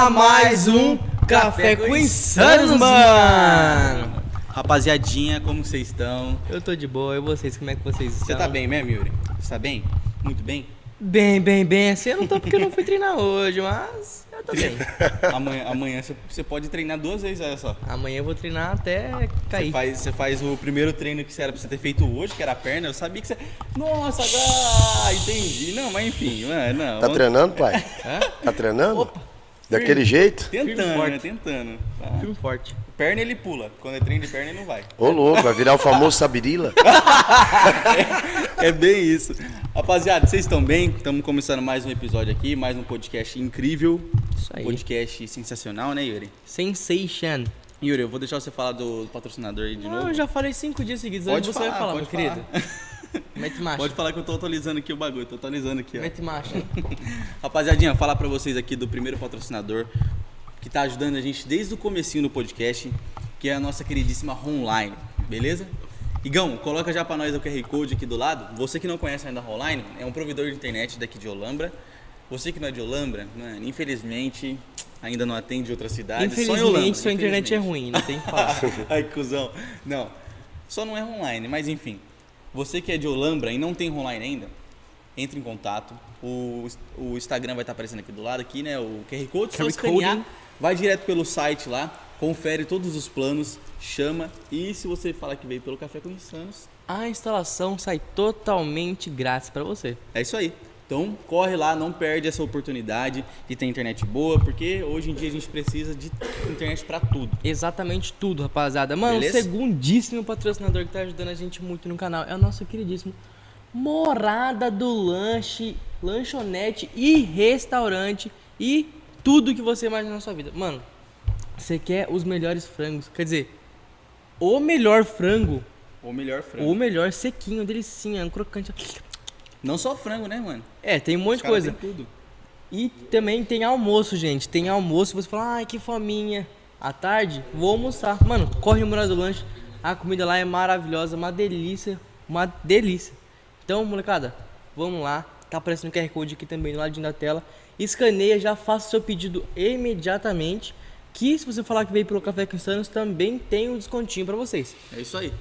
A mais um Café com Insanos, mano! Rapaziadinha, como vocês estão? Eu tô de boa, e vocês, como é que vocês estão? Você tá bem mesmo, Yuri? Você tá bem? Muito bem? Bem, bem, bem. Assim eu não tô porque eu não fui treinar hoje, mas eu tô bem. amanhã, amanhã você- você pode treinar duas vezes, olha só. Amanhã eu vou treinar até Você cair. faz, você faz o primeiro treino que você era pra você ter feito hoje, que era a perna. Eu sabia que você. Nossa, ah, entendi. Não, mas enfim, mano, não. Tá treinando, pai? Hã? Tá treinando? Opa. Daquele jeito? Tentando, Firme e né? forte. Tentando. Tá. Firme e forte. Perna ele pula. Quando é treino de perna ele não vai. Ô, louco, vai virar o famoso Sabirila? É bem isso. Rapaziada, vocês estão bem? Estamos começando mais um episódio aqui, mais um podcast incrível. Isso aí. Podcast sensacional, né, Yuri? Sensation. Yuri, eu vou deixar você falar do patrocinador aí de Não, novo. eu já falei cinco dias seguidos. Pode você vai falar, pode meu querido. Mete marcha. Pode falar que eu tô atualizando aqui o bagulho, tô atualizando aqui, ó. Mete marcha. Rapaziadinha, falar pra vocês aqui do primeiro patrocinador que tá ajudando a gente desde o comecinho do podcast, que é a nossa queridíssima Online, beleza? Igão, coloca já pra nós o QR Code aqui do lado. Você que não conhece ainda a Online, é um provedor de internet daqui de Olambra. Você que não é de Olambra, mano, infelizmente ainda não atende outra cidade. só em Olambra, Infelizmente, sua internet é infelizmente. ruim, não tem o que falar. Ai, cuzão. Não, só não é online, mas enfim. Você que é de Olambra e não tem online ainda, entre em contato. O, o Instagram vai estar aparecendo aqui do lado, aqui, né? O QR Code, só QR escanear, Code. vai direto pelo site lá, confere todos os planos, chama. E se você falar que veio pelo Café com Insanos, A instalação sai totalmente grátis pra você. é isso aí. Então, corre lá, não perde essa oportunidade de ter internet boa, porque hoje em dia a gente precisa de internet pra tudo. Exatamente tudo, rapaziada. Mano, Beleza? o segundíssimo patrocinador que tá ajudando a gente muito no canal é o nosso queridíssimo Morada do Lanche, lanchonete e restaurante e tudo que você imagina na sua vida. Mano, você quer os melhores frangos, quer dizer, o melhor frango, Ou melhor, frango. o melhor sequinho, delicinha, um crocante. Não só frango, né, mano? É, tem um monte de coisa. têm tudo. E também tem almoço, gente. Tem almoço, você fala, ai, que fominha. À tarde, vou almoçar. Mano, corre no Morada do Lanche. A comida lá é maravilhosa, uma delícia. Uma delícia. Então, molecada, vamos lá. Tá aparecendo o QR Code aqui também do ladinho da tela. Escaneia, já faça o seu pedido imediatamente. Que se você falar que veio pelo Café com Insanos, também tem um descontinho pra vocês. É isso aí.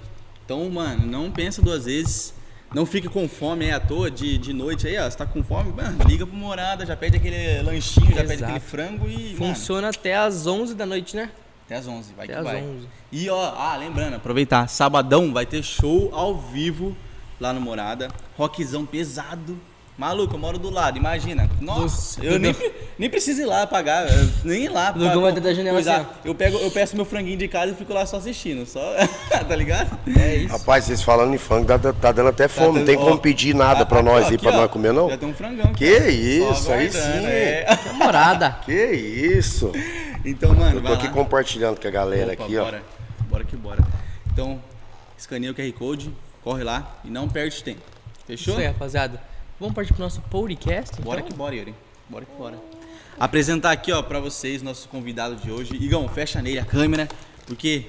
Então, mano, não pensa duas vezes. Não fique com fome aí à toa de, de noite aí, ó. Você tá com fome, mano, liga pro morada, já pede aquele lanchinho, já pede Exato. aquele frango e. Mano, Funciona até às 11 da noite, né? até às 11, vai Até que às vai. 11. E ó, ah, lembrando, aproveitar, sabadão vai ter show ao vivo lá no Morada. Rockzão pesado. Maluco, eu moro do lado, imagina. Nossa, Do- eu do- nem, nem preciso ir lá pagar, nem ir lá. Pra- Gão vai da janela assim, eu, pego, eu peço meu franguinho de casa e fico lá só assistindo, só, tá ligado? É isso. Rapaz, vocês falando em funk, tá, tá dando até fome. Não tem Ó, como pedir nada pra nós ó, ir aqui, pra ó, nós comer, não? Já tem um frangão. Que ó. isso, aí sim. é. Morada. Que isso? Então, mano, Eu tô vai aqui lá. compartilhando com a galera Opa, aqui, ó. bora. Bora que bora. Então, escaneia o QR Code, corre lá e não perde tempo. Fechou? Isso aí, rapaziada. Vamos partir pro nosso podcast? Bora então? que bora, Yuri. Bora que bora. Apresentar aqui, ó, pra vocês, nosso convidado de hoje. Igão, fecha nele a câmera, porque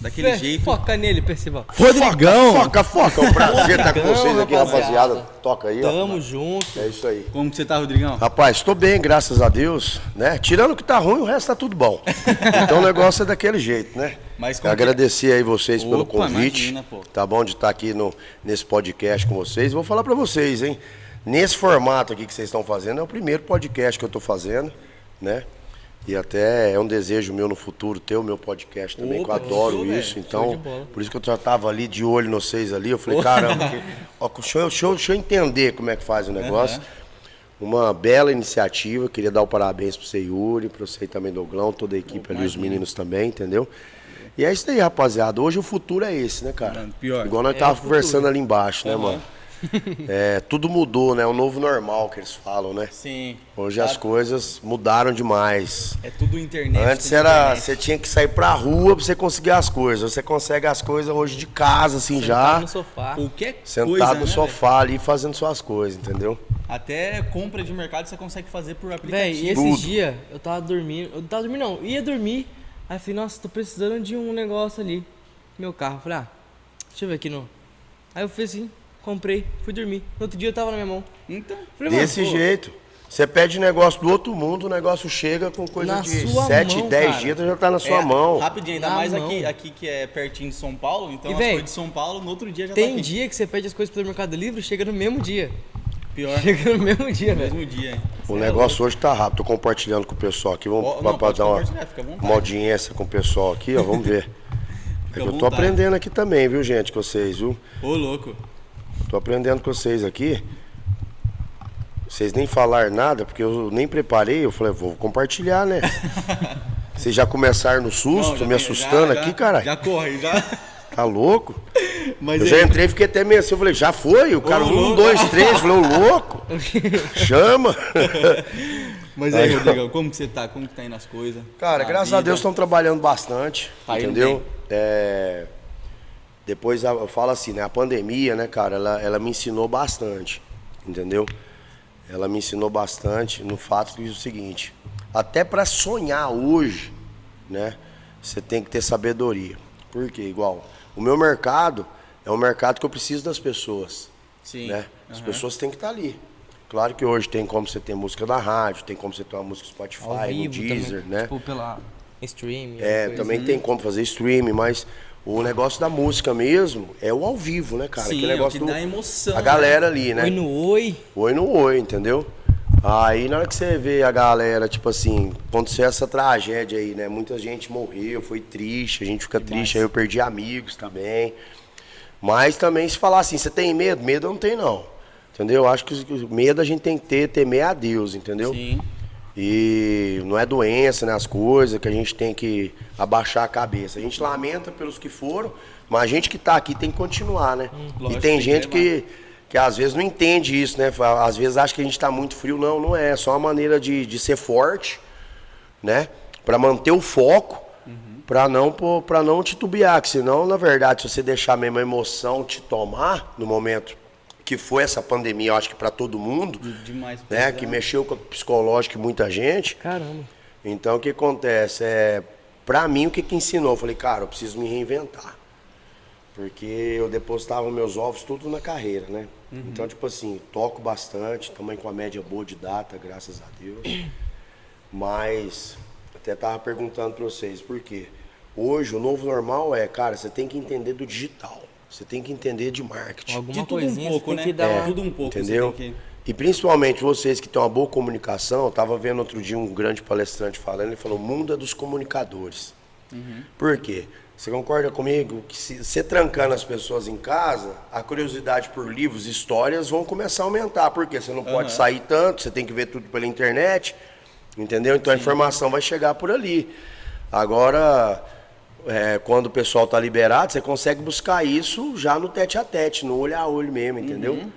daquele Fé, jeito. Foca nele, Percival. Rodrigão! Foca, foca. É um prazer estar com Rodrigão, vocês aqui, rapaziada. Toca aí, ó. Tamo junto. É isso aí. Como que você tá, Rodrigão? Rapaz, estou bem, graças a Deus, né? Tirando o que tá ruim, o resto tá tudo bom. Então o negócio é daquele jeito, né? Mas como Agradecer aí vocês pelo Opa, convite. imagina, pô. Tá bom de estar aqui no, nesse podcast com vocês. Vou falar pra vocês, hein? Nesse formato aqui que vocês estão fazendo, é o primeiro podcast que eu tô fazendo, né? E até é um desejo meu no futuro ter o meu podcast também, Opa, que eu adoro isso. velho. Show Então, por isso que eu já tava ali de olho nos seis ali. Eu falei, caramba, que, ó, deixa, eu, deixa eu- deixa eu entender como é que faz o negócio. Uma bela iniciativa, queria dar o parabéns pro você, Yuri, pro você também, Doglão, toda a equipe ali, os meninos também, entendeu? E é isso aí, rapaziada. Hoje o futuro é esse, né, cara? Mano, pior. Igual nós É tava conversando ali embaixo, né, Aham. mano? É, tudo mudou, né? O novo normal que eles falam, né? Sim. Hoje Tá- as coisas mudaram demais. É tudo internet. Antes tudo era, internet. você tinha que sair pra rua pra você conseguir as coisas. Você consegue as coisas hoje de casa, assim, Sentado já. no sofá. Qualquer Sentado coisa, no né, sofá ali fazendo suas coisas, entendeu? Até compra de mercado você consegue fazer por Véi, aplicativo. e esses dias eu tava dormindo. Eu tava dormindo, não, ia dormir. Aí eu falei, nossa, tô precisando de um negócio ali. Meu carro. Eu Falei, ah, deixa eu ver aqui no. Aí eu fiz assim, comprei, fui dormir. No outro dia eu tava na minha mão. Então, Falei, Desse pô, jeito. Você pede negócio do outro mundo, o negócio chega com coisa Na de sua 7, mão, 10 cara. dias, já tá na sua É, mão. Rapidinho, ainda Na mais mão. aqui, aqui que é pertinho de São Paulo, então E, as véi, coisas de São Paulo, no outro dia já tá Tem aqui. dia que você pede as coisas pelo Mercado Livre chega no mesmo dia. Pior, Chega no mesmo dia, velho. mesmo dia. O negócio hoje tá rápido, tô compartilhando com o pessoal aqui. Vamos pra- não, pra pode dar uma, uma audiência com o pessoal aqui, ó. Vamos ver. É eu tô aprendendo aqui também, viu, gente, com vocês, viu? Ô, louco. Tô aprendendo com vocês aqui. Vocês nem falaram nada, porque eu nem preparei. Eu falei, vou compartilhar, né? Vocês já começaram no Não, susto, já me assustando já- aqui, caralho. Já corre, já. Tá louco? Mas Eu aí- já entrei e fiquei até meio assim. Eu falei, já foi? O cara, Ô, um, louco. dois, três. Eu falei, ô louco. Chama. Mas aí, Aí. Rodrigão, como que você tá? Como que tá indo as coisas? Cara, graças a vida? Deus estão trabalhando bastante, Tá entendeu? É, Depois eu falo assim, né? A pandemia, né, cara, ela, ela me ensinou bastante, entendeu? Ela me ensinou bastante no fato que é o seguinte, até para sonhar hoje, né, você tem que ter sabedoria. Por quê? Igual, o meu mercado é um mercado que eu preciso das pessoas, Sim. né? As aham. pessoas têm que estar ali. Claro que hoje tem como você ter música na rádio, tem como você ter uma música Spotify, Ao no vivo Deezer, também. né? Tipo, pela stream. É, também assim. tem como fazer streaming, mas o negócio da música mesmo é o ao vivo, né, cara? Sim, Aquele é o negócio que do, dá emoção, A né? galera ali, né? Oi no oi. Oi no oi, entendeu? Aí na hora que você vê a galera, tipo assim, aconteceu essa tragédia aí, né? Muita gente morreu, foi triste, a gente fica triste, aí eu perdi amigos também. Mas também se falar assim, você tem medo? Medo eu não tenho não. Entendeu? Eu acho que o medo a gente tem que ter, temer a Deus, entendeu? Sim. E não é doença, né? As coisas que a gente tem que abaixar a cabeça. A gente lamenta pelos que foram, mas a gente que tá aqui tem que continuar, né? e lógico, tem tem gente que, que às vezes não entende isso, né? Às vezes acha que a gente tá muito frio. Não, não é. É só uma maneira de, de ser forte, né? Pra manter o foco, pra não pô- pra não titubear. Que senão, na verdade, se você deixar mesmo a emoção te tomar no momento que foi essa pandemia, eu acho que pra todo mundo, Demais. né? Que mexeu com o psicológico de muita gente. Caramba. Então o que acontece? É, pra mim, o que, que ensinou? Eu falei, cara, eu preciso me reinventar. Porque eu depositava meus ovos tudo na carreira, né? Então, tipo assim, toco bastante, também com a média boa de data, graças a Deus. Mas, até tava perguntando pra vocês, por quê? Hoje, o novo normal é, cara, você tem que entender do digital. Você tem que entender de marketing. Alguma De tudo um pouco, né? dar É. Tudo um pouco. você Entendeu? tem que- E principalmente vocês que têm uma boa comunicação, eu tava vendo outro dia um grande palestrante falando, ele falou, mundo é dos comunicadores. Uhum. Por quê? Você concorda comigo que se você trancando as pessoas em casa, a curiosidade por livros e histórias vão começar a aumentar. Porque você não pode Aham. sair tanto, você tem que ver tudo pela internet, entendeu? Então a informação vai chegar por ali. Agora, é, quando o pessoal tá liberado, você consegue buscar isso já no tete a tete, no olho a olho mesmo, entendeu? Uhum.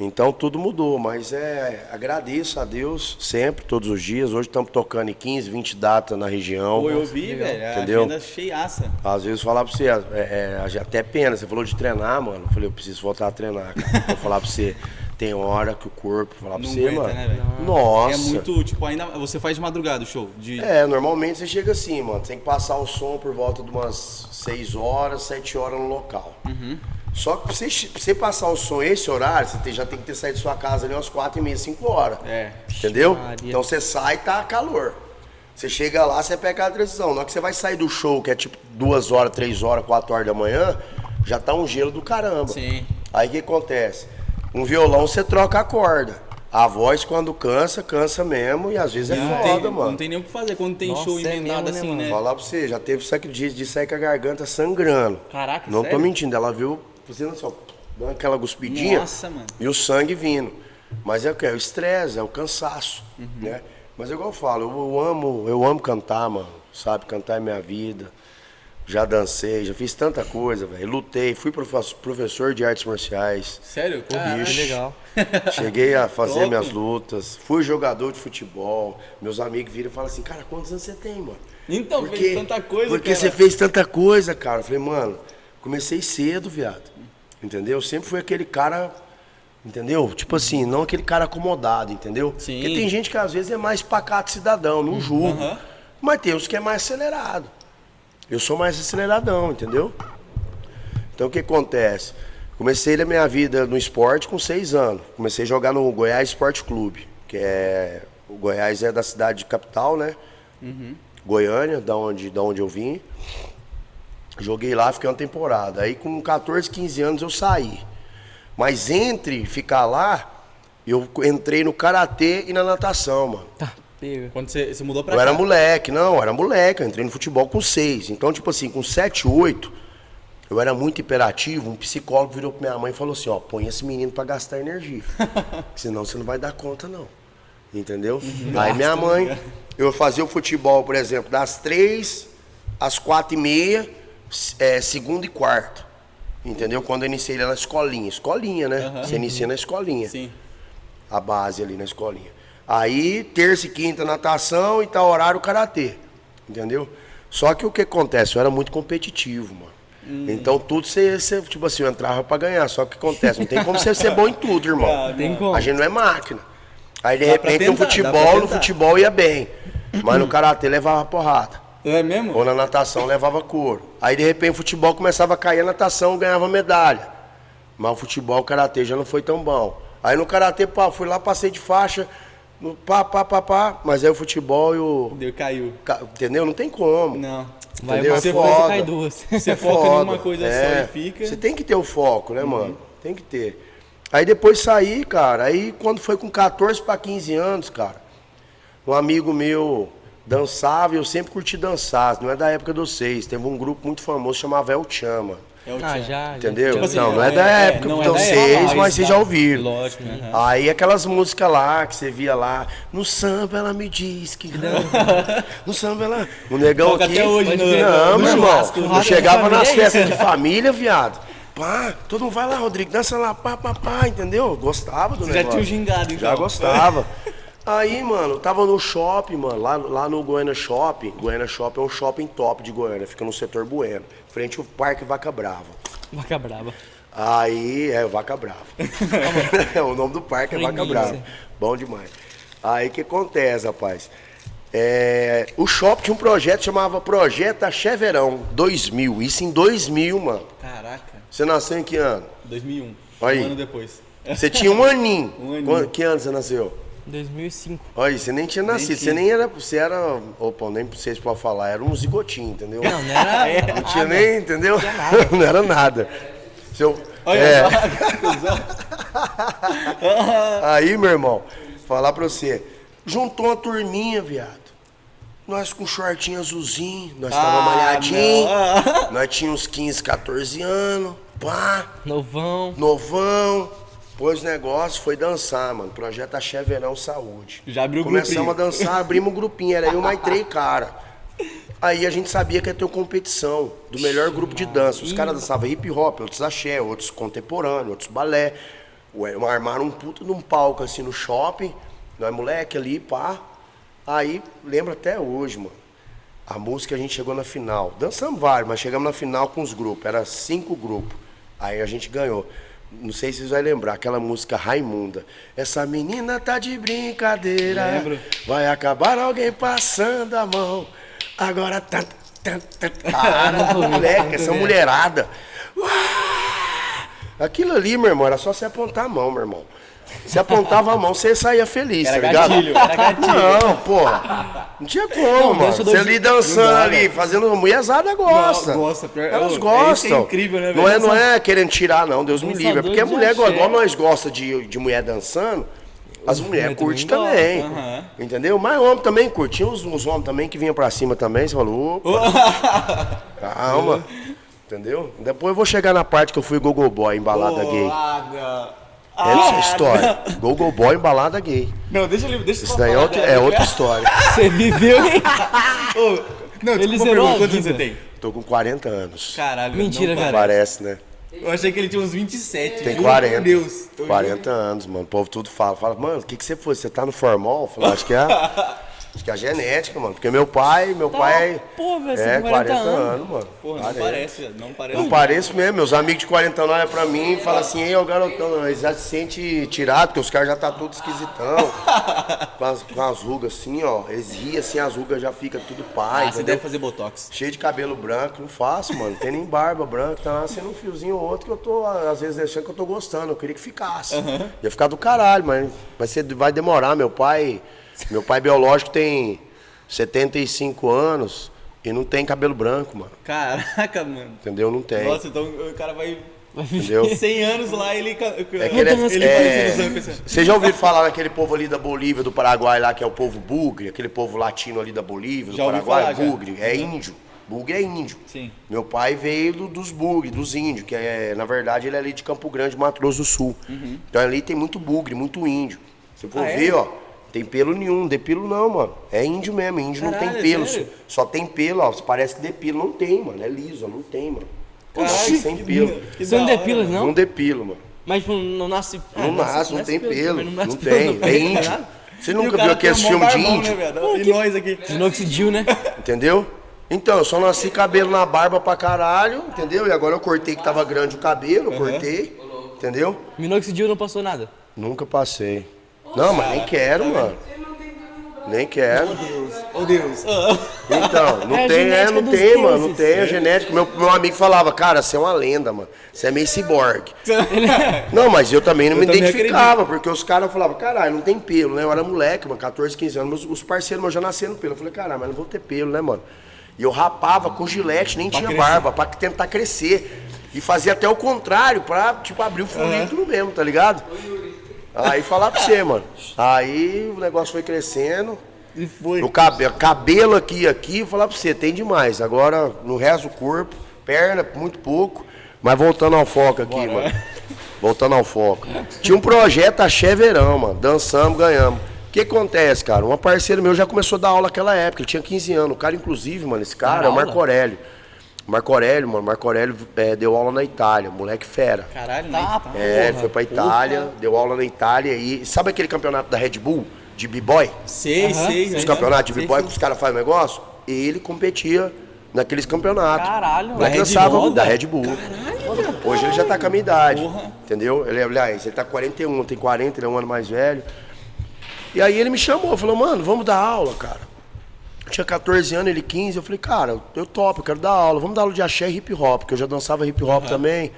Então tudo mudou, mas é agradeço a Deus sempre, todos os dias. Hoje estamos tocando em 15, 20 datas na região. Pô, eu vi, velho. A Entendeu? agenda cheiaça. Às vezes falar pra você, é, é, até pena, você falou de treinar, mano. Eu falei, eu preciso voltar a treinar, cara. Vou falar pra você, tem hora que o corpo, falar pra você, aguenta, mano. né? Nossa. É muito, tipo, ainda você faz de madrugada o show. De... É, normalmente você chega assim, mano. Tem que passar o som por volta de umas 6 horas, 7 horas no local. Uhum. Só que pra você, pra você passar o som esse horário, você já tem que ter saído de sua casa ali umas 4 e meia, 5 horas. É. Entendeu? Maria. Então você sai e tá calor. Você chega lá, você pega a decisão. Na hora que você vai sair do show, que é tipo 2 horas, 3 horas, 4 horas da manhã, já tá um gelo do caramba. Sim. Aí o que acontece? Um violão você troca a corda. A voz, quando cansa, cansa mesmo. E às vezes é não, foda, tem, mano. não tem nem o que fazer quando tem Nossa, show é emendado mesmo, né, assim, mano? né? Falar pra você, já teve sacrifício de sair com a garganta sangrando. Caraca, Não tô sério? mentindo, ela viu, fazendo assim, ó, dando aquela guspidinha. Nossa, mano. E o sangue vindo. Mas é o que? É o estresse, é o cansaço, Uhum. né? Mas é igual eu falo, eu, eu amo, eu amo cantar, mano. Sabe, cantar é minha vida. Já dancei, já fiz tanta coisa, velho. Lutei, fui profe- professor de artes marciais. Sério? Que Cara, bicho. legal. Cheguei a fazer minhas lutas. Fui jogador de futebol. Meus amigos viram e falam assim, cara, quantos anos você tem, mano? Então, fez tanta coisa, Porque cara. você fez tanta coisa, cara. Eu falei, mano, comecei cedo, viado. Entendeu? Eu sempre fui aquele cara, entendeu? Tipo assim, não aquele cara acomodado, entendeu? Sim. Porque tem gente que às vezes é mais pacato cidadão, não julgo. Aham. Mas tem os que é mais acelerado. Eu sou mais aceleradão, entendeu? Então o que acontece? Comecei a minha vida no esporte com seis anos. Comecei a jogar no Goiás Esporte Clube, que é. O Goiás é da cidade capital, né? Goiânia, da onde, da onde eu vim. Joguei lá, fiquei uma temporada. Aí com 14, 15 anos eu saí. Mas entre ficar lá, eu entrei no karatê e na natação, mano. Tá, pega. Quando você, você mudou pra Eu cá. era moleque, não, eu era moleque, eu entrei no futebol com seis. Então, tipo assim, com sete, oito, eu era muito hiperativo, um psicólogo virou pra minha mãe e falou assim, ó, põe esse menino pra gastar energia. senão você não vai dar conta, não. Entendeu? Aí minha mãe, eu fazia o futebol, por exemplo, das três às quatro e meia, é, segunda e quarta. Entendeu? Quando eu iniciei lá na escolinha. Escolinha, né? Você inicia na escolinha Sim. a base ali na escolinha. Aí, terça e quinta, natação e tal horário, karatê. Entendeu? Só que o que acontece? Eu era muito competitivo, mano. Hum. Então tudo você, você, tipo assim, eu entrava pra ganhar. Só que o que acontece? Não tem como você ser bom em tudo, irmão. Ah, Tem como. A gente não é máquina. Aí de Dá repente no tentar, pra futebol, no futebol ia bem. Mas no karatê levava porrada. É mesmo? Ou na natação levava couro. Aí de repente o futebol começava a cair, a natação ganhava medalha. Mas o futebol, o karatê já não foi tão bom. Aí no karatê, pá, fui lá, passei de faixa, no pá, pá, pá, pá. Mas aí o futebol e o. Deu, caiu. ca- Entendeu? Não tem como. Não. Vai Entendeu? uma É foda. cai duas. Você É foca em foda. uma coisa É. só e fica. Você tem que ter o foco, né, mano? Tem que ter. Aí depois saí, cara. Aí quando foi com 14 para 15 anos, cara, um amigo meu dançava e eu sempre curti dançar. Não é da época dos seis. Teve um grupo muito famoso chamava El Chama. É o Ah, já. Entendeu? já- Tipo assim, não, não é é- da é, época não é da vocês, época, mas vocês já ouviram. Lógico, aham. Aí aquelas músicas lá que você via lá, no samba ela me diz que não. No samba ela. O negão Toca aqui. até hoje no- não, no meu irmão. Eu chegava nas família é festas de família, viado. Pá, todo mundo vai lá, Rodrigo, dança lá, pá, pá, pá, entendeu? Gostava do Você já negócio. tinha o gingado, então. Já gostava. Aí, mano, tava no shopping, mano, lá, lá no Goiânia Shopping. Goiânia Shopping é um shopping top de Goiânia, fica no setor Bueno, frente ao Parque Vaca Brava. Vaca brava. Aí, é Vaca Brava. o nome do parque é Vaca. Brava. Bom demais. Aí o que acontece, rapaz? É, o shopping tinha um projeto que chamava Projeto Axé Verão 2000. Isso em 2000, mano. Caraca. Você nasceu em que ano? 2001. Aí. Um ano depois. Você tinha um aninho. Um aninho. Que ano você nasceu? 2005. Olha, você nem tinha nascido. Você nem era. Você era. Opa, nem sei se pode falar. Era um zigotinho, entendeu? Não, não era. Não tinha nem, entendeu? Não era nada. Seu, Olha é, aí, meu irmão, falar pra você. Juntou uma turminha, viado. Nós com shortinho azulzinho, nós tava Ah, malhadinho. não. Nós tínhamos 15, 14 anos. Pá, Novão. novão. Pôs negócio, foi dançar, mano. Projeto Axé Verão Saúde. Já abriu o Começamos grupinho. a dançar, abrimos um grupinho. Era eu mais três cara. Aí a gente sabia que ia ter uma competição do melhor grupo de dança. Os caras dançavam hip hop, outros axé, outros contemporâneo, outros balé. Ué, Armaram um puto num palco assim no shopping. Nós moleque ali, pá. Aí, lembro até hoje, mano. A música a gente chegou na final. Dançamos vários, mas chegamos na final com os grupos. Era cinco grupos. Aí a gente ganhou. Não sei se vocês vão lembrar, aquela música Raimunda. Essa menina tá de brincadeira. Lembro. Vai acabar alguém passando a mão. Agora tá. tá, tá. Para, moleque, essa mulherada. Aquilo ali, meu irmão, era só você apontar a mão, meu irmão. Você apontava a mão, você saía feliz, Era tá ligado? gatilho, era gatilho. Não, porra. Não tinha como, mano. dança Você ali dançando não dá, ali, velho. fazendo. Mulherzada gosta. Não, gosta, pior- Elas Ô, gostam. é incrível, né, Não velho? é, não é querendo tirar, não, Deus me livre. É porque a mulher, igual, nós gosta de, de mulher dançando, as mulheres curtem também também. Aham. Entendeu? Mas homem também curte. Tinha uns, uns homens também que vinham pra cima também. Você falou, opa, calma. Entendeu? Depois eu vou chegar na parte que eu fui gogo boy em balada Pô, gay. Ah, não. Essa é Ah, a história. Gogo boy em balada gay. Não, deixa ele. Deixa eu Isso daí é falar outra, é outra história. Você viveu, hein? Ô, não, Ele desculpa zerou pergunta, a quantos vida. você tem? Tô com 40 anos. Caralho, Mentira, não cara. Parece, né? Eu achei que ele tinha uns 27. Tem juro 40. Por Deus. Eu 40 anos, mano. O povo tudo fala. Fala, mano, o que, que você foi? Você tá no formal? Eu falo, acho que é. Acho que é a genética, mano. Porque meu pai, meu pai. pô, velho, você é, tem 40 anos. mano. Porra, não parece, não parece. Não pareço mesmo. Meus amigos de 40 anos olham pra mim e falam assim, ei, ô garotão, eles já se sentem tirados, porque os caras já tá tudo esquisitão. com, as, com as rugas assim, ó. Eles riem assim, as rugas já ficam tudo pai. Ah, você entendeu? deve fazer botox. Cheio de cabelo branco, não faço, mano. Não tem nem barba branca, tá nascendo um fiozinho ou outro que eu tô, às vezes, deixando que eu tô gostando. Eu queria que ficasse. Ia ficar do caralho, mas vai, ser, vai demorar. Meu pai, meu pai biológico tem 75 anos e não tem cabelo branco, mano. Caraca, mano. Entendeu? Não tem. Nossa, então o cara vai Entendeu? 100 anos lá ele. É que ele, é, ele é? Você já ouviu falar naquele povo ali da Bolívia, do Paraguai lá, que é o povo bugre, aquele povo latino ali da Bolívia, do Já Paraguai, falar, já. bugre, é índio. Bugre é índio. Sim. Meu pai veio do- dos bugre, dos índios, que é, na verdade, ele é ali de Campo Grande, Mato Grosso do Sul. Então ali tem muito bugre, muito índio. Se for Uhum. Ah, é? ver, ó, tem pelo nenhum, depilo não, mano. É índio mesmo, índio não Caralho, tem pelo. sério? Só tem pelo, ó. Parece que depilo, não tem, mano. É liso, ó, não tem, mano. Caralho, sem que pelo. que Você não depila. Não, não? depilo, mano. Mas tipo, não nasce. ah, Não nasce, não tem pelo. também, Não nasce tem. pelo, É não índio. Você nunca viu aqueles um filmes de índio? Né, velho? e nós aqui. Minoxidil, né? Entendeu? Então, eu só nasci cabelo na barba pra caralho, entendeu? E agora eu cortei que tava grande o cabelo, eu cortei, entendeu? Minoxidil não passou nada. Nunca passei. Não, mas nem quero, mano. Nem quero. Oh Deus. Ah. Então, não É a tem, é, genética não dos tem, mano, não deuses. tem a genética. Meu, meu amigo falava, cara, você é uma lenda, mano. Você é meio ciborgue. Não, mas eu também não Eu me também identificava, porque os caras falavam, caralho, não tem pelo, né? Eu era moleque, mano, 14, 15 anos, meus- os parceiros meus já nasceram pelo. Eu falei, caralho, mas não vou ter pelo, né, mano? E eu rapava com gilete, nem tinha crescer. barba, pra tentar crescer. E fazia até o contrário, pra, tipo, abrir o folículo mesmo, tá ligado? Aí falar pra você, mano. Aí o negócio foi crescendo. E foi. O cabelo, cabelo aqui e aqui, falar pra você, tem demais. Agora, no resto do corpo, perna, muito pouco. Mas voltando ao foco aqui, mano. Voltando ao foco. Tinha um projeto Axé Verão, mano. Dançamos, ganhamos. O que acontece, cara? Uma parceira meu já começou a dar aula naquela época. Ele tinha 15 anos. O cara, inclusive, mano, esse cara é o? Marco Aurélio. Marco Aurélio, mano. Marco Aurélio é, deu aula na Itália. Moleque fera. Caralho, Tá, né? É, ele Porra, foi pra Itália, deu aula na Itália e sabe aquele campeonato da Red Bull de b-boy? Sei, Aham. sei. Os campeonatos de b-boy que os caras fazem negócio? Ele competia naqueles campeonatos. Caralho, Moleque Da Red Bull? da Red Bull. Hoje ele já tá com a minha idade. Porra. Entendeu? Ele, aliás, ele tá com 41, tem 40, ele é um ano mais velho. E aí ele me chamou, falou, mano, vamos dar aula, cara. Eu tinha 14 anos, ele 15, eu falei, cara, eu topo, eu quero dar aula, vamos dar aula de axé e hip hop, porque eu já dançava hip hop também.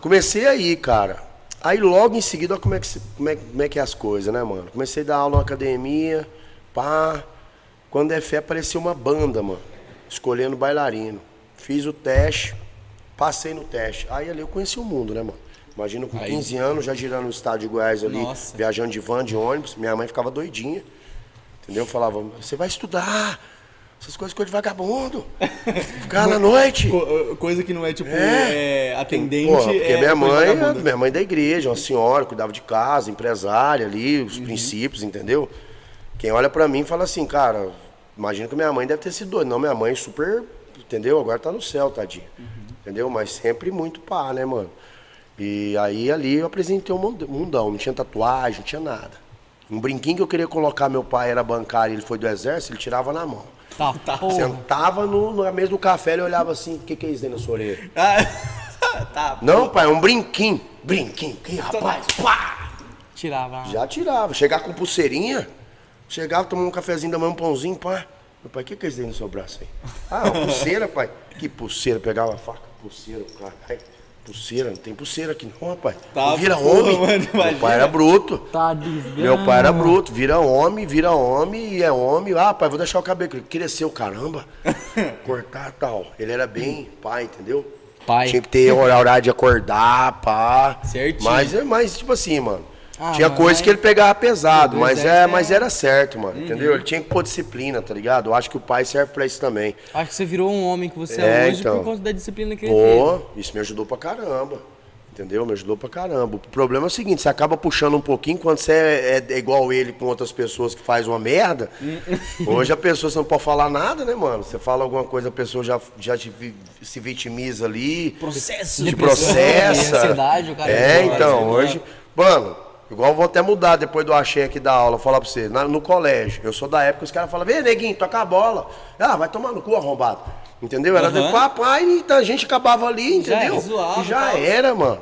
Comecei aí, cara. Aí logo em seguida, olha como é que, como é, como é que é as coisas, né, mano? Comecei a dar aula na academia, pá. Quando é fé, apareceu uma banda, mano, escolhendo bailarino. Fiz o teste, passei no teste. Aí ali eu conheci o mundo, né, mano? Imagina com Aí. 15 anos, já girando no estádio de Goiás ali, Nossa. viajando de van, de ônibus. Minha mãe ficava doidinha. Entendeu? Falava, você vai estudar. Essas coisas coisa de vagabundo. Ficar na noite. Co- Coisa que não é tipo É. é, atendente. Porra, porque é minha mãe, minha mãe é da igreja, uma senhora, cuidava de casa, empresária ali, Uhum. os princípios, entendeu? Quem olha pra mim fala assim, cara, imagina que minha mãe deve ter sido doida. Não, minha mãe super, entendeu? Agora tá no céu, tadinha. Uhum. Entendeu? Mas sempre muito pá, né, mano? E aí ali eu apresentei um mund- mundão, não tinha tatuagem, não tinha nada. Um brinquinho que eu queria colocar, meu pai era bancário, ele foi do exército, ele tirava na mão. Tá, porra. Sentava no, na mesa do café, ele olhava assim, o que, que é isso aí na sua orelha? Ah, tá. Não, pai, é um brinquinho. Brinquinho, que rapaz, pá! Tirava. Já tirava. Chegar com pulseirinha, chegava, tomava um cafezinho da manhã, um pãozinho, pá. Meu pai, o que, que é isso aí no seu braço aí? Ah, uma pulseira, pai. Que pulseira? Pegava a faca, pulseira, cara. Pulseira, não tem pulseira aqui não, rapaz. Tá, vira porra, homem. mano, Meu pai era bruto. Tá desgrama. Meu pai era bruto, vira homem, vira homem e é homem. Ah, pai, vou deixar o cabelo cresceu, caramba. Cortar tal. Ele era bem pai, entendeu? Pai. Tinha que ter horário de acordar, pá. Certinho. Mas, é mais, tipo assim, mano. Ah, tinha mas coisa aí- que ele pegava pesado, Do mas, é, é- mas era certo, mano. Entendeu? Ele tinha que pôr disciplina, tá ligado? Eu acho que o pai serve pra isso também. Acho que você virou um homem que você É, é, hoje então. por conta da disciplina que ele teve. Pô, isso me ajudou pra caramba. Entendeu? Me ajudou pra caramba. O problema é o seguinte, você acaba puxando um pouquinho quando você é, é igual ele com outras pessoas que faz uma merda. Hoje a pessoa você não pode falar nada, né, mano? Você fala alguma coisa, a pessoa já, já te se vitimiza ali. Processo. de Depressão, processa. ansiedade, o cara É, fala, então, hoje. Mano, Igual eu vou até mudar depois do achei aqui da aula, falar pra você, na- no colégio. Eu sou da época que os caras falavam, vem neguinho, toca a bola. Ah, vai tomar no cu arrombado. Entendeu? Era de papai e a gente acabava ali, Já entendeu? era, zoava E já era, mano.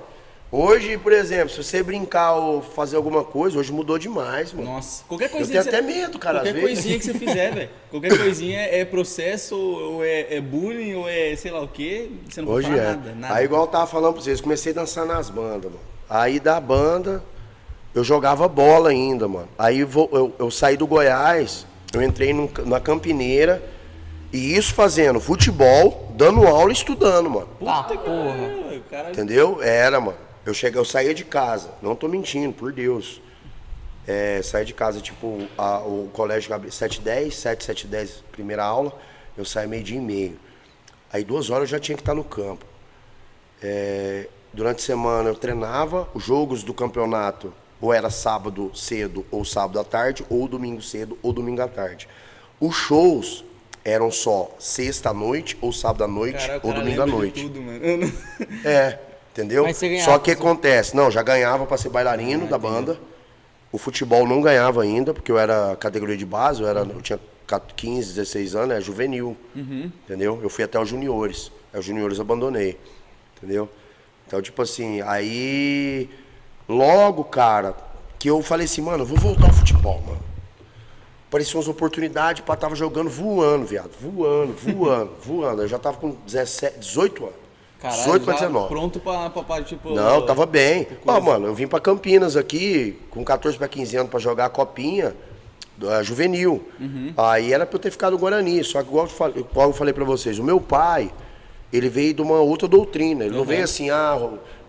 Hoje, por exemplo, se você brincar ou fazer alguma coisa, hoje mudou demais, mano. Nossa, qualquer Eu coisinha. tenho que até medo, cara, às Qualquer vezes. coisinha que você fizer, velho. Qualquer coisinha é processo, ou é, é bullying, ou é sei lá o quê. Você não Hoje é. nada, nada. Aí igual eu tava falando pra vocês, comecei a dançar nas bandas, mano. Aí da banda, eu jogava bola ainda, mano. Aí vou- eu, eu saí do Goiás, eu entrei num- na Campineira, e isso fazendo futebol, dando aula e estudando, mano. Tá, Puta que porra. cara. Entendeu? Era, mano. Eu, cheguei, eu saía de casa, não tô mentindo, por Deus. É, saía de casa, tipo, a- o colégio abre 7h10, 7, 7h10, primeira aula, eu saí meio dia e meio. Aí duas horas eu já tinha que estar no campo. É, durante a semana eu treinava, os jogos do campeonato ou era sábado cedo ou sábado à tarde, ou domingo cedo ou domingo à tarde. Os shows eram só sexta à noite, ou sábado à noite, Caralho, o ou cara domingo à noite. Tudo, mano. É, entendeu? Mas você ganhava, Só que você- acontece, não, já ganhava pra ser bailarino da banda. O futebol não ganhava ainda, porque eu era categoria de base, eu, era, eu tinha 15, 16 anos, é juvenil. Entendeu? Eu fui até os juniores. Aí os juniores eu abandonei. Entendeu? Então, tipo assim, aí logo, cara, que eu falei assim, mano, eu vou voltar ao futebol, mano. Apareciam umas oportunidades pra tava jogando voando, viado. Voando, voando, voando. Eu já tava com 17, 18 anos. Caralho, 18 pra já 19. pronto pra, pra, pra, tipo... Não, tava bem. Ó, mano, eu vim pra Campinas aqui com 14 para 15 anos pra jogar a copinha uh, juvenil. Uhum. Aí era pra eu ter ficado no Guarani. Só que igual eu falei, igual eu falei pra vocês, o meu pai, ele veio de uma outra doutrina. Ele não Uhum. veio assim, ah,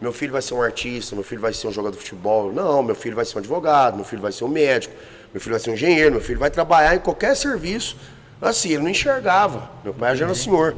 meu filho vai ser um artista, meu filho vai ser um jogador de futebol. Não, meu filho vai ser um advogado, meu filho vai ser um médico, meu filho vai ser um engenheiro, meu filho vai trabalhar em qualquer serviço. Assim, ele não enxergava. Meu pai já era senhor.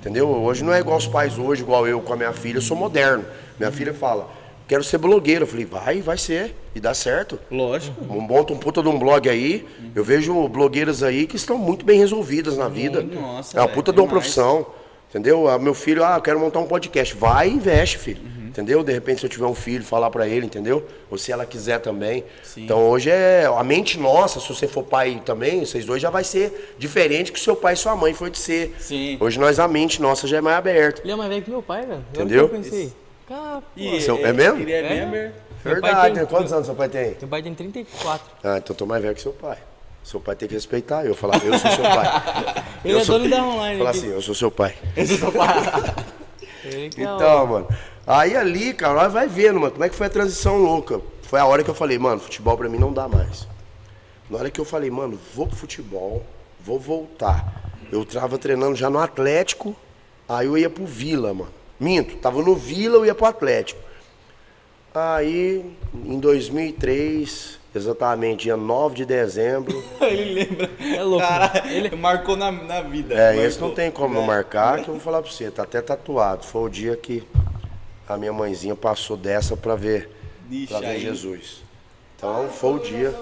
Entendeu? Hoje não é igual os pais hoje, igual eu com a minha filha, eu sou moderno. Minha filha fala, quero ser blogueiro. Eu falei, vai, vai ser. E dá certo. Lógico. Monta um puta de um blog aí. Eu vejo blogueiras aí que estão muito bem resolvidas na vida. Nossa, é uma puta de uma demais. profissão. Entendeu? Ah, meu filho, ah, eu quero montar um podcast. Vai e investe, filho. Uhum. Entendeu? De repente, se eu tiver um filho, falar pra ele, entendeu? Ou se ela quiser também. Sim. Então hoje é. A mente nossa, se você for pai também, vocês dois já vai ser diferente que o seu pai e sua mãe foi de ser. Sim. Hoje nós, a mente nossa já é mais aberta. Ele é mais velho que meu pai, velho. Entendeu? Eu pensei. Cara, pô. E, Seu- é mesmo? Ele é, É. Verdade, tem- né? Quantos anos seu pai tem? Meu pai tem 34. Ah, então eu tô mais velho que seu pai. Seu pai tem que respeitar. Eu falar, eu sou seu pai. Ele Eu é sou- dono da online. Falar assim, eu sou seu pai. Ele que é o- Então, mano. Aí ali, cara, nós vai vendo, mano, como é que foi a transição louca. Foi a hora que eu falei, mano, futebol pra mim não dá mais. Na hora que eu falei, mano, vou pro futebol, vou voltar. Eu tava treinando já no Atlético, aí eu ia pro Vila, mano. Minto, tava no Vila, eu ia pro Atlético. Aí, em 2003, exatamente dia 9 de dezembro, Ele lembra. É louco. Caralho, Ele- marcou na, na vida. É, marcou. esse não tem como não marcar, que eu vou falar pra você, tá até tatuado. Foi o dia que a minha mãezinha passou dessa pra ver, Ixi, pra ver aí. Jesus. Então foi o dia.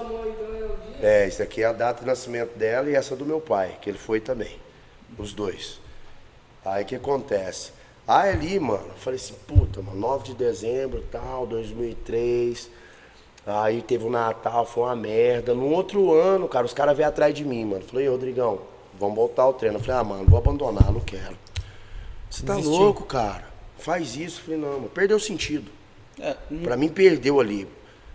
É, isso aqui é a data de nascimento dela e essa do meu pai, que ele foi também. Os dois. Aí o que acontece? Aí ali, mano, eu falei assim, puta, mano, 9 de dezembro, tal, 2003. Aí teve o Natal, foi uma merda. No outro ano, cara, os caras veio atrás de mim, mano. Falei, Rodrigão, vamos voltar ao treino. Eu falei, ah, mano, vou abandonar, não quero. Você tá Desistiu. louco, cara? Faz isso. Eu falei, não, mano, perdeu o sentido. É, hum, Pra mim, perdeu ali.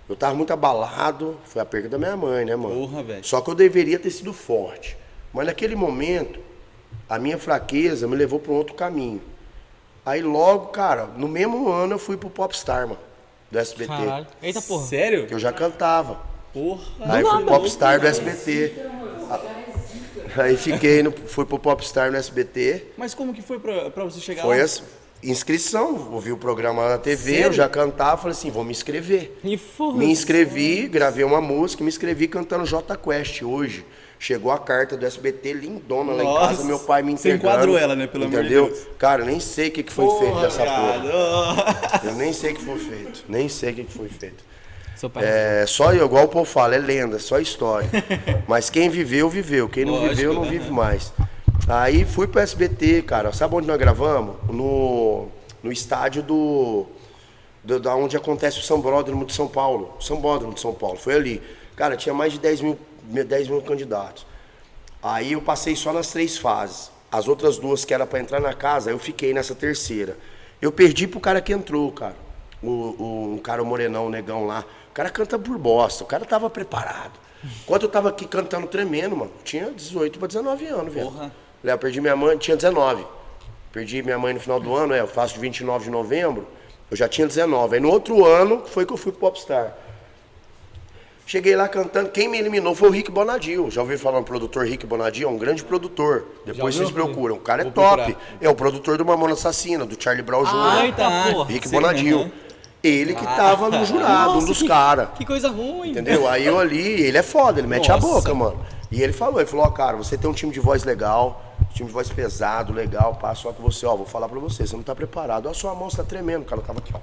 Eu tava muito abalado, foi a perda da minha mãe, né, mano? Porra, velho. Só que eu deveria ter sido forte. Mas naquele momento, a minha fraqueza me levou para um outro caminho. Aí logo, cara, no mesmo ano eu fui pro Popstar, mano, do SBT. Caralho. Eita porra. Sério? Que eu já cantava. Porra. Aí fui pro Popstar do SBT. Aí fiquei, no, fui pro Popstar no SBT. Mas como que foi pra, pra você chegar Foi lá? as inscrição, ouvi o programa na TV, Sério? eu já cantava, falei assim, vou me inscrever. E porra. Me inscrevi, gravei uma música, me inscrevi cantando J Quest hoje. Chegou a carta do SBT lindona lá em Nossa, casa, meu pai me você entregando. enquadrou ela, né, pelo amor de Entendeu? Deus. Cara, nem sei o que, que foi feito dessa porra. Cara, Eu nem sei o que foi feito. Nem sei o que, que foi feito. Pai. É, só eu, igual o povo fala, é lenda, só história. Mas quem viveu, viveu. Quem não Lógico, viveu, não né? vive mais. Aí fui pro SBT, cara. Sabe onde nós gravamos? No, no estádio do, do- da onde acontece o Sambódromo de São Paulo. O Sambódromo de São Paulo, foi ali. Cara, tinha mais de 10 mil, 10 mil candidatos. Aí eu passei só nas três fases. As outras duas que era pra entrar na casa, eu fiquei nessa terceira. Eu perdi pro cara que entrou, cara. O, o, um cara o morenão, o negão lá. O cara canta por bosta. O cara tava preparado. Enquanto eu tava aqui cantando tremendo, mano, tinha 18 pra 19 anos, velho. Porra. Léo, eu perdi minha mãe, tinha 19. Perdi minha mãe no final do ano, é, eu faço de 29 de novembro. Eu já tinha 19. Aí no outro ano foi que eu fui pro Popstar. Cheguei lá cantando. Quem me eliminou foi o Rick Bonadio. Já ouviu falar no produtor Rick Bonadio? É um grande produtor. Depois vocês procuram. O cara é Vou top. procurar. É o produtor do Mamona Assassina, do Charlie Brown Jr. Ai, tá, porra. Rick Bonadio. aham. Ele que tava no jurado, um Nossa, dos que- caras. Que coisa ruim. Entendeu? Aí eu ali, ele é foda, ele mete a Nossa. boca, mano. E ele falou, ele falou, ó, cara, você tem um time de voz legal, um time de voz pesado, legal, pá, só que você, ó, vou falar pra você, você não tá preparado. Ó, a sua mão está tremendo, cara, eu tava aqui, ó.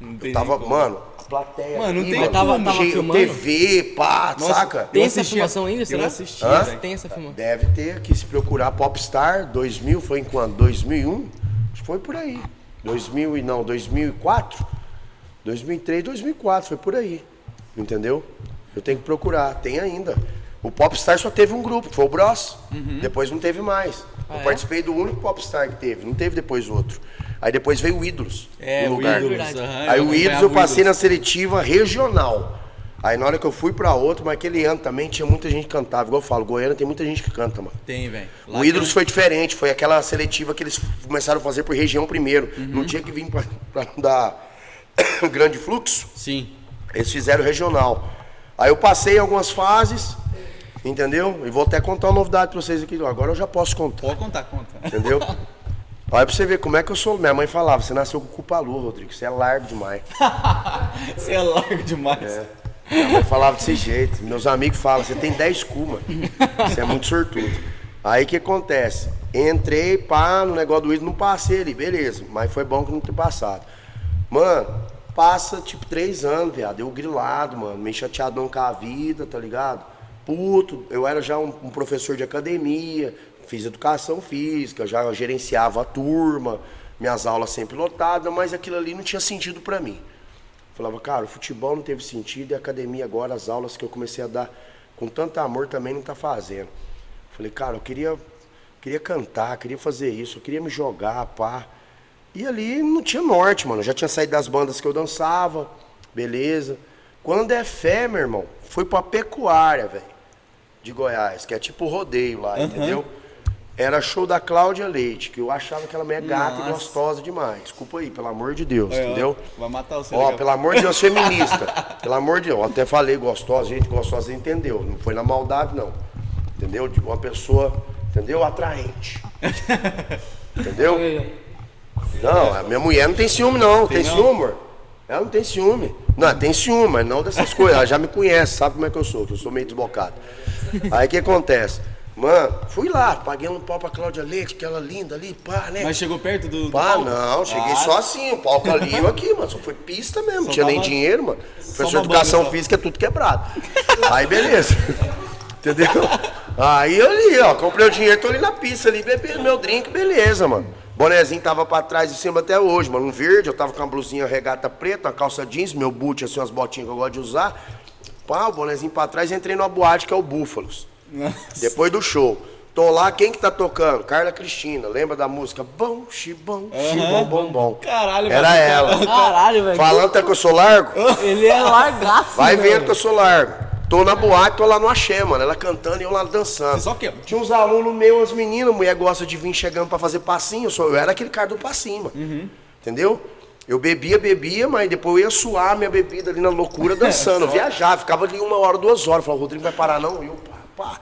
Não tem Eu tava, mano, a plateia Mano, não tem como. Tava- tava cheio, filmando? TV, pá, Nossa, saca? Tem Eu essa filmação ainda, eu será? assistia, Hã? velho. Tem essa filmação. Deve ter aqui, se procurar Popstar 2000, foi em quando? 2001? Acho que foi por aí. 2000 e não, 2004? 2003, 2004, foi por aí. Entendeu? Eu tenho que procurar, tem ainda. O Popstar só teve um grupo, que foi o Bros. Depois não teve mais. Ah, eu é? participei do único Popstar que teve, não teve depois outro. Aí depois veio o Ídolos. É, no o lugar. Ídolos. Verdade. aham, Aí o Ídolos eu o passei na Ídolos. seletiva regional. Aí na hora que eu fui pra outro, mas aquele ano também tinha muita gente que cantava. Igual eu falo, Goiânia tem muita gente que canta, mano. Tem, velho. O Ídolos tem- foi diferente, foi aquela seletiva que eles começaram a fazer por região primeiro. Uhum. No dia que vim pra, pra não dar grande fluxo, Sim. eles fizeram regional. Aí eu passei algumas fases, entendeu? E vou até contar uma novidade pra vocês aqui. Agora eu já posso contar, Pode contar, conta. entendeu? Olha pra você ver como é que eu sou. Minha mãe falava, você nasceu com culpa lua, Rodrigo, você é largo demais. Você é largo demais. É. Minha mãe falava desse jeito. Meus amigos falam, você tem 10 cu, mano. Você é muito sortudo. Aí o que acontece? Entrei, pá, no negócio do ídolo, não passei ali, beleza. Mas foi bom que não ter passado. Mano, passa tipo três anos, viado. Eu grilado, mano, meio chateadão com a vida, tá ligado? Puto, eu era já um, um professor de academia, fiz educação física, já gerenciava a turma, minhas aulas sempre lotadas, mas aquilo ali não tinha sentido pra mim. Falava, cara, o futebol não teve sentido e a academia agora, as aulas que eu comecei a dar com tanto amor também não tá fazendo. Falei, cara, eu queria, queria cantar, queria fazer isso, eu queria me jogar, pá. E ali não tinha norte, mano. Eu já tinha saído das bandas que eu dançava, beleza. Quando é fé, meu irmão, fui pra pecuária, velho, de Goiás, que é tipo rodeio lá, entendeu? Era show da Cláudia Leite, que eu achava que ela é gata Nossa. e gostosa demais. Desculpa aí, pelo amor de Deus, ó, entendeu? Vai matar você. Ó, a pelo amor de Deus, feminista. pelo amor de Deus. Eu até falei gostosa, gente gostosa entendeu. Não foi na maldade, não. Entendeu? De uma pessoa, entendeu? Atraente. entendeu? Não, a minha mulher não tem ciúme, não. Tem, Tem não? ciúme, amor? Ela não tem ciúme. Não, tem ciúme, mas não dessas coisas. Ela já me conhece, sabe como é que eu sou, que eu sou meio desbocado. Aí o que acontece? Mano, fui lá, paguei um pau pra Cláudia Leite, aquela linda ali, pá, né? Mas chegou perto do. do Pá, palco? não, cheguei Ah, só assim, o palco ali e eu aqui, mano. Só foi pista mesmo, não tinha nem dinheiro, mano. Professor de educação física é tudo quebrado. Aí beleza. Entendeu? Aí eu ali, ó, comprei o dinheiro, tô ali na pista ali, bebendo meu drink, beleza, mano. Bonezinho tava pra trás e cima até hoje, mano. Um verde, eu tava com uma blusinha regata preta, uma calça jeans, meu boot, assim, umas botinhas que eu gosto de usar. Pá, o bonezinho pra trás e entrei numa boate que é o Búfalos. Nossa. Depois do show. Tô lá, quem que tá tocando? Carla Cristina. Lembra da música? Bom, xibom, xibom, bom, bom. Caralho, Era mano, ela. Caralho, velho. Falando até que eu sou largo? Ele é largaço, Vai velho. vendo que eu sou largo. Tô na boate, tô lá no axé, mano. Ela cantando e eu lá dançando. Você só quer? Tinha uns alunos meus, umas meninas, mulher gosta de vir chegando pra fazer passinho. Eu, sou, eu era aquele cara do passinho, mano. Entendeu? Eu bebia, bebia, mas depois eu ia suar minha bebida ali na loucura dançando. Eu viajava, ficava ali uma hora, duas horas. Falava, o Rodrigo vai parar não? E eu, pá,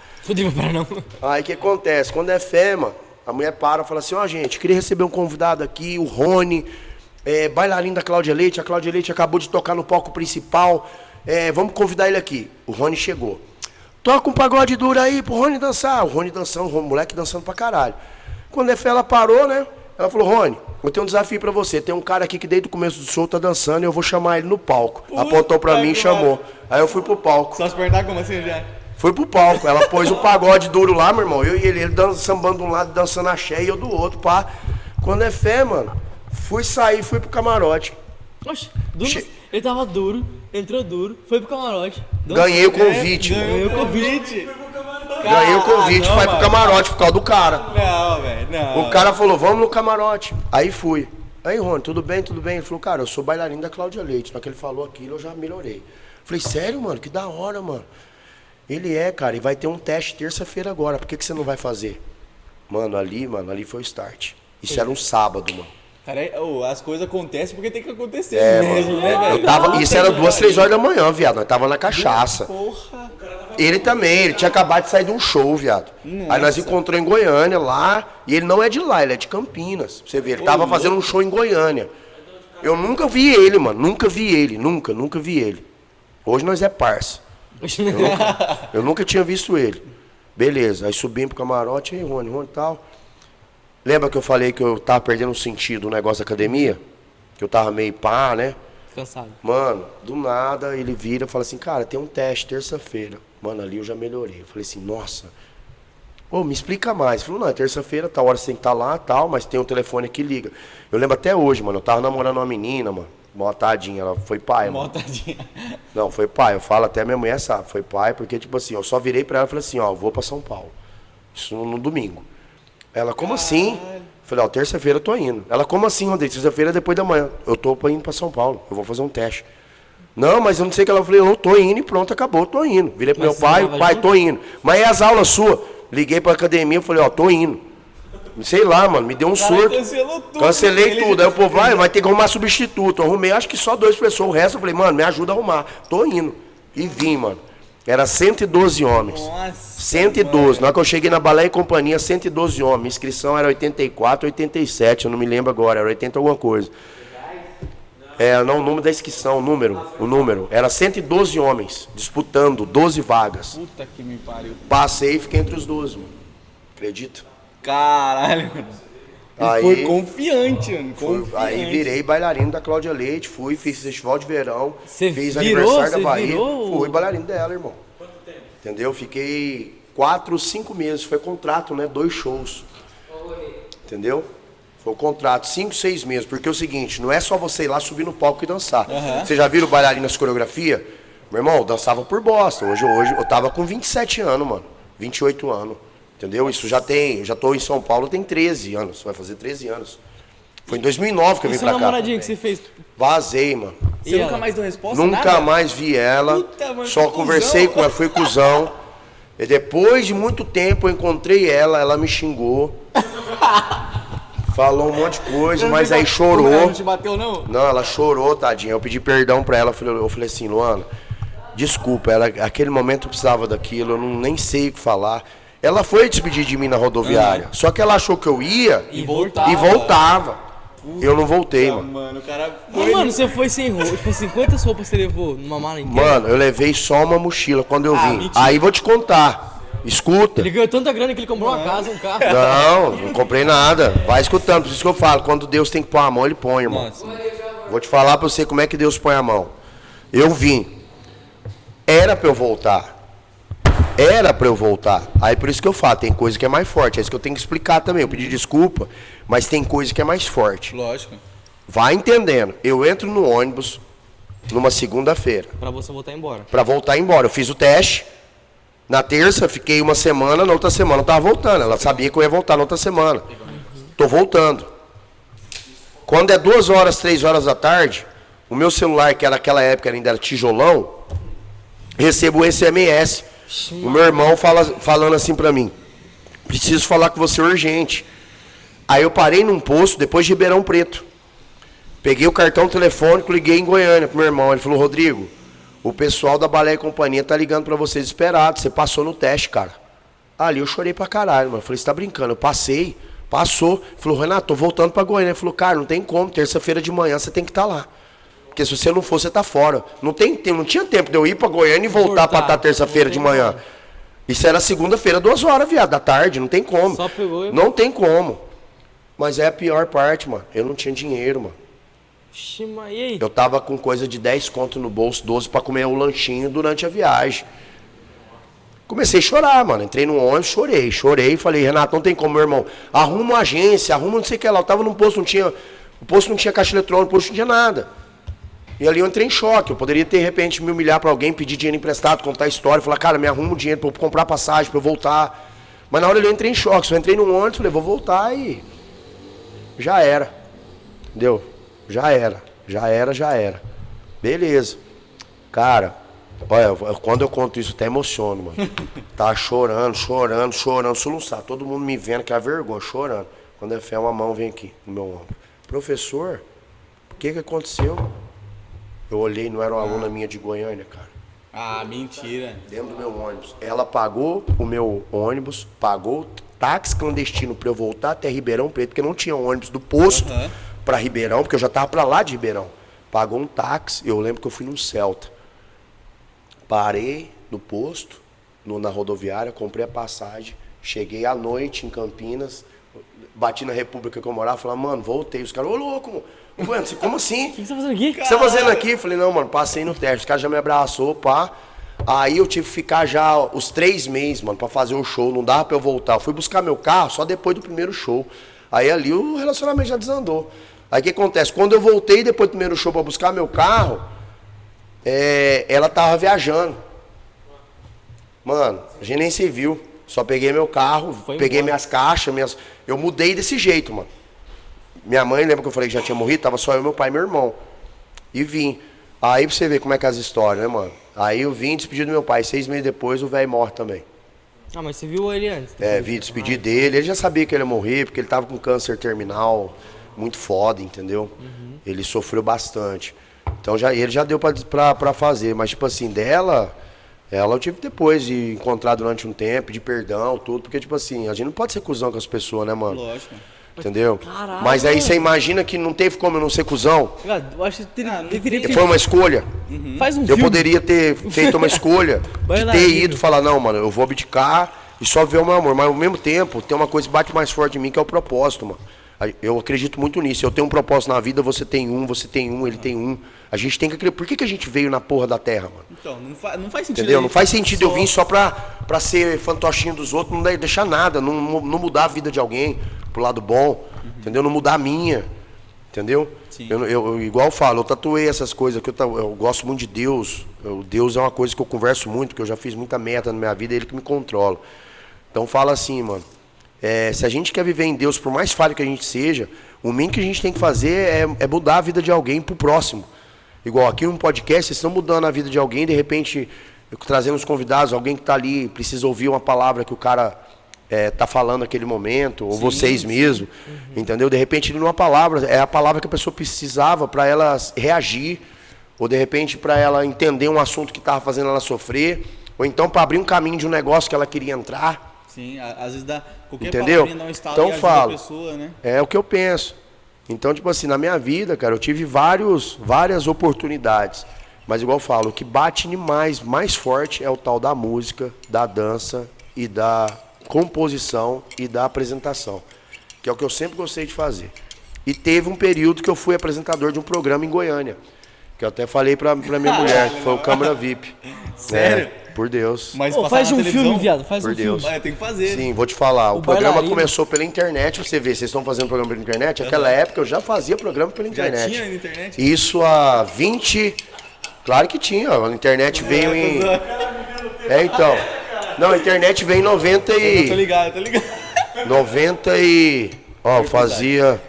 para não. Aí o que acontece? Quando é fé, mano, a mulher para e fala assim, ó gente, queria receber um convidado aqui, o Rony, é, bailarino da Cláudia Leite, a Cláudia Leite acabou de tocar no palco principal, é, vamos convidar ele aqui. O Rony chegou. Toca um pagode duro aí pro Rony dançar. O Rony dançando, o moleque dançando pra caralho. Quando é fé, ela parou, né? Ela falou, Rony, eu tenho um desafio pra você. Tem um cara aqui que desde o começo do show tá dançando e eu vou chamar ele no palco. Apontou pra mim e chamou. Aí eu fui pro palco. Só se perguntar como assim já. Fui pro palco, ela pôs o pagode duro lá, meu irmão. Eu e ele, ele dan- sambando de um lado, dançando axé e eu do outro, pá. Quando é fé, mano, fui sair, fui pro camarote. Oxe, duro, Che- ele tava duro, entrou duro, foi pro camarote. Ganhei o convite. Ganhei o convite. Ganhei o convite Ah, pra ir pro camarote por causa do cara. Não, velho, não. O cara falou, vamos no camarote. Aí fui. Aí, Rony, tudo bem, tudo bem? Ele falou, cara, eu sou bailarino da Cláudia Leite. Na que ele falou aquilo, eu já melhorei. Falei, sério, mano? Que da hora, mano. Ele é, cara, e vai ter um teste terça-feira agora. Por que, que você não vai fazer? Mano, ali, mano, ali foi o start. Isso era um sábado, mano. Cara, é- ô, as coisas acontecem porque tem que acontecer É, mesmo, mano. né, velho? Eu tava, isso era duas, três horas da manhã, viado. Nós tava na cachaça. Porra. Ele também, ele tinha acabado de sair de um show, viado. Aí nós encontramos em Goiânia lá, e ele não é de lá, ele é de Campinas. Você ver, ele tava fazendo um show em Goiânia. Eu nunca vi ele, mano, nunca vi ele, nunca, nunca vi ele. Hoje nós é parça. Eu nunca tinha visto ele. Beleza, aí subimos pro camarote, aí Rony, Rony e tal. Lembra que eu falei que eu tava perdendo o sentido do negócio da academia? Que eu tava meio pá, né? Cansado. Mano, do nada ele vira e fala assim, cara, tem um teste terça-feira. Mano, ali eu já melhorei. Eu falei assim, nossa. Ô, me explica mais. Ele falou, não, é terça-feira, tal hora você tem que estar lá tal, mas tem um telefone que liga. Eu lembro até hoje, mano, eu tava namorando uma menina, mano. Mó tadinha, ela foi pai, mano. Motadinha. Não, foi pai. Eu falo até minha mulher sabe, foi pai, porque, tipo assim, eu só virei pra ela e falei assim, ó, vou pra São Paulo. Isso no, no domingo. Ela, como assim? Eu Falei, ó, terça-feira eu tô indo. Ela, como assim, Rodrigo? Terça-feira é depois da manhã. Eu tô indo pra São Paulo. Eu vou fazer um teste. Não, mas eu não sei o que ela falei, eu tô indo e pronto, acabou, tô indo. Virei pro Mas meu pai, pai, junto? tô indo. Mas e as aulas suas? Liguei pra academia, falei, ó, tô indo. Sei lá, mano, me deu um surto. cancelou tudo. Cancelei Ele- tudo. Aí o povo vai, vai ter que arrumar substituto. Eu arrumei acho que só duas pessoas. O resto eu falei, mano, me ajuda a arrumar. Tô indo. E vim, mano. Era 112 homens. Nossa. 112. Na hora que eu cheguei na Balé e Companhia, 112 homens. Inscrição era 84, 87, eu não me lembro agora, era 80 alguma coisa. É, não, o número da inscrição, o número, o número. Era 112 homens disputando 12 vagas. Puta que me pariu. Passei e fiquei entre os 12, mano. Acredita? Caralho, mano. Aí- foi confiante, mano. Fui- Confiante. aí virei bailarino da Cláudia Leite, fui, fiz festival de verão, Você fiz virou? aniversário da Você Bahia. virou? Fui bailarino dela, irmão. Entendeu? Fiquei quatro, cinco meses. Foi contrato, né? Dois shows. Entendeu? Foi o contrato, cinco, seis meses. Porque é o seguinte, não é só você ir lá subir no palco e dançar. Você já viram bailarinas coreografia? Meu irmão, eu dançava por bosta. Hoje, hoje eu tava com 27 anos, mano. 28 anos. Entendeu? Isso já tem. Eu já tô em São Paulo tem 13 anos. Vai fazer 13 anos. Foi em 2009 que eu vim pra cá. namoradinho que você fez? Vazei, mano. Você E nunca ela? mais deu resposta? Nunca nada? mais vi ela. Puta, mano, só conversei cuzão. com ela, fui cuzão. E depois de muito tempo eu encontrei ela, ela me xingou. Falou um monte de coisa, mas aí Ela chorou. não te bateu, não? Não, ela chorou, tadinha. Eu pedi perdão pra ela. Eu falei, eu falei assim, Luana, desculpa, ela, aquele momento eu precisava daquilo, eu não, nem sei o que falar. Ela foi despedir de mim na rodoviária. Só que ela achou que eu ia E voltava. e voltava. Eu não voltei, Ah, mano. mano, o cara Mas, mano, você foi sem roupa. Tipo assim, quantas roupas você levou numa mala inteira? Mano, eu levei só uma mochila quando eu Ah, vim. mentira. Aí vou te contar. Escuta. Ele ganhou tanta grana que ele comprou uma casa, um carro. Não, não comprei nada. Vai escutando, por isso que eu falo, quando Deus tem que pôr a mão, ele põe, irmão. Nossa. Vou te falar pra você como é que Deus põe a mão. Eu vim. Era pra eu voltar. Era pra eu voltar. Aí por isso que eu falo, tem coisa que é mais forte. É isso que eu tenho que explicar também. Eu pedi desculpa, mas tem coisa que é mais forte. Lógico. Vai entendendo. Eu entro no ônibus numa segunda-feira. Pra você voltar embora. Pra voltar embora. Eu fiz o teste. Na terça, fiquei uma semana, na outra semana eu tava voltando. Ela sabia que eu ia voltar na outra semana. Tô voltando. Quando é duas horas, três horas da tarde, o meu celular, que era naquela época ainda era tijolão, recebo um SMS. O meu irmão fala, falando assim pra mim: preciso falar com você urgente. Aí eu parei num posto depois de Ribeirão Preto. Peguei o cartão telefônico, liguei em Goiânia pro meu irmão. Ele falou: Rodrigo, o pessoal da Balé e Companhia tá ligando pra você desesperado. Você passou no teste, cara. Ali eu chorei pra caralho, mano. Eu Falei, você tá brincando? Eu passei, passou. Ele Falou, Renato, tô voltando pra Goiânia. Ele falou, cara, não tem como. Terça-feira de manhã você tem que estar lá. Porque se você não for, você tá fora. Não, tem, não tinha tempo de eu ir pra Goiânia e voltar, Voltar. pra estar terça-feira de manhã. como. Isso era segunda-feira, duas horas, viado, da tarde. Não tem como. Só pegou e- Não tem como. Mas é a pior parte, mano. Eu não tinha dinheiro, mano. Mas e aí? Eu tava com coisa de 10 conto no bolso, 12 pra comer o lanchinho durante a viagem. Comecei a chorar, mano. Entrei no ônibus, chorei, chorei. Falei, Renato, não tem como, meu irmão. Arruma uma agência, arruma não sei o que lá. Eu tava num posto, não tinha. O posto não tinha caixa eletrônica, o posto não tinha nada. E ali eu entrei em choque. Eu poderia, de repente, me humilhar pra alguém, pedir dinheiro emprestado, contar a história, falar, cara, me arruma um dinheiro pra eu comprar passagem, pra eu voltar. Mas na hora eu entrei em choque. Só entrei no ônibus, falei, vou voltar e. Já era. Entendeu? Já era. Já era, já era. Beleza. Cara, olha, quando eu conto isso, até emociono, mano. Tá chorando, chorando, chorando, soluçar. Todo mundo me vendo, que é a vergonha, chorando. Quando é fé, uma mão vem aqui no meu ombro. Professor, o que que aconteceu? Eu olhei, não era uma aluna minha de Goiânia, cara. Ah, mentira. Dentro do meu ônibus. Ela pagou o meu ônibus, pagou o táxi clandestino pra eu voltar até Ribeirão Preto, porque não tinha ônibus do posto Aham. pra Ribeirão, porque eu já tava pra lá de Ribeirão. Pagou um táxi, eu lembro que eu fui num Celta. Parei no posto, no- na rodoviária, comprei a passagem, cheguei à noite em Campinas, bati na República que eu morava, falei, mano, voltei. Os caras, ô louco, ô, Você- como assim? O que você tá fazendo aqui? O que você tá fazendo aqui? Eu falei, não, mano, passei no teste. Os caras já me abraçou, pá. Aí eu tive que ficar já os três meses, mano, pra fazer o show. Não dava pra eu voltar. Eu fui buscar meu carro só depois do primeiro show. Aí ali o relacionamento já desandou. Aí o que acontece? Quando eu voltei depois do primeiro show pra buscar meu carro, é, ela tava viajando. Mano, a gente nem se viu. Só peguei meu carro, Foi peguei embora. minhas caixas, minhas. Eu mudei desse jeito, mano. Minha mãe, lembra que eu falei que já tinha morrido? Tava só eu, meu pai e meu irmão. E vim. Aí pra você ver como é que é as histórias, né, mano? Aí eu vim despedir do meu pai. Seis meses depois o velho morre também. Ah, mas você viu ele antes? É, vim despedir dele. Ele já sabia que ele ia morrer, porque ele tava com câncer terminal muito foda, entendeu? Ele sofreu bastante. Então já, ele já deu pra, pra, pra fazer. Mas, tipo assim, dela, ela eu tive depois de encontrar durante um tempo, de perdão, tudo. Porque, tipo assim, a gente não pode ser cuzão com as pessoas, né, mano? Lógico. Entendeu? Caralho. Mas aí você imagina que não teve como eu não ser cuzão? Cara, eu acho que teria- Ah, deveria ter. Foi uma escolha. Faz um Eu filme. poderia ter feito uma escolha de lá, ter ido e falar, não, mano, eu vou abdicar e só ver o meu amor. Mas ao mesmo tempo, tem uma coisa que bate mais forte em mim, que é o propósito, mano. Eu acredito muito nisso. Eu tenho um propósito na vida, você tem um, você tem um, ele tem um. A gente tem que acreditar. Por que, que a gente veio na porra da terra, mano? Então, não, fa não faz sentido. Entendeu? Não faz sentido eu só- vir só pra, pra ser fantochinho dos outros, não de- deixar nada, não, não mudar a vida de alguém pro lado bom, entendeu? Não mudar a minha, entendeu? Eu, eu- eu- igual eu falo, eu tatuei essas coisas, que eu, eu gosto muito de Deus. Eu- Deus é uma coisa que eu converso muito, que eu já fiz muita meta na minha vida, é Ele que me controla. Então fala assim, mano. É, se a gente quer viver em Deus, por mais falho que a gente seja, o mínimo que a gente tem que fazer é, é mudar a vida de alguém pro próximo. Igual aqui um podcast, vocês estão mudando a vida de alguém, de repente, trazendo os convidados, alguém que está ali, precisa ouvir uma palavra que o cara é, tá falando naquele momento, ou vocês mesmo, entendeu? De repente, numa palavra, é a palavra que a pessoa precisava para ela reagir, ou de repente para ela entender um assunto que estava fazendo ela sofrer, ou então para abrir um caminho de um negócio que ela queria entrar. Sim, às vezes dá. Qualquer Entendeu? dá um estalo Então falo. pessoa, né? É o que eu penso. Então, tipo assim, na minha vida, cara, eu tive vários, várias oportunidades. Mas igual eu falo, o que bate em mais, mais forte é o tal da música, da dança e da composição e da apresentação. Que é o que eu sempre gostei de fazer. E teve um período que eu fui apresentador de um programa em Goiânia. Que eu até falei pra, pra minha mulher, que foi o Câmara VIP. Sério? É, por Deus. Mas Ô, passar faz um televisão- filme, viado. Faz Por um Deus. filme. É, tem que fazer. Sim, vou te falar. O, O programa bailarino. começou pela internet, pra você ver. Vocês estão fazendo programa pela internet? Naquela época eu já fazia programa pela Já internet. tinha na internet? Isso há 20. Claro que tinha. A internet veio em. É, então. Não, a internet veio em 90 Eu tô e. ligado, tô ligado. 90 e. Ó, fazia.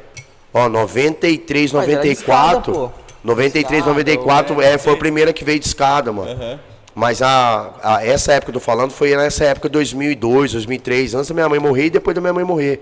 Ó, 93, Mas era de escada, 94. pô. 93, Escada, 94. É, foi a primeira que veio de escada, mano. Aham. Mas a, a- essa época que eu tô falando foi nessa época de 2002, 2003, antes da minha mãe morrer e depois da minha mãe morrer.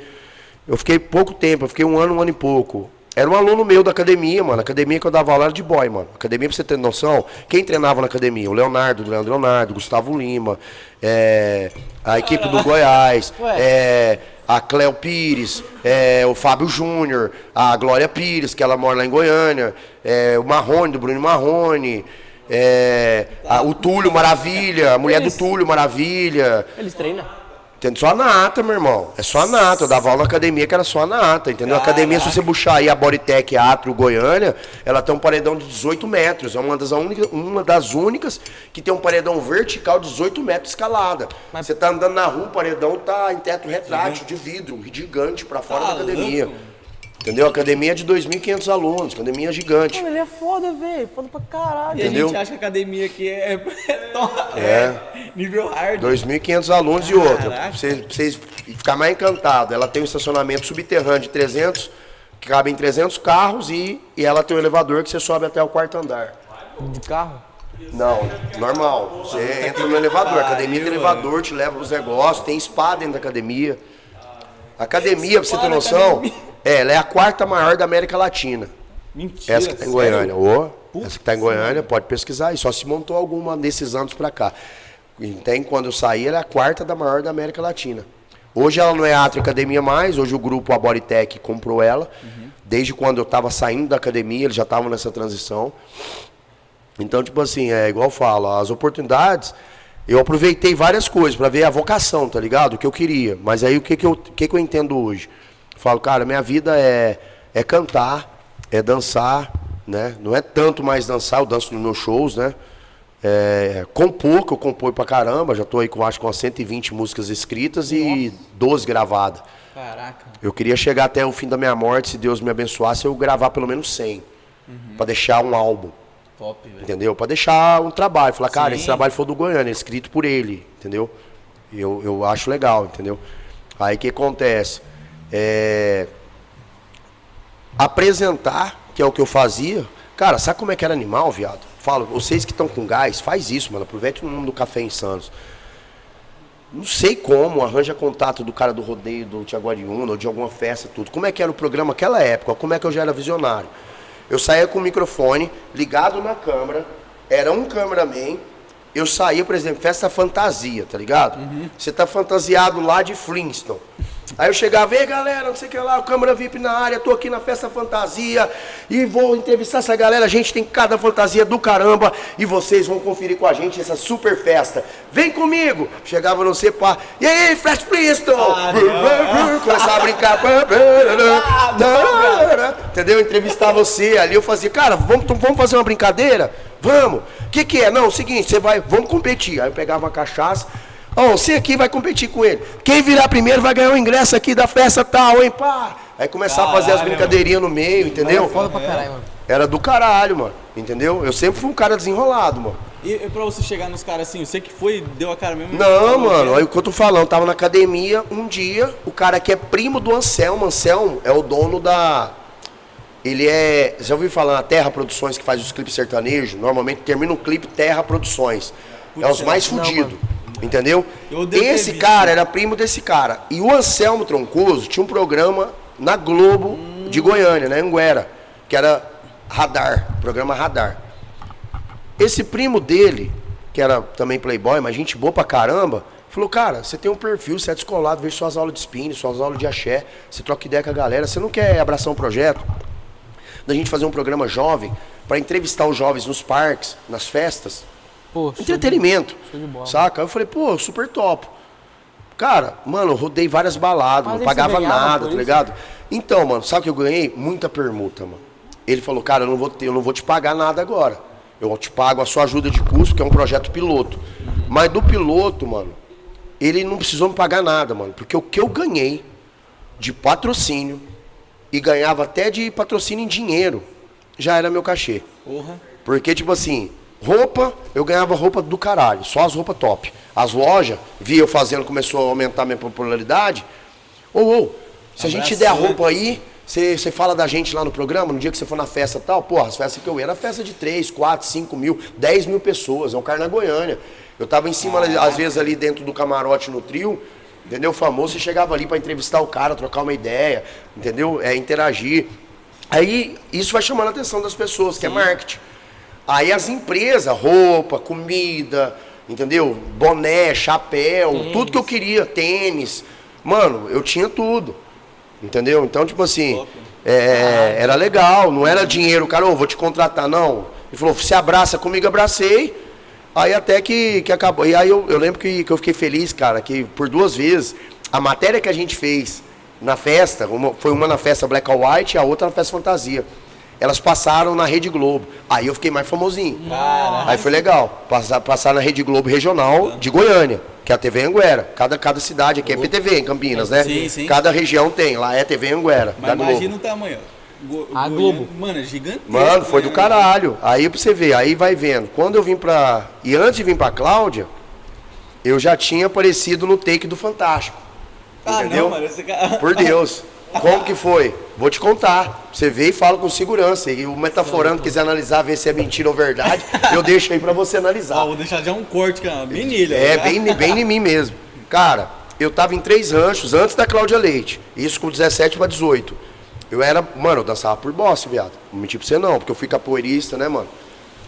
Eu fiquei pouco tempo, eu fiquei um ano, um ano e pouco. Era um aluno meu da academia, mano. A academia que eu dava aula era de boy, mano. Academia, pra você ter noção, quem treinava na academia? O Leonardo, o Leandro Leonardo, Gustavo Lima, é, a equipe do Goiás, Ué. é, a Cléo Pires, é, o Fábio Júnior, a Glória Pires, que ela mora lá em Goiânia, é, o Marrone, do Bruno Marrone, é, a- o Túlio Maravilha, a mulher do Túlio Maravilha. Eles treinam. Entendeu? Só a nata, meu irmão. É só a nata. Eu dava aula na academia que era só a nata, entendeu? A academia, se você puxar aí a Bodytech Atrio Goiânia, ela tem um paredão de 18 metros. É uma das, única- uma das únicas que tem um paredão vertical de 18 metros escalada. Você tá andando na rua, o paredão tá em teto retrátil, de vidro, gigante pra fora Tá da academia. louco. Entendeu? Academia é de 2.500 alunos, academia gigante. Mano, ele é foda, velho. Foda pra caralho. E a Entendeu? gente acha que a academia aqui é, é, top, É. é nível hard. 2.500 alunos e outra. Caraca. Pra vocês, pra vocês ficar mais encantado. Ela tem um estacionamento subterrâneo de 300, que cabe em 300 carros e, e ela tem um elevador que você sobe até o quarto andar. De carro? Não, normal. Você entra no elevador. A academia tem elevador, te leva pros negócios, tem spa dentro da academia. A academia, pra você ter noção, é, ela é a quarta maior da América Latina. Mentira. Essa que tá em? Goiânia. Ô, essa que tá em Goiânia, pode pesquisar aí. Só se montou alguma desses anos pra cá. Tem quando eu saí, ela é a quarta da maior da América Latina. Hoje ela não é Atrio Academia mais, hoje o grupo Aboritec comprou ela. Desde quando eu tava saindo da academia, eles já estavam nessa transição. Então, tipo assim, é igual eu falo, as oportunidades, eu aproveitei várias coisas pra ver a vocação, tá ligado? O que eu queria. Mas aí o que, que, eu, que, que eu entendo hoje? Eu falo, cara, minha vida é, é cantar, é dançar, né? Não é tanto mais dançar, eu danço nos meus shows, né? É, compor, que eu componho pra caramba, já tô aí com acho que umas 120 músicas escritas e 12 gravadas. Caraca. Eu queria chegar até o fim da minha morte, se Deus me abençoasse, eu gravar pelo menos 100. Pra deixar um álbum. Top, velho. Entendeu? Pra deixar um trabalho. Falar, cara, Sim. esse trabalho foi do Goiânia, escrito por ele, entendeu? Eu, eu acho legal, entendeu? Aí o que acontece? É... Apresentar, que é o que eu fazia. Cara, sabe como é que era animal, viado? Falo, vocês que estão com gás, faz isso, mano. Aproveite o nome do Café em Santos. Não sei como, arranja contato do cara do rodeio, do Tiaguariúna, ou de alguma festa, tudo. Como é que era o programa naquela época? Como é que eu já era visionário? Eu saía com o microfone ligado na câmera, era um cameraman. Eu saía, por exemplo, festa fantasia, tá ligado? Você tá fantasiado lá de Flintstone. Aí eu chegava, ei galera, não sei o que lá, o câmera VIP na área, tô aqui na festa fantasia e vou entrevistar essa galera. A gente tem cada fantasia do caramba e vocês vão conferir com a gente essa super festa. Vem comigo! Chegava no Cepá, e aí, Fresh Flintstone? Começava a brincar. Entendeu? Entrevistar você ali, eu fazia, cara, vamos, vamos fazer uma brincadeira? Vamos. O que, que é? Não, é o seguinte, você vai, vamos competir. Aí eu pegava uma cachaça. Ó, você aqui vai competir com ele. Quem virar primeiro vai ganhar o ingresso aqui da festa tal, hein, pá. Aí começava a fazer as Caralho, brincadeirinhas no meio, entendeu? É foda pra caralho, mano. Era do caralho, mano. Entendeu? Eu sempre fui um cara desenrolado, mano. E, e pra você chegar nos caras assim, você que foi, deu a cara mesmo? Não, mano, olha o que eu tô falando. Tava na academia um dia, o cara que é primo do Anselmo, Anselmo é o dono da. Ele é. Já ouviu falar na Terra Produções que faz os clipes sertanejos? Normalmente termina um clipe Terra Produções. é os mais fudidos. Entendeu? Esse cara era primo desse cara. E o Anselmo Troncoso tinha um programa na Globo de Goiânia, na Anguera, que era Radar, programa Radar. Esse primo dele, que era também playboy, mas gente boa pra caramba, falou, cara, você tem um perfil, você é descolado, vejo suas aulas de spin, suas aulas de axé, você troca ideia com a galera, você não quer abraçar um projeto? Da gente fazer um programa jovem, pra entrevistar os jovens nos parques, nas festas, Pô, entretenimento, de saca? Eu falei, pô, super top. Cara, mano, eu rodei várias baladas, Mas não pagava nada, tá ligado? Então, mano, sabe o que eu ganhei? Muita permuta, mano. Ele falou, cara, eu não vou, ter, eu não vou te pagar nada agora. Eu te pago a sua ajuda de custo, que é um projeto piloto. Mas do piloto, mano, ele não precisou me pagar nada, mano. Porque o que eu ganhei de patrocínio e ganhava até de patrocínio em dinheiro, já era meu cachê. Porra. Porque, tipo assim, roupa, eu ganhava roupa do caralho, só as roupas top. As lojas, via eu fazendo, começou a aumentar minha popularidade. Ô, ô, se a gente der a roupa aí, você fala da gente lá no programa, no dia que você for na festa tal, porra, as festas que eu ia era festa de 3, 4, 5 mil, 10 mil pessoas, é um cara na Goiânia. Eu tava em cima, às vezes, ali dentro do camarote no trio, entendeu? Famoso, você chegava ali pra entrevistar o cara, trocar uma ideia, entendeu? É, interagir. Aí, isso vai chamando a atenção das pessoas, que é marketing. Aí as empresas, roupa, comida, entendeu? Boné, chapéu, tudo que eu queria, tênis. Mano, eu tinha tudo. Entendeu? Então, tipo assim, é, era legal, não era dinheiro, cara, vou te contratar, não. Ele falou, você abraça comigo, abracei. Aí até que, que acabou. E aí eu, eu lembro que, que eu fiquei feliz, cara, que por duas vezes, a matéria que a gente fez na festa, uma- foi uma na festa Black or White e a outra na festa Fantasia. Elas passaram na Rede Globo. Aí eu fiquei mais famosinho. Caraca. Aí foi legal. Passar, passar na Rede Globo Regional de Goiânia, que é a TV Anguera. Cada, cada cidade aqui é PTV em Campinas, né? Sim, sim. Cada região tem. Lá é TV Anguera, da Mas Globo. imagina o tamanho. Go- A Goiânia- Globo. Mano, é gigante. Mano, foi do caralho. Aí pra você ver, aí vai vendo. Quando eu vim pra. E antes de vir pra Cláudia, eu já tinha aparecido no take do Fantástico. Ah, entendeu? não, mano. Esse cara... Por Deus. Como que foi? Vou te contar. Você vê e fala com segurança. E o metaforando quiser analisar, ver se é mentira ou verdade, eu deixo aí pra você analisar. Ó, vou deixar já um corte, cara. Bem nele. ó. É, bem, bem em mim mesmo. Cara, eu tava em três ranchos antes da Cláudia Leite. Isso com 17 pra 18. Eu era, mano, eu dançava por boss, viado. Não menti pra você não, porque eu fui capoeirista, né, mano?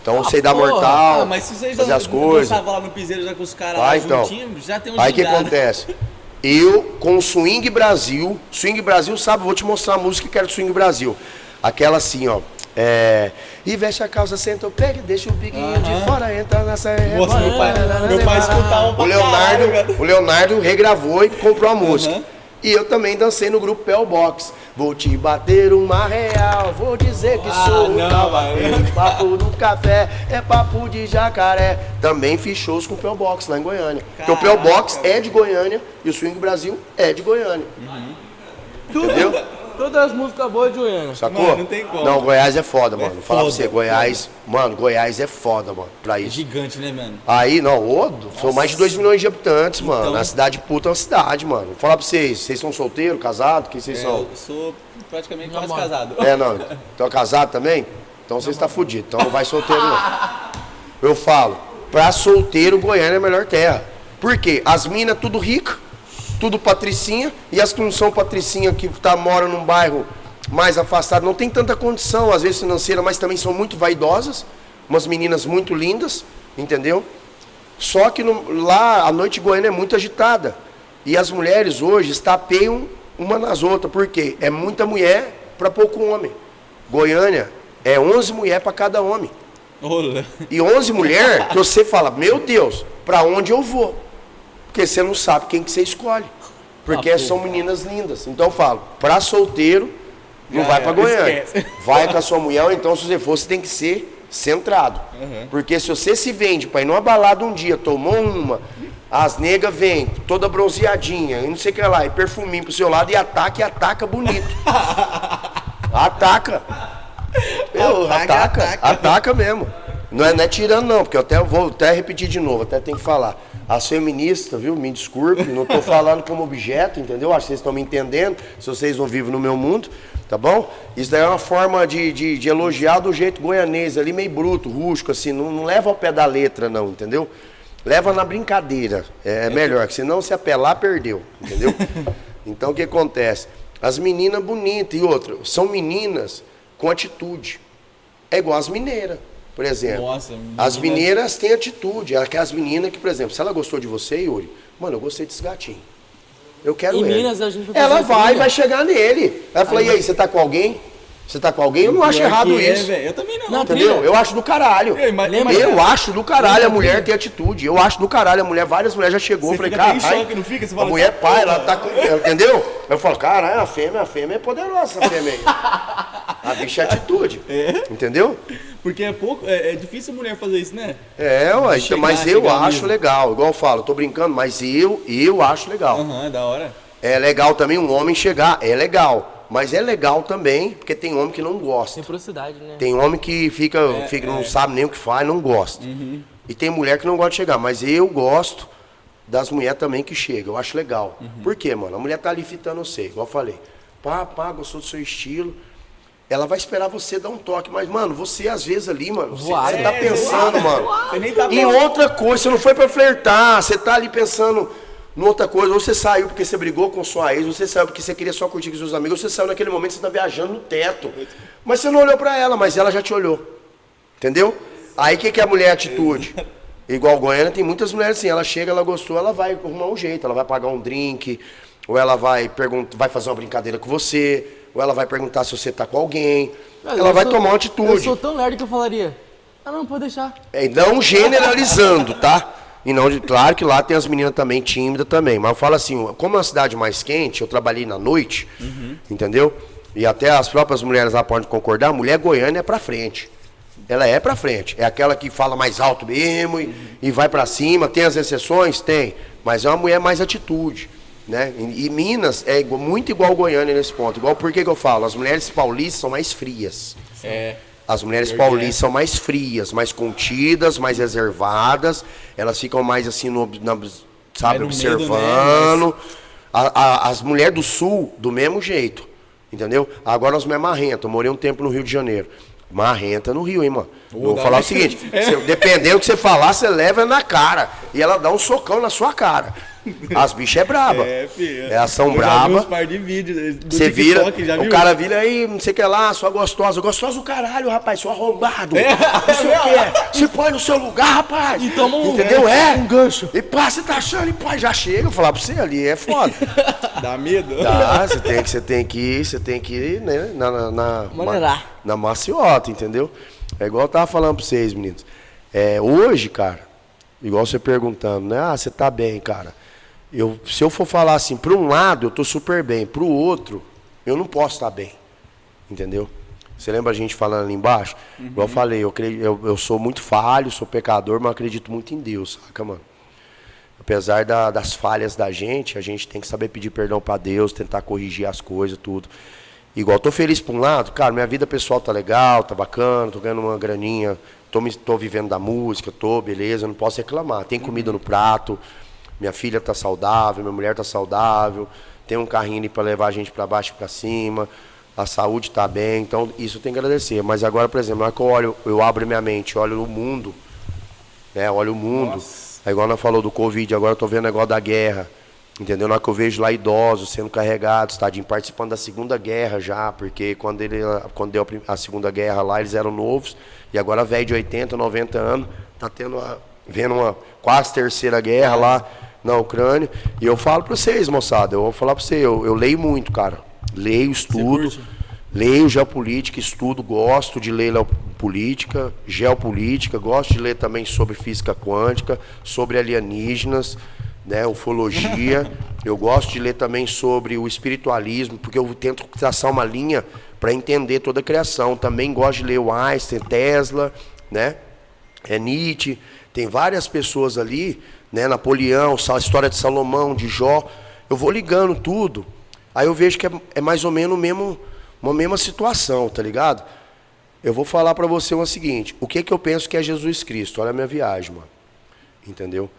Então eu sei dar mortal, Ah, mas se você já fazer as coisas. dançava lá no piseiro já com os caras lá então. juntinhos, já tem um Aí o que acontece? Eu, com o Swing Brasil, Swing Brasil, sabe, vou te mostrar a música que era do Swing Brasil. Aquela assim, ó. É. E veste a calça, senta o pé, deixa o biguinho de fora, entra nessa. Nossa, meu pai, meu pai escutava O Leonardo, cara. o Leonardo regravou e comprou a música. Aham. E eu também dancei no grupo Pel Box. Vou te bater uma real, vou dizer que Ah, sou não. É papo no café, é papo de jacaré. Também fiz shows com o Pel Box lá em Goiânia. Porque o Pel Caraca. Box é de Goiânia e o Swing Brasil é de Goiânia. Entendeu? Todas as músicas boas de Goiânia. Sacou? Mano, não tem como. Não, Goiás é foda, mano. Vou falar pra foda, você, Goiás, mano, Goiás é foda, mano, pra É isso. gigante, né, mano? Aí, não, ô, são mais de 2 milhões de habitantes, mano. Então- Na cidade puta é uma cidade, mano. Vou falar pra vocês, vocês são solteiros, casados? Quem vocês É, são? eu sou praticamente quase Namoro. casado. É, não. Então casado também? Então você está fudido. Então não vai solteiro, não. Eu falo, pra solteiro, Goiânia é a melhor terra. Por quê? As minas tudo rica, tudo patricinha, e as que não são patricinha, que tá, moram num bairro mais afastado, não tem tanta condição, às vezes financeira, mas também são muito vaidosas, umas meninas muito lindas, entendeu? Só que no- lá a noite goiana é muito agitada. E as mulheres hoje estapeiam uma nas outras. Por quê? É muita mulher para pouco homem. Goiânia é 11 mulheres para cada homem. Olha. E 11 mulheres que você fala, meu Deus, para onde eu vou? Porque você não sabe quem que você escolhe. Porque Ah, são meninas lindas. Então eu falo, para solteiro, não Já vai para Goiânia. esquece. Vai com a sua mulher, ou então se você for, você tem que ser centrado. Porque se você se vende para ir numa balada um dia, tomou uma, as negas vêm, toda bronzeadinha, e não sei o que lá, e perfuminho pro seu lado, e ataca, e ataca bonito. ataca. Eu, Ataca, ataca, ataca. ataca, mesmo. Não é, não é tirando, não, porque eu até vou até repetir de novo, até tem que falar. As feministas, viu? Me desculpe, não estou falando como objeto, entendeu? Acho que vocês estão me entendendo, se vocês não vivem no meu mundo, tá bom? Isso daí é uma forma de, de, de elogiar do jeito goianês, ali meio bruto, rústico, assim, não, não leva ao pé da letra, não, entendeu? Leva na brincadeira, é, melhor, que senão se apelar, perdeu, entendeu? Então o que acontece? As meninas bonitas e outra, são meninas com atitude. É igual as mineiras, por exemplo. Nossa, as menina- mineiras têm atitude. Aquelas meninas que, por exemplo, se ela gostou de você, Yuri, mano, eu gostei desse gatinho. Eu quero Em ele. Minas, a gente foi Ela vai, trilha. vai chegar nele. Ela fala, e aí, você tá com alguém? Você tá com alguém? Eu não acho Pior errado é, isso. eu também não. Não, Entendeu? Eu acho do caralho. Mas- Eu acho do caralho a mulher ter atitude. Eu acho do caralho a mulher. Várias mulheres já chegou. Você eu falei, choque, não fica? Você a fala, mulher "Tá pai, ela porra." tá com. Entendeu? Eu falo, caralho, a fêmea, a fêmea é poderosa, a fêmea aí. A bicha é atitude. Entendeu? Porque é pouco, é, é difícil mulher fazer isso, né? É, ué, De chegar, mas eu acho mesmo. legal. Igual eu falo, tô brincando, mas eu, eu acho legal. Aham, da hora. É legal também um homem chegar, é legal. Mas é legal também, porque tem homem que não gosta. Reciprocidade, né? Tem homem que fica, fica não sabe nem o que faz, não gosta. E tem mulher que não gosta de chegar, mas eu gosto das mulheres também que chegam, eu acho legal. Por quê, mano? A mulher tá ali fitando você, igual eu falei. Pá, pá, gostou do seu estilo. Ela vai esperar você dar um toque, mas, mano, você às vezes ali, mano, você, você tá É, pensando, mano. Você nem tá Em outra coisa, você não foi pra flertar, você tá ali pensando em outra coisa, ou você saiu porque você brigou com sua ex, ou você saiu porque você queria só curtir com seus amigos, ou você saiu naquele momento você tá viajando no teto. Mas você não olhou pra ela, mas ela já te olhou. Entendeu? Aí o que, que é a mulher atitude? Igual Goiânia, tem muitas mulheres assim, ela chega, ela gostou, ela vai arrumar um jeito, ela vai pagar um drink, ou ela vai perguntar, vai fazer uma brincadeira com você, ou ela vai perguntar se você tá com alguém. Mas ela eu vai sou- tomar uma Eu atitude. sou tão lerdo que eu falaria. Ah, não, pode deixar. É, não generalizando, tá? E não, de- claro que lá tem as meninas também tímidas também. Mas eu falo assim, como é uma cidade mais quente, eu trabalhei na noite, entendeu? e até as próprias mulheres lá podem concordar, a mulher goiana é pra frente. Ela é pra frente. É aquela que fala mais alto mesmo e, e vai pra cima. Tem as exceções? Tem. Mas é uma mulher mais atitude. Né? E, e Minas é igual- muito igual Goiânia nesse ponto. Igual por que eu falo? As mulheres paulistas são mais frias. É. As mulheres que é. paulistas são mais frias, mais contidas, mais reservadas. Elas ficam mais assim, no, na- sabe, no medo, observando. A- a- as mulheres do sul, do mesmo jeito. Entendeu? Agora as mulheres marrentas. Eu morei um tempo no Rio de Janeiro. Marrenta no Rio, hein, mano? Eu vou dá- falar o seguinte: você- dependendo do que você falar, você leva na cara. E ela dá um socão na sua cara. As bichas é braba. É, filho. Elas são braba. uns par de vídeos do Você vira, TikTok, já o cara vira aí, não sei o que lá, sua gostosa. Gostosa o caralho, rapaz, seu arrombado. É. Não sei o que. Se põe no seu lugar, rapaz. E toma um- Entendeu? É. um gancho. E pá, você tá achando, e pá, já chega. Eu falar pra você ali, é foda. Dá medo? Tá, você tem que, você tem que ir, você tem que ir, né, na, na, na, Maneirar. na maciota, entendeu? É igual eu tava falando pra vocês, meninos. É, hoje, cara, igual você perguntando, né? Ah, você tá bem, cara. Eu, se eu for falar assim, para um lado eu tô super bem, para o outro eu não posso estar bem, entendeu? Você lembra a gente falando ali embaixo? Igual eu falei, eu, eu, eu sou muito falho, sou pecador, mas acredito muito em Deus, saca, mano? Apesar da- das falhas da gente, a gente tem que saber pedir perdão para Deus, tentar corrigir as coisas, tudo. Igual, tô feliz por um lado, cara, minha vida pessoal tá legal, tá bacana, tô ganhando uma graninha, tô, me, tô vivendo da música, tô, beleza, não posso reclamar. Tem comida no prato, minha filha tá saudável, minha mulher tá saudável, tem um carrinho ali para levar a gente para baixo e para cima, a saúde tá bem, então isso tem que agradecer. Mas agora, por exemplo, na hora que eu olho, eu abro minha mente, olho o mundo, né? Olha o mundo. É igual nós falou do Covid, agora eu tô vendo o negócio da guerra. Entendeu? Na hora que eu vejo lá idosos sendo carregados, tadinho, participando da Segunda Guerra já, porque quando, ele, quando deu a Segunda Guerra lá, eles eram novos, e agora velho de 80, 90 anos, tá tendo a- vendo uma quase terceira guerra lá na Ucrânia. E eu falo pra vocês, moçada, eu vou falar pra você, eu, eu leio muito, cara. Leio, estudo. Leio geopolítica, estudo, gosto de ler política, geopolítica, gosto de ler também sobre física quântica, sobre alienígenas, né, ufologia. eu gosto de ler também sobre o espiritualismo, porque eu tento traçar uma linha para entender toda a criação. Também gosto de ler o Einstein, Tesla, né? É Nietzsche, tem várias pessoas ali, né? Napoleão, a história de Salomão, de Jó. Eu vou ligando tudo, aí eu vejo que é, é mais ou menos mesmo, uma mesma situação, tá ligado? Eu vou falar pra você o seguinte: o que que eu penso que é Jesus Cristo? Olha a minha viagem, mano. Entendeu?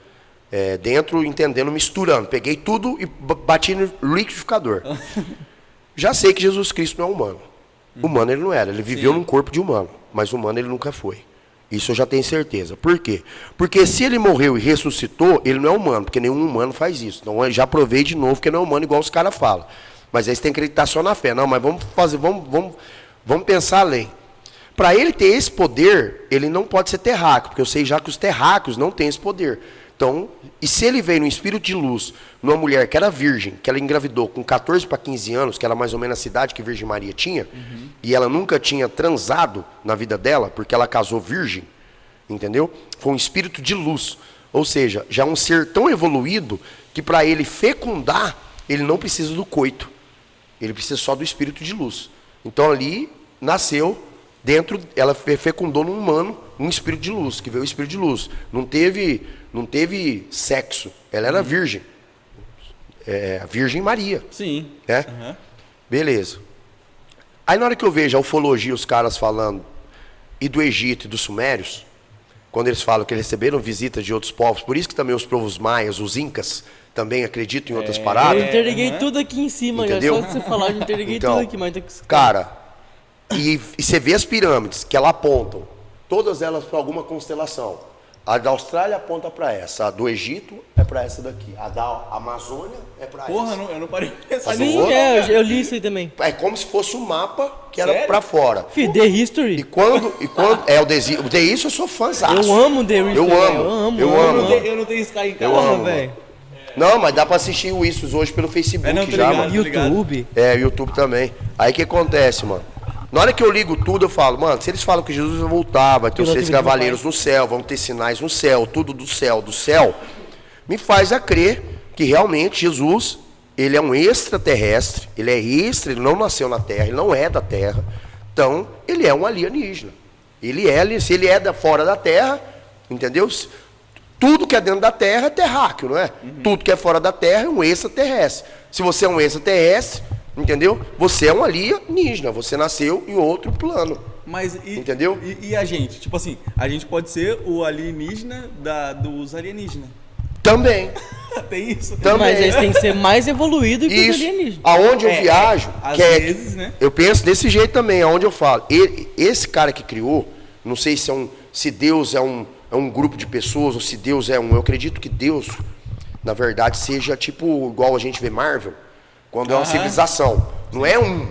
É, dentro, entendendo, misturando. Peguei tudo e ba- bati no liquidificador. Já sei que Jesus Cristo não é humano. Humano ele não era. Ele viveu num corpo de humano. Mas humano ele nunca foi. Isso eu já tenho certeza. Por quê? Porque se ele morreu e ressuscitou, ele não é humano, porque nenhum humano faz isso. Então eu já provei de novo que não é humano, igual os caras falam. Mas aí você tem que acreditar só na fé. Não, mas vamos fazer, vamos, vamos, vamos pensar além. Para ele ter esse poder, ele não pode ser terráqueo, porque eu sei já que os terráqueos não têm esse poder. Então, e se ele veio no espírito de luz, numa mulher que era virgem, que ela engravidou com 14 para 15 anos, que era mais ou menos a cidade que Virgem Maria tinha, e ela nunca tinha transado na vida dela, porque ela casou virgem, entendeu? Foi um espírito de luz. Ou seja, já um ser tão evoluído que para ele fecundar, ele não precisa do coito. Ele precisa só do espírito de luz. Então ali nasceu dentro, ela fe- fecundou num humano um espírito de luz, que veio o espírito de luz. Não teve, não teve sexo. Ela era virgem. É, a Virgem Maria, Sim. né? Aham. Beleza. Aí na hora que eu vejo a ufologia, os caras falando, e do Egito e dos Sumérios, quando eles falam que eles receberam visitas de outros povos, por isso que também os povos maias, os incas, também acreditam em outras Eu paradas. interliguei tudo aqui em cima, já Entendeu? só de você falar, eu interliguei Então, tudo aqui, mas tem que... Cara, e, e você vê as pirâmides que ela apontam, todas elas para alguma constelação. A da Austrália aponta para essa, a do Egito é para essa daqui, a da Amazônia é para Porra, essa. não- eu não parei de pensar Sim, nisso. Sim, é, eu, eu li isso aí também. É como se fosse um mapa que era para fora. Fih, The E History. quando, e quando é o Desi, o The Isso eu sou fãzaço. Eu amo The History. Eu amo, Eu amo, eu Eu amo. não, tenho, eu não tenho Sky em casa. Eu Porra, amo, velho. Não, mas dá para assistir o Isso hoje pelo Facebook É, não, já, ligado. mano. YouTube. É, YouTube também. Aí o que acontece, mano? Na hora que eu ligo tudo, eu falo, mano, se eles falam que Jesus vai voltar, vai ter os seis cavaleiros no céu, vão ter sinais no céu, tudo do céu, do céu, me faz a crer que realmente Jesus ele é um extraterrestre, ele é extra, ele não nasceu na Terra, ele não é da Terra. Então, ele é um alienígena. Ele é, se ele é da fora da Terra, entendeu? Tudo que é dentro da Terra é terráqueo, não é? Uhum. Tudo que é fora da Terra é um extraterrestre. Se você é um extraterrestre, entendeu? Você é um alienígena, você nasceu em outro plano. Mas e, entendeu? E, e, a gente? Tipo assim, a gente pode ser o alienígena da, dos alienígenas. Também. tem isso. Também. Mas eles têm que ser mais evoluídos que isso. os alienígenas. Aonde eu é, viajo, é, que é, vezes, né? eu penso desse jeito também, aonde eu falo. Ele, esse cara que criou, não sei se é um, se Deus é um, é um grupo de pessoas ou se Deus é um, eu acredito que Deus, na verdade, seja tipo igual a gente vê Marvel, quando ah, é uma civilização. Não é um,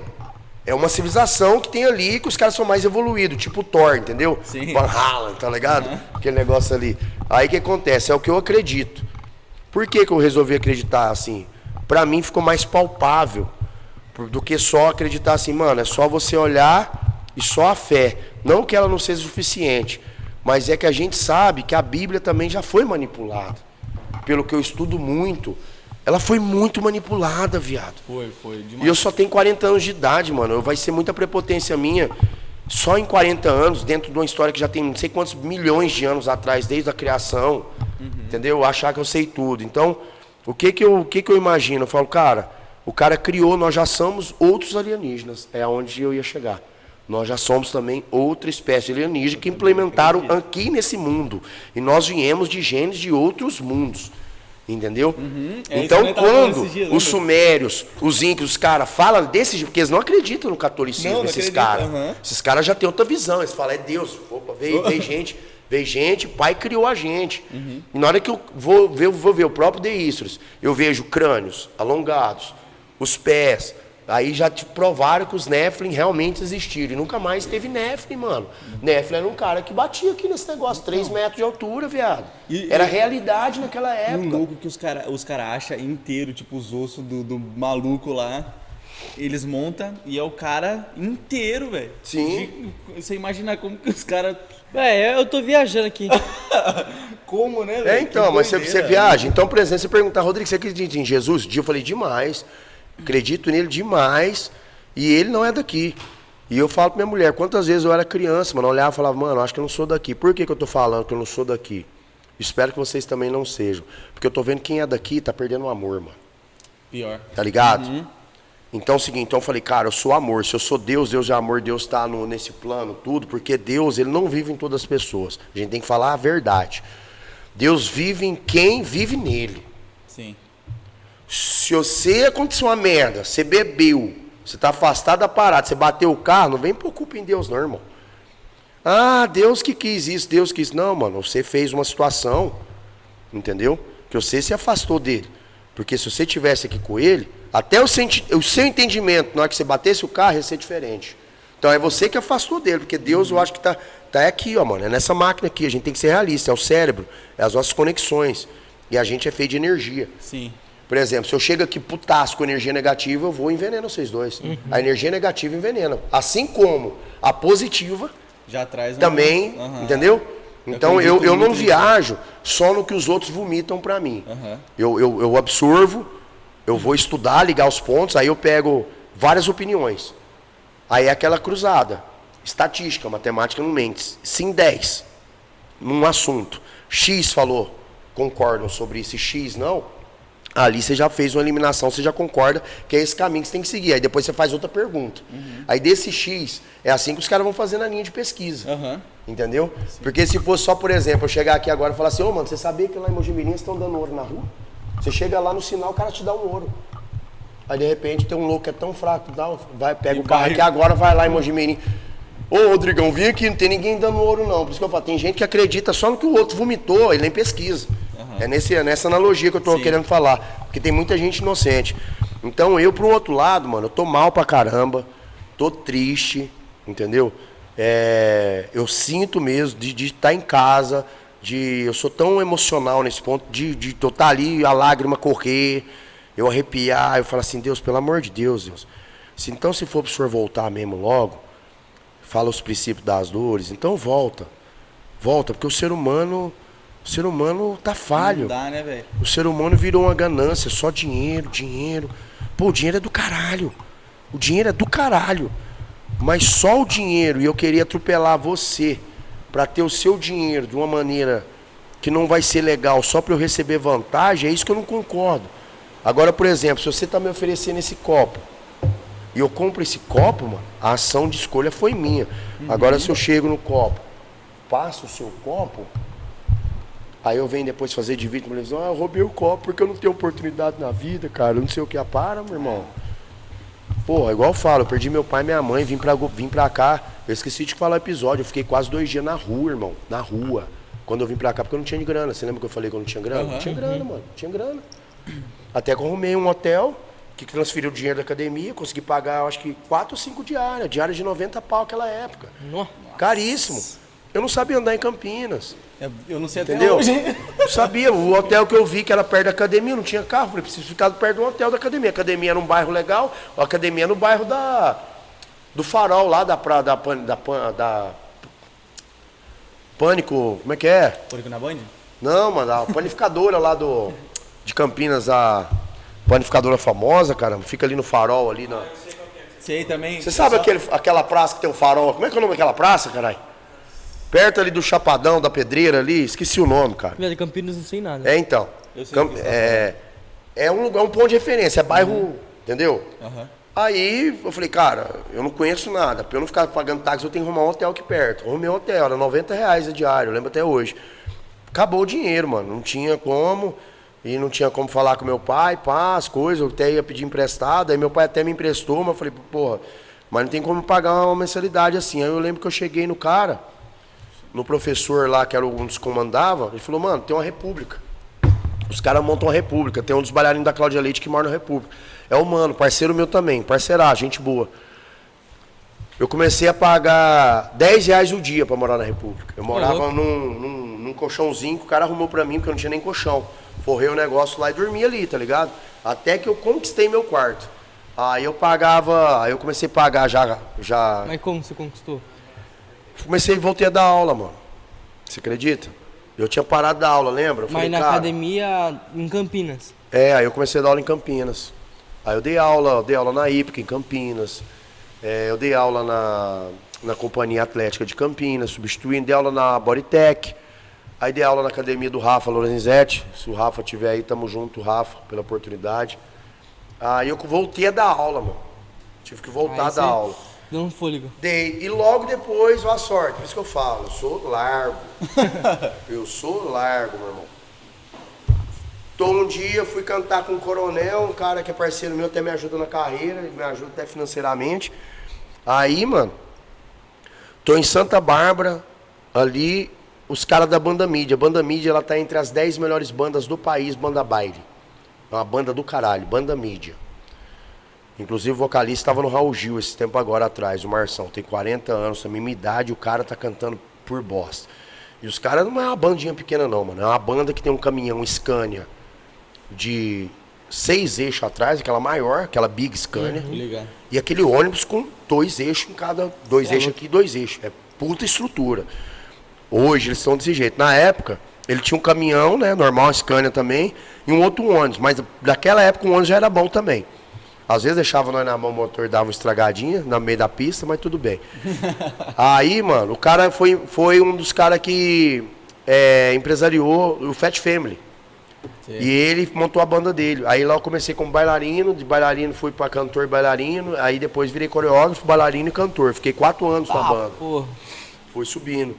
é uma civilização que tem ali que os caras são mais evoluídos, tipo Thor, entendeu? Sim. Van Halen, tá ligado? Aquele negócio ali. Aí o que acontece? É o que eu acredito. Por que, que eu resolvi acreditar assim? Para mim ficou mais palpável do que só acreditar assim, mano, é só você olhar e só a fé. Não que ela não seja suficiente, mas é que a gente sabe que a Bíblia também já foi manipulada. Pelo que eu estudo muito, ela foi muito manipulada, viado. Foi, foi. Demais. E eu só tenho 40 anos de idade, mano. Vai ser muita prepotência minha. Só em 40 anos, dentro de uma história que já tem não sei quantos milhões de anos atrás, desde a criação, uhum. entendeu? Achar que eu sei tudo. Então, o que que eu, o que que eu imagino? Eu falo, cara, o cara criou, nós já somos outros alienígenas. É aonde eu ia chegar. Nós já somos também outra espécie de alienígena que implementaram aqui nesse mundo. E nós viemos de genes de outros mundos. Entendeu? Uhum, é então, quando os sumérios, os incas, os caras falam desse jeito, porque eles não acreditam no catolicismo, não, não esses caras. Uhum. Esses caras já têm outra visão, eles falam, é Deus, opa, veio, veio gente, veio gente, pai criou a gente. Uhum. E na hora que eu vou ver, vou ver o próprio Deístros, eu vejo crânios alongados, os pés, Aí já te provaram que os Nephilim realmente existiram. E nunca mais teve Nephilim, mano. Nephilim era um cara que batia aqui nesse negócio, 3 metros de altura, viado. E, era e, realidade naquela época. Um louco que os caras os cara acham inteiro, tipo os ossos do, do maluco lá. Eles montam e é o cara inteiro, velho. Sim. Você imagina como que os caras. É, eu tô viajando aqui. como, né? Véio? É, então, mas você, você viaja. Então, por exemplo, você perguntar, Rodrigo, você acredita em Jesus? Um dia eu falei demais. Acredito nele demais. E ele não é daqui. E eu falo pra minha mulher, quantas vezes eu era criança, mano, eu olhava e falava, mano, acho que eu não sou daqui. Por que, que eu tô falando que eu não sou daqui? Espero que vocês também não sejam. Porque eu tô vendo quem é daqui tá perdendo o amor, mano. Pior. Tá ligado? Uhum. Então é o seguinte, então eu falei, cara, eu sou amor. Se eu sou Deus, Deus é amor, Deus está nesse plano, tudo, porque Deus, ele não vive em todas as pessoas. A gente tem que falar a verdade. Deus vive em quem vive nele. Sim. Se você aconteceu uma merda, você bebeu, você está afastado da parada, você bateu o carro, não vem por culpa em Deus, não, irmão. Ah, Deus que quis isso, Deus quis. Não, mano, você fez uma situação, entendeu? Que você se afastou dele. Porque se você tivesse aqui com ele, até o, senti o seu entendimento, na hora que você batesse o carro, ia ser diferente. Então é você que afastou dele, porque Deus, eu acho que está tá aqui, ó, mano. É nessa máquina aqui. A gente tem que ser realista. É o cérebro, é as nossas conexões. E a gente é feito de energia. Sim. Por exemplo, se eu chego aqui putaço com energia negativa, eu vou enveneno vocês dois. Uhum. A energia negativa envenena. Assim como a positiva já traz um... também, uhum. entendeu? Então eu, eu não viajo só no que os outros vomitam para mim. Uhum. Eu, eu, eu absorvo, eu vou estudar, ligar os pontos, aí eu pego várias opiniões. Aí é aquela cruzada. Estatística, matemática não mente. Sim 10 num assunto. X falou, concordam sobre isso, X não Ali você já fez uma eliminação, você já concorda que é esse caminho que você tem que seguir. Aí depois você faz outra pergunta. Uhum. Aí desse X, é assim que os caras vão fazer na linha de pesquisa. Uhum. Entendeu? Sim. Porque se fosse só, por exemplo, eu chegar aqui agora e falar assim, ô oh, mano, você sabia que lá em Mojimirim estão dando ouro na rua? Você chega lá no sinal, o cara te dá um ouro. Aí de repente tem um louco que é tão fraco, dá, vai, pega e o carro vai... aqui agora, vai lá em Mojimirim. Ô Rodrigão, vim aqui, não tem ninguém dando ouro não. Por isso que eu falo, tem gente que acredita só no que o outro vomitou, ele nem pesquisa. É nesse, é nessa analogia que eu tô Sim. querendo falar. Porque tem muita gente inocente. Então eu, pro outro lado, mano, eu tô mal pra caramba. Tô triste, entendeu? É, eu sinto mesmo de estar tá em casa, de eu sou tão emocional nesse ponto, de, de eu estar tá ali, a lágrima correr, eu arrepiar, eu falo assim, Deus, pelo amor de Deus, Deus. Se, então se for pro senhor voltar mesmo logo, fala os princípios das dores, então volta. Volta, porque o ser humano O ser humano tá falho. Não dá, né, velho? O ser humano virou uma ganância, só dinheiro, dinheiro. Pô, o dinheiro é do caralho. O dinheiro é do caralho. Mas só o dinheiro e eu queria atropelar você para ter o seu dinheiro de uma maneira que não vai ser legal só para eu receber vantagem, é isso que eu não concordo. Agora, por exemplo, se você tá me oferecendo esse copo e eu compro esse copo, mano, a ação de escolha foi minha. Agora, se eu chego no copo, passo o seu copo, Aí eu venho depois fazer de vítima televisão, ah, eu roubei o copo porque eu não tenho oportunidade na vida, cara. Eu não sei o que é. Para, meu irmão. Porra, igual eu falo, eu perdi meu pai e minha mãe, vim pra, vim pra cá. Eu esqueci de falar o episódio, eu fiquei quase dois dias na rua, irmão. Na rua. Quando eu vim pra cá, porque eu não tinha de grana. Você lembra que eu falei que eu não tinha grana? Aham. Não tinha grana, mano. Não tinha grana. Até que eu arrumei um hotel que transferiu o dinheiro da academia, consegui pagar, eu acho que quatro ou cinco diárias. Diária de 90 pau naquela época. Nó. Caríssimo. Eu não sabia andar em Campinas. Eu- Eu não sei até Entendeu? hoje. Eu sabia, o hotel que eu vi que era perto da academia, não tinha carro, falei, preciso ficar perto do hotel da academia. A academia era um bairro legal, a academia no bairro da do farol lá da pra, da, da, Pan- da Pânico, como é que é? Pânico na Band? Não, mano, a panificadora lá do de Campinas, a panificadora famosa, cara, fica ali no farol ali na Sei também. Você sabe aquele, aquela praça que tem o farol? Como é que é o nome daquela praça, caralho? Perto ali do Chapadão, da Pedreira ali, esqueci o nome, cara. Velho, Campinas não sei nada. É então. Eu sei Cam- o que você tá é, é um lugar, um ponto de referência, é bairro, entendeu? Aham. Aí eu falei, cara, eu não conheço nada. Pra eu não ficar pagando táxi, eu tenho que arrumar um hotel aqui perto. Arrumei um hotel, era 90 reais a diário, eu lembro até hoje. Acabou o dinheiro, mano. Não tinha como. E não tinha como falar com meu pai, pá, as coisas, eu até ia pedir emprestado. Aí meu pai até me emprestou, mas eu falei, porra, mas não tem como pagar uma mensalidade assim. Aí eu lembro que eu cheguei no cara, no professor lá, que era um dos comandava, ele falou, mano, tem uma república. Os caras montam uma república. Tem um dos bailarinos da Cláudia Leite que mora na república. É o mano, parceiro meu também, parceirá, gente boa. Eu comecei a pagar 10 reais o dia pra morar na república. Eu morava louco. num, num, num colchãozinho que o cara arrumou pra mim, porque eu não tinha nem colchão. Forrei o negócio lá e dormia ali, tá ligado? Até que eu conquistei meu quarto. Aí eu pagava, aí eu comecei a pagar já, já Mas como você conquistou? Comecei e voltei a dar aula, mano. Você acredita? Eu tinha parado da aula, lembra? Eu Mas falei, na cara, academia em Campinas. É, aí eu comecei a dar aula em Campinas. Aí eu dei aula, eu dei aula na IPCA em Campinas. É, eu dei aula na, na Companhia Atlética de Campinas, substituindo, dei aula na Bodytech. Aí dei aula na academia do Rafa Lorenzetti. Se o Rafa tiver aí, tamo junto, Rafa, pela oportunidade. Aí eu voltei a dar aula, mano. Tive que voltar Aí a você dar aula. Deu um fôlego. Dei. E logo depois, ó a sorte. Por isso que eu falo, eu sou largo. eu sou largo, meu irmão. Tô um dia, fui cantar com um coronel, um cara que é parceiro meu, até me ajuda na carreira, me ajuda até financeiramente. Aí, mano, tô em Santa Bárbara, ali, os caras da Banda Mídia. A Banda Mídia, ela tá entre as 10 melhores bandas do país, Banda Baile. É uma banda do caralho, Banda Mídia. Inclusive o vocalista estava no Raul Gil esse tempo agora atrás, o Marção. Tem 40 anos, a mesma idade, o cara tá cantando por bosta. E os caras não é uma bandinha pequena não, mano. É uma banda que tem um caminhão Scania de seis eixos atrás, aquela maior, aquela Big Scania. Ligado. E aquele ônibus com dois eixos em cada. Dois É eixos aqui, dois eixos. É puta estrutura. Hoje eles estão desse jeito. Na época, ele tinha um caminhão, né? Normal, Scania também, e um outro ônibus. Mas daquela época o ônibus já era bom também. Às vezes deixava nós na mão o motor dava uma estragadinha no meio da pista, mas tudo bem. Aí, mano, o cara foi, foi um dos caras que é, empresariou o Fat Family. Sei. E ele montou a banda dele. Aí lá eu comecei como bailarino, de bailarino fui pra cantor e bailarino, aí depois virei coreógrafo, bailarino e cantor. Fiquei quatro anos na Ah, banda. porra. Fui subindo.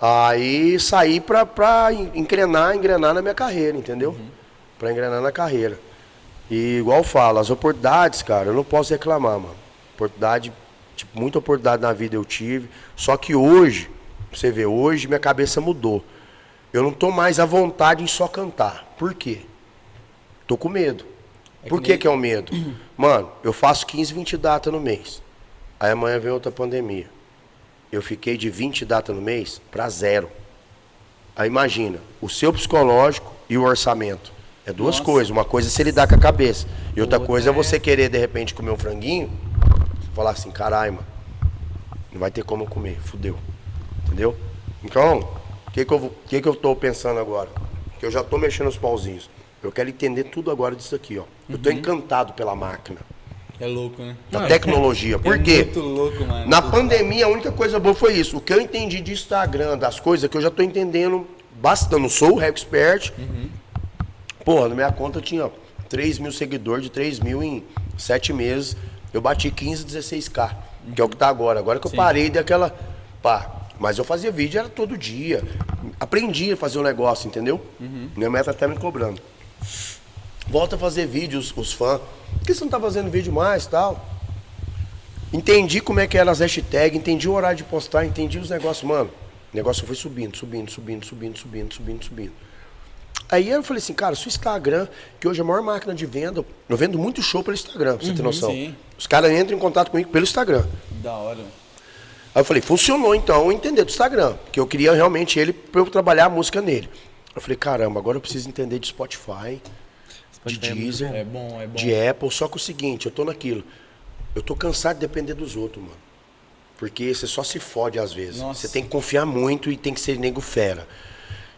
Aí saí pra, pra en- engrenar, engrenar na minha carreira, entendeu? Pra engrenar na carreira. E igual eu falo, as oportunidades, cara, eu não posso reclamar, mano. Oportunidade, tipo, muita oportunidade na vida eu tive. Só que hoje, pra você ver, hoje minha cabeça mudou. Eu não tô mais à vontade em só cantar. Por quê? Tô com medo. É Por que que, nem- que é o medo? Mano, eu faço 15, 20 datas no mês. Aí amanhã vem outra pandemia. Eu fiquei de 20 datas no mês para zero. Aí imagina, o seu psicológico e o orçamento. É duas Nossa. coisas. Uma coisa é se lidar com a cabeça. E outra coisa é é- você querer, de repente, comer um franguinho. Falar assim, caralho, mano. Não vai ter como eu comer. Fudeu. Entendeu? Então, O que, que, eu, que, que eu tô pensando agora? Que eu já tô mexendo os pauzinhos. Eu quero entender tudo agora disso aqui, ó. Eu tô encantado pela máquina, É louco, né? da tecnologia. Por é quê? muito louco, mano. Na pandemia, a única coisa boa foi isso. O que eu entendi de Instagram, das coisas que eu já tô entendendo bastante. Eu não sou o expert. Porra, na minha conta eu tinha 3 mil seguidores, de 3 mil em 7 meses. Eu bati 15, 16k, que é o que tá agora. Agora que eu parei daquela. Pá. Mas eu fazia vídeo, era todo dia. Aprendi a fazer o negócio, entendeu? Minha meta até me cobrando. Volta a fazer vídeos, os fãs. Por que você não tá fazendo vídeo mais tal? Entendi como é que eram as hashtags, entendi o horário de postar, entendi os negócios, mano. O negócio foi subindo, subindo, subindo, subindo, subindo, subindo, subindo. Aí eu falei assim, cara, se o Instagram, que hoje é a maior máquina de venda, eu vendo muito show pelo Instagram, pra você ter noção. sim. Os caras entram em contato comigo pelo Instagram. Da hora. Aí eu falei, funcionou então eu entender do Instagram, porque eu queria realmente ele pra eu trabalhar a música nele. Eu falei, caramba, agora eu preciso entender de Spotify, de Spotify é muito Deezer, É bom, é bom. de Apple, só que o seguinte, eu tô naquilo. Eu tô cansado de depender dos outros, mano. Porque você só se fode às vezes. Nossa. Você tem que confiar muito e tem que ser nego fera.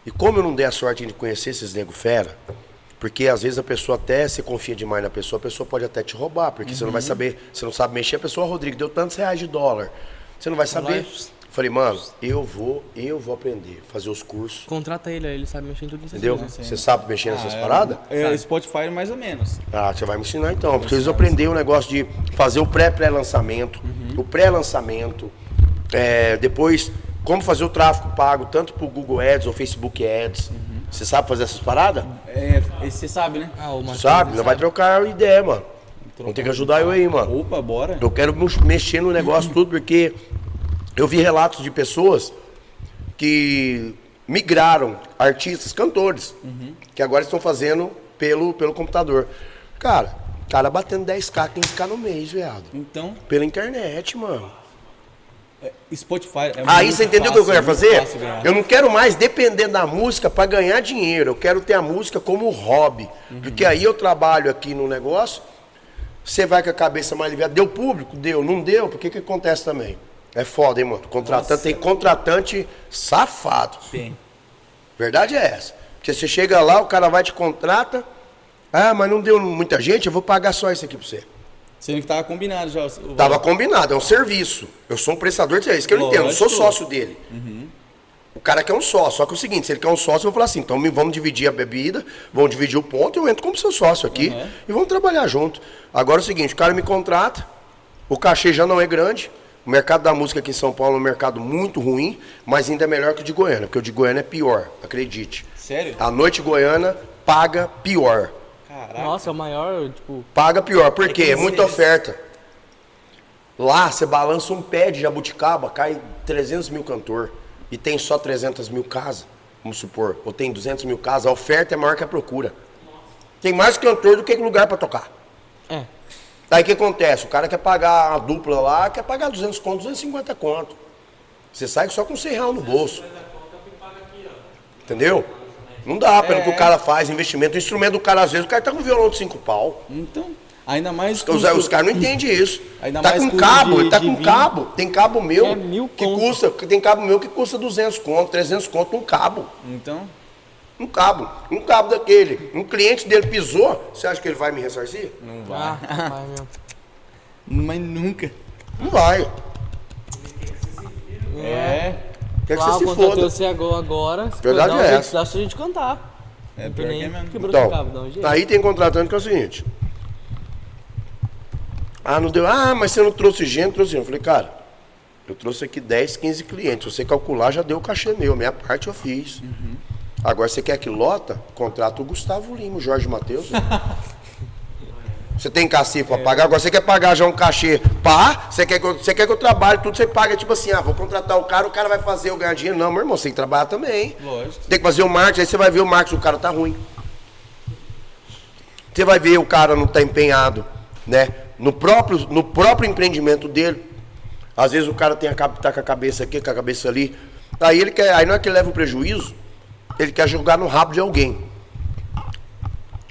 E como eu não dei a sorte de conhecer esses nego fera, porque às vezes a pessoa até se confia demais na pessoa, a pessoa pode até te roubar, porque você não vai saber, você não sabe mexer, a pessoa, Rodrigo, deu tantos reais de dólar. Você não vai saber. Falei, mano, eu vou, eu vou aprender, fazer os cursos. Contrata ele, aí ele sabe mexer em tudo isso. Entendeu? Você sabe mexer nessas paradas? É, Spotify mais ou menos. Ah, você vai me ensinar então. Preciso aprender o negócio de fazer o pré-pré-lançamento, o pré-lançamento, é, depois como fazer o tráfego pago, tanto pro Google Ads ou Facebook Ads. Você sabe fazer essas paradas? É, esse você sabe, né? Ah, o Matheus, sabe? Não vai trocar ideia, mano. Vão ter que ajudar eu aí, mano. Opa, bora. Eu quero mexer no negócio tudo, porque eu vi relatos de pessoas que migraram, artistas, cantores, que agora estão fazendo pelo, pelo computador. Cara, cara batendo 10k, 15k no mês, viado. Então, Pela internet, mano. Spotify é Aí você entendeu o que eu quero é fazer? Eu não quero mais depender da música para ganhar dinheiro. Eu quero ter a música como hobby. Porque aí eu trabalho aqui no negócio, você vai com a cabeça mais aliviada. Deu público? Deu. Não deu? Porque que acontece também? É foda, hein, mano? Contratante, Nossa. tem contratante safado. Tem. Verdade é essa. Porque você chega lá, o cara vai te contrata. Ah, mas não deu muita gente, eu vou pagar só isso aqui pra você. Sendo que tava combinado já. o- o Tava valor. combinado, é um serviço. Eu sou um prestador de serviço, que eu não entendo, eu sou Lógico. sócio dele. O cara quer um sócio, só que é o seguinte, se ele quer um sócio, eu vou falar assim, então vamos dividir a bebida, vamos dividir o ponto, eu entro como seu sócio aqui Uhum. e vamos trabalhar junto. Agora é o seguinte, o cara me contrata, o cachê já não é grande, o mercado da música aqui em São Paulo é um mercado muito ruim, mas ainda é melhor que o de Goiânia, porque o de Goiânia é pior, acredite. Sério? A noite goiana paga pior. Caraca. Nossa, é o maior, tipo. Paga pior, por quê? É muita oferta. Lá, você balança um pé de jabuticaba, cai 300 mil cantor. E tem só 300 mil casas, vamos supor. Ou tem 200 mil casas. A oferta é maior que a procura. Tem mais cantor do que lugar para tocar. É. Aí o que acontece? O cara quer pagar a dupla lá, quer pagar 200 conto, 250 conto. Você sai só com 100 reais no bolso. Entendeu? Não dá pelo que o cara faz, investimento. O instrumento do cara, às vezes, o cara tá com violão de 5 pau. Então, ainda mais. Os, custo- os caras não entendem isso. Ainda tá mais com cabo, de- ele tá de com vinho. cabo. Tem cabo meu É mil que conto. custa, tem cabo meu que custa 200 conto, 300 conto um cabo. Então, Um cabo, um cabo daquele. Um cliente dele pisou, você acha que ele vai me ressarcir? não Ah, vai. vai mesmo. Mas nunca. Não vai. É. Quer que você se foda. você agora. agora Verdade dá um é jeito, essa. Dá pra gente cantar. É, Não pior tem que é nem mesmo. quebrou Então, cabo, dá um jeito. aí tem contratante que é o seguinte. Ah, não deu. Ah, mas você não trouxe gente, trouxe gente. Eu falei, cara, eu trouxe aqui 10, 15 clientes. Se você calcular, já deu o cachê meu. Minha parte eu fiz. Agora você quer que lota? Contrata o Gustavo Lima, o Jorge Matheus. Você tem cacife pra pagar, agora você quer pagar já um cachê pá, você quer, que eu, você quer que eu trabalhe, tudo você paga, tipo assim, ah, vou contratar o cara, o cara vai fazer eu ganhar dinheiro. Não, meu irmão, você tem que trabalhar também. Lógico. Tem que fazer o marketing, aí você vai ver o marketing, o cara tá ruim. Você vai ver o cara não tá empenhado, né? No próprio, no próprio empreendimento dele. Às vezes o cara tem a, tá com a cabeça aqui, com a cabeça ali. Aí ele quer, aí não é que ele leva um prejuízo, ele quer jogar no rabo de alguém.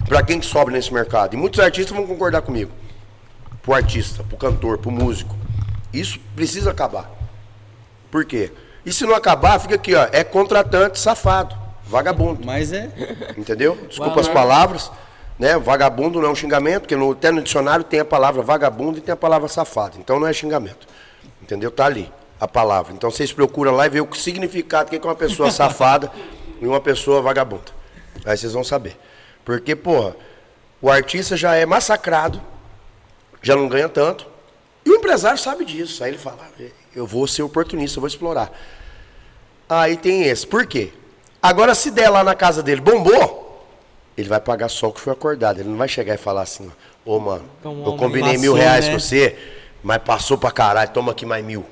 Pra quem que sobra nesse mercado. E muitos artistas vão concordar comigo. Pro artista, pro cantor, pro músico. Isso precisa acabar. Por quê? E se não acabar, fica aqui, ó. É contratante safado, vagabundo. Mas é. Entendeu? Desculpa as palavras. Né? Vagabundo não é um xingamento, porque no, até no dicionário tem a palavra vagabundo e tem a palavra safado. Então não é xingamento. Entendeu? Tá ali a palavra. Então vocês procuram lá e vê o significado que é uma pessoa safada e uma pessoa vagabunda. Aí vocês vão saber. Porque, porra, o artista já é massacrado, já não ganha tanto. E o empresário sabe disso. Aí ele fala, eu vou ser oportunista, eu vou explorar. Aí tem esse. Por quê? Agora, se der lá na casa dele, bombou, ele vai pagar só o que foi acordado. Ele não vai chegar e falar assim, ô mano, Então, eu combinei passou, mil reais né? com você, mas passou pra caralho, toma aqui mais mil.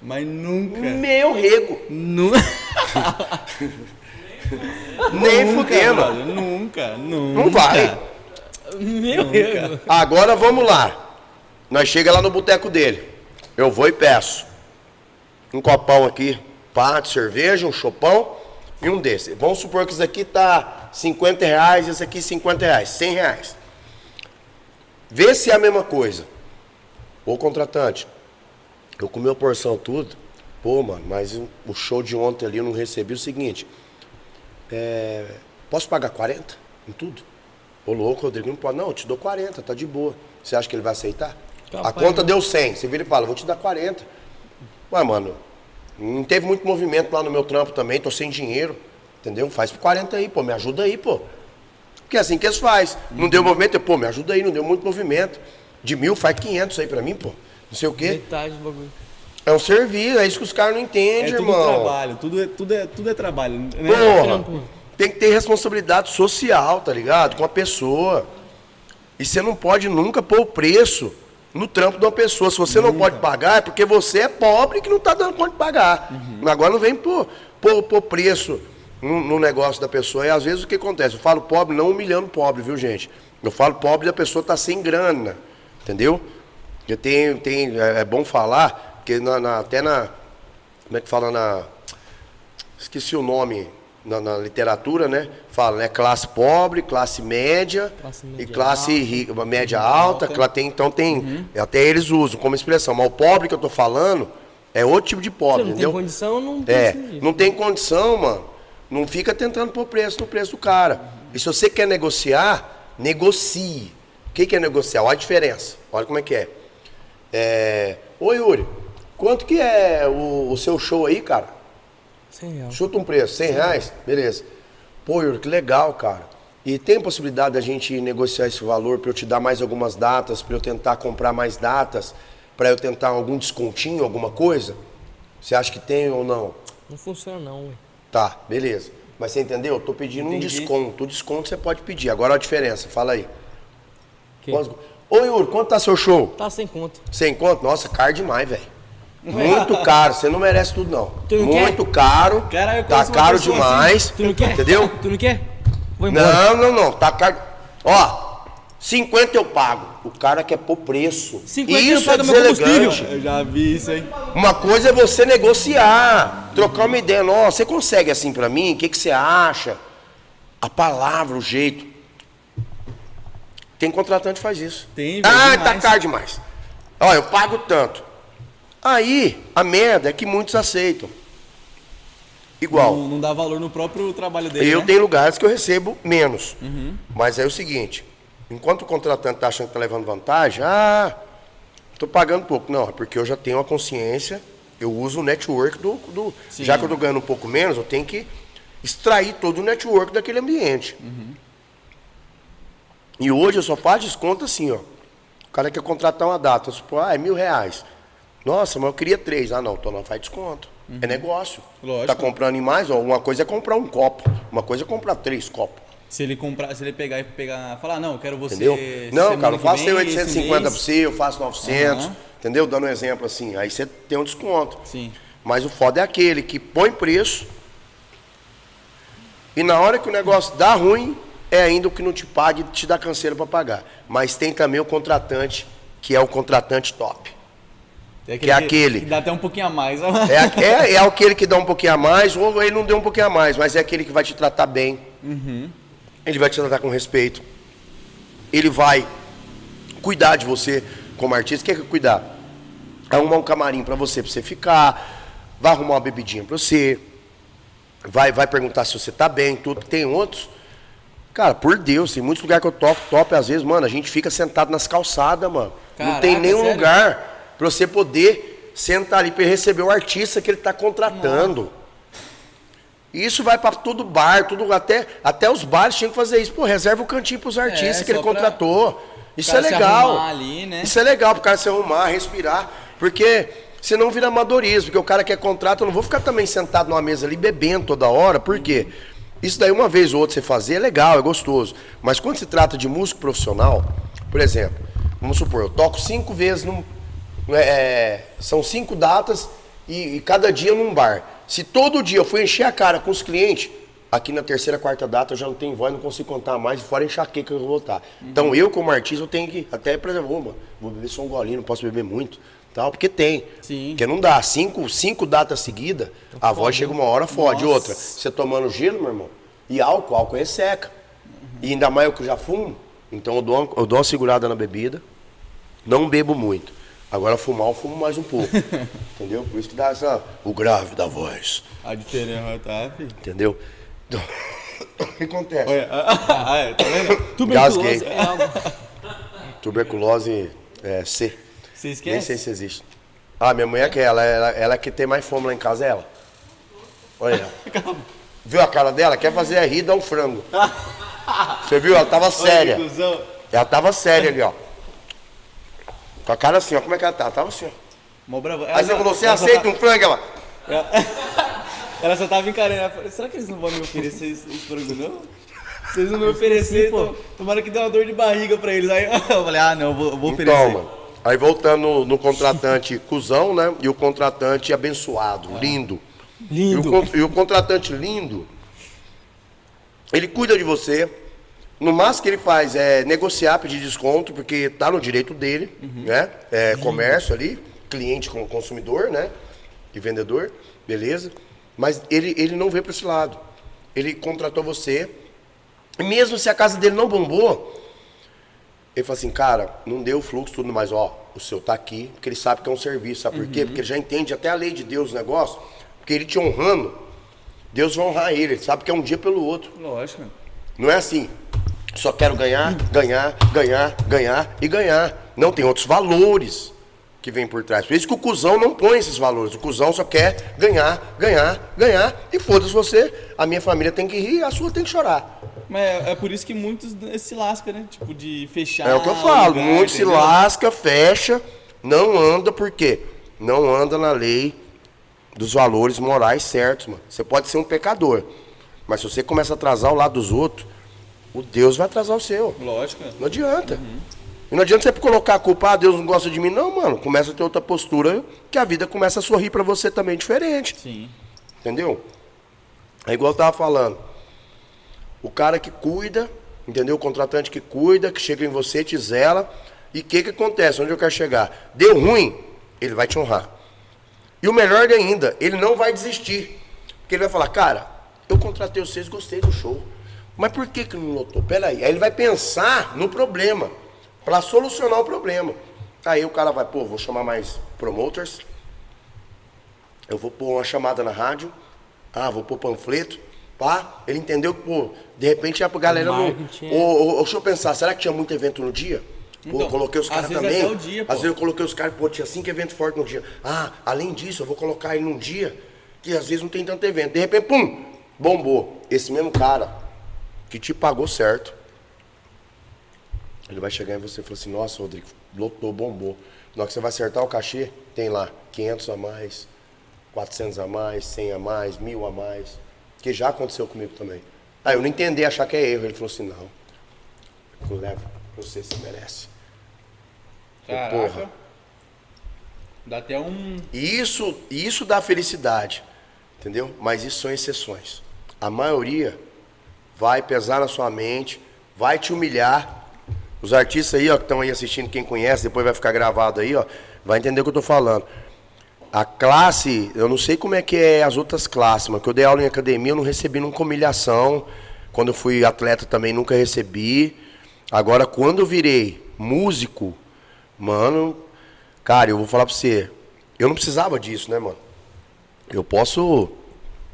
Mas nunca. Meu rego. Nu- Nem nunca, fudendo. brother, Nunca, nunca. Não vai. Meu Deus. Agora vamos lá. Nós chega lá no boteco dele. Eu vou e peço. Um copão aqui, pá, de cerveja, um chopão e um desse. Vamos supor que isso aqui tá 50 reais, esse aqui 50 reais, 100 reais. Vê se é a mesma coisa. Ô contratante, eu comi a porção tudo. Pô, mano, mas o show de ontem ali eu não recebi o seguinte. É, posso pagar 40 em tudo? Ô louco, Rodrigo, não pode. Não, eu te dou 40, tá de boa. Você acha que ele vai aceitar? Capaz, a conta não. deu 100. Você vira e fala, vou te dar 40. Ué, mano, não teve muito movimento lá no meu trampo também, tô sem dinheiro. Entendeu? Faz por 40 aí, pô, me ajuda aí, pô. Porque é assim que eles faz. Não deu movimento, pô, me ajuda aí, não deu muito movimento. De mil faz 500 aí pra mim, pô. Não sei o quê. Metade do bagulho. É um serviço, é isso que os caras não É entendem, tudo irmão. trabalho, tudo é, tudo, é, tudo é trabalho. Né? Porra, Trampo. tem que ter responsabilidade social, tá ligado? Com a pessoa. E você não pode nunca pôr o preço no trampo de uma pessoa. Se você não pode pagar, é porque você é pobre que não tá dando conta de pagar. Agora não vem pôr, pôr, pôr preço no, no negócio da pessoa. E às vezes o que acontece? Eu falo pobre não humilhando pobre, viu, gente? Eu falo pobre da pessoa tá sem grana, entendeu? Porque tem, tem, é, é bom falar, porque na, na- até na. Como é que fala na esqueci o nome na, na literatura, né? Fala, né? Classe pobre, classe média Classe e média classe alta. rica, média alta. cla- tem- então tem, até eles usam como expressão. Mas o pobre que eu tô falando é outro tipo de Você pobre, não tem entendeu? condição, não É, precisa disso. não tem condição, mano. Não fica tentando pôr preço no preço do cara. E se você quer negociar, negocie. O que, que é negociar? Olha a diferença. Olha como é que é. é... Ô Yuri, quanto que é o, o seu show aí, cara? 100 reais. Chuta um preço, 100 reais? Beleza. Pô, Yuri, que legal, cara. E tem possibilidade da gente negociar esse valor para eu te dar mais algumas datas, para eu tentar comprar mais datas, para eu tentar algum descontinho, alguma coisa? Você acha que tem ou não? Não funciona não, ué. Tá, beleza. Mas você entendeu? Eu tô pedindo um Entendi. desconto. O desconto você pode pedir. Agora a diferença, fala aí. Que? Quantos- Ô Yuri, quanto tá seu show? Tá sem conta. Sem conto? Nossa, caro demais, velho. Muito caro, você não merece tudo não. Tu não Muito caro. Cara, eu tá caro pessoa demais. Tu não quer? Entendeu? Tu não quer? Vou embora. Não, não, não. Tá caro. Ó, 50 eu pago. O cara quer pôr preço. 50 eu isso é pago meu deselegante. combustível. Eu já vi isso aí. Uma coisa é você negociar, trocar uma ideia. Nossa, você consegue assim pra mim? O que, que você acha? A palavra, o jeito. Tem contratante que faz isso. Tem, Ah, tá demais. caro demais. Ó, eu pago tanto. Aí, a merda é que muitos aceitam. Igual. Não, não dá valor no próprio trabalho dele. Eu né? tenho lugares que eu recebo menos. Mas é o seguinte, enquanto o contratante está achando que está levando vantagem, ah, estou pagando pouco. Não, é porque eu já tenho a consciência, eu uso o network do. do Sim. já que eu estou ganhando um pouco menos, eu tenho que extrair todo o network daquele ambiente. E hoje eu só faço desconto assim, ó. O cara quer contratar uma data, supor, ah, é mil reais. Nossa, mas eu queria três. Ah, não, então não faz desconto. É negócio. Lógico. Tá comprando em mais, ó. Uma coisa é comprar um copo, uma coisa é comprar três copos. Se ele comprar, se ele pegar e pegar, falar, não, eu quero você. Entendeu? Não, cara, eu faço vem, 850 esse pra mês. você, eu faço 900. Aham. Entendeu? Dando um exemplo assim. Aí você tem um desconto. Sim. Mas o foda é aquele que põe preço e na hora que o negócio dá ruim, é ainda o que não te paga e te dá canseira para pagar. Mas tem também o contratante, que é o contratante top. É Que é aquele. Que dá até um pouquinho a mais. É, é, é aquele que dá um pouquinho a mais, ou ele não deu um pouquinho a mais, mas é aquele que vai te tratar bem. Ele vai te tratar com respeito. Ele vai cuidar de você como artista. O que é que cuidar? Arrumar um camarim para você, para você ficar. vai arrumar uma bebidinha pra você, vai, vai perguntar se você tá bem, tudo. Tem outros. Cara, por Deus, tem muitos lugares que eu toco top, às vezes, mano, a gente fica sentado nas calçadas, mano. não tem Caraca, nenhum sério? lugar pra você poder sentar ali pra receber o artista que ele tá contratando. Isso vai pra todo bar, tudo, até, até os bares tinham que fazer isso. Pô, reserva o cantinho pros artistas É, que ele só pra contratou. Isso é legal. ali, né? Isso é legal pro cara se arrumar, respirar. Porque senão vira amadorismo. Porque o cara quer contrato, eu não vou ficar também sentado numa mesa ali bebendo toda hora. Por quê? Isso daí uma vez ou outra você fazer é legal, é gostoso. Mas quando se trata de músico profissional, por exemplo, vamos supor, eu toco cinco vezes num. É, são cinco datas e, e cada dia num bar. Se todo dia eu for encher a cara com os clientes, aqui na terceira, quarta data eu já não tenho voz, não consigo contar mais, fora enxaqueca que eu vou estar. Então eu, como artista, eu tenho que. Até, por exemplo, mano, vou beber só um golinho, não posso beber muito. Tal, porque tem. Sim. Porque não dá. Cinco, cinco datas seguidas, a voz chega uma hora, fode. Nossa. Outra, você tomando gelo, meu irmão, e álcool, álcool resseca. E ainda mais eu que já fumo, então eu dou, eu dou uma segurada na bebida, não bebo muito. Agora fumar, eu fumo mais um pouco. entendeu? Por isso que dá essa, o grave da voz. A diferença tá, filho. Entendeu? Então, o que acontece? Olha, ah, é, tá vendo? Tuberculose é algo. Tuberculose é, C. Você Nem esquece? sei se existe. Ah, minha mulher que é ela, ela, ela que tem mais fome lá em casa, é ela. Olha ela. Viu a cara dela? Quer fazer a rir, dá um frango. Você viu? Ela tava séria. Ela tava séria ali, ó. Com a cara assim, ó. Como é que ela tá? Tava assim, ó. Mó bravo. Aí você falou, você aceita um frango? Ela, Ela só tava encarando. Ela falou, Será que eles não vão me oferecer esse, esse frango, não? Eles não me oferecer, então, tomara que dê uma dor de barriga pra eles. Aí eu falei, ah, não, vou, vou oferecer. Então, mano. Aí voltando no, no contratante cuzão, né? E o contratante abençoado, lindo. E o, Lindo. e o contratante lindo, ele cuida de você. No máximo que ele faz é negociar, pedir desconto, porque tá no direito dele, né? É comércio ali, cliente com consumidor, né? E vendedor, beleza. Mas ele, ele não vê para esse lado. Ele contratou você. E mesmo se a casa dele não bombou, ele fala assim, cara, não deu fluxo, tudo mais, ó, o seu tá aqui, porque ele sabe que é um serviço, sabe por quê? Porque ele já entende até a lei de Deus, o negócio, porque ele te honrando, Deus vai honrar ele, ele sabe que é um dia pelo outro. Lógico. Não é assim, só quero ganhar, ganhar, ganhar, ganhar e ganhar. Não, tem outros valores que vêm por trás. Por isso que o cuzão não põe esses valores. O cuzão só quer ganhar, ganhar, ganhar. E foda-se você, a minha família tem que rir, a sua tem que chorar. Mas é, é por isso que muitos se lascam, né? Tipo, de fechar. É o que eu falo. lugar, Muito se lasca, fecha, não anda, por quê? Não anda na lei dos valores morais certos, mano. Você pode ser um pecador, mas se você começa a atrasar o lado dos outros, o Deus vai atrasar o seu. Lógico. Não adianta. E não adianta você colocar a culpa, ah, Deus não gosta de mim. Não, mano. Começa a ter outra postura que a vida começa a sorrir pra você também diferente. Sim. Entendeu? É igual eu tava falando. O cara que cuida, entendeu? O contratante que cuida, que chega em você, te zela. E o que que acontece? Onde eu quero chegar? Deu ruim, ele vai te honrar. E o melhor ainda, ele não vai desistir. Porque ele vai falar, cara, eu contratei vocês, gostei do show. Mas por que que não lotou? Peraí. Aí ele vai pensar no problema, para solucionar o problema. Aí o cara vai, pô, vou chamar mais promoters, eu vou pôr uma chamada na rádio. Ah, vou pôr panfleto. Pá. Ele entendeu que, pô, de repente a galera não. É- deixa eu pensar, será que tinha muito evento no dia? Pô, Então, coloquei os caras vezes também. o dia, pô. às vezes eu coloquei os caras, pô, tinha cinco eventos fortes no dia. Ah, além disso, eu vou colocar ele num dia que às vezes não tem tanto evento. De repente, pum, bombou. Esse mesmo cara que te pagou certo, ele vai chegar em você e falar assim, nossa, Rodrigo, lotou, bombou. Na hora que você vai acertar o cachê, tem lá 500 a mais, 400 a mais, 100 a mais, mil a mais. Que já aconteceu comigo também. Aí eu não entendi, achar que é erro. Ele falou assim, não. Eu levo, você se merece. Caraca. porra. Dá até um. E isso, isso dá felicidade, entendeu? Mas isso são exceções. A maioria vai pesar na sua mente, vai te humilhar. Os artistas aí, ó, que estão aí assistindo, quem conhece, depois vai ficar gravado aí, ó, vai entender o que eu tô falando. A classe, eu não sei como é que é as outras classes, mas que eu dei aula em academia, eu não recebi nunca humilhação. Quando eu fui atleta também nunca recebi. Agora, quando eu virei músico, mano, cara, eu vou falar pra você, eu não precisava disso, né, mano? Eu posso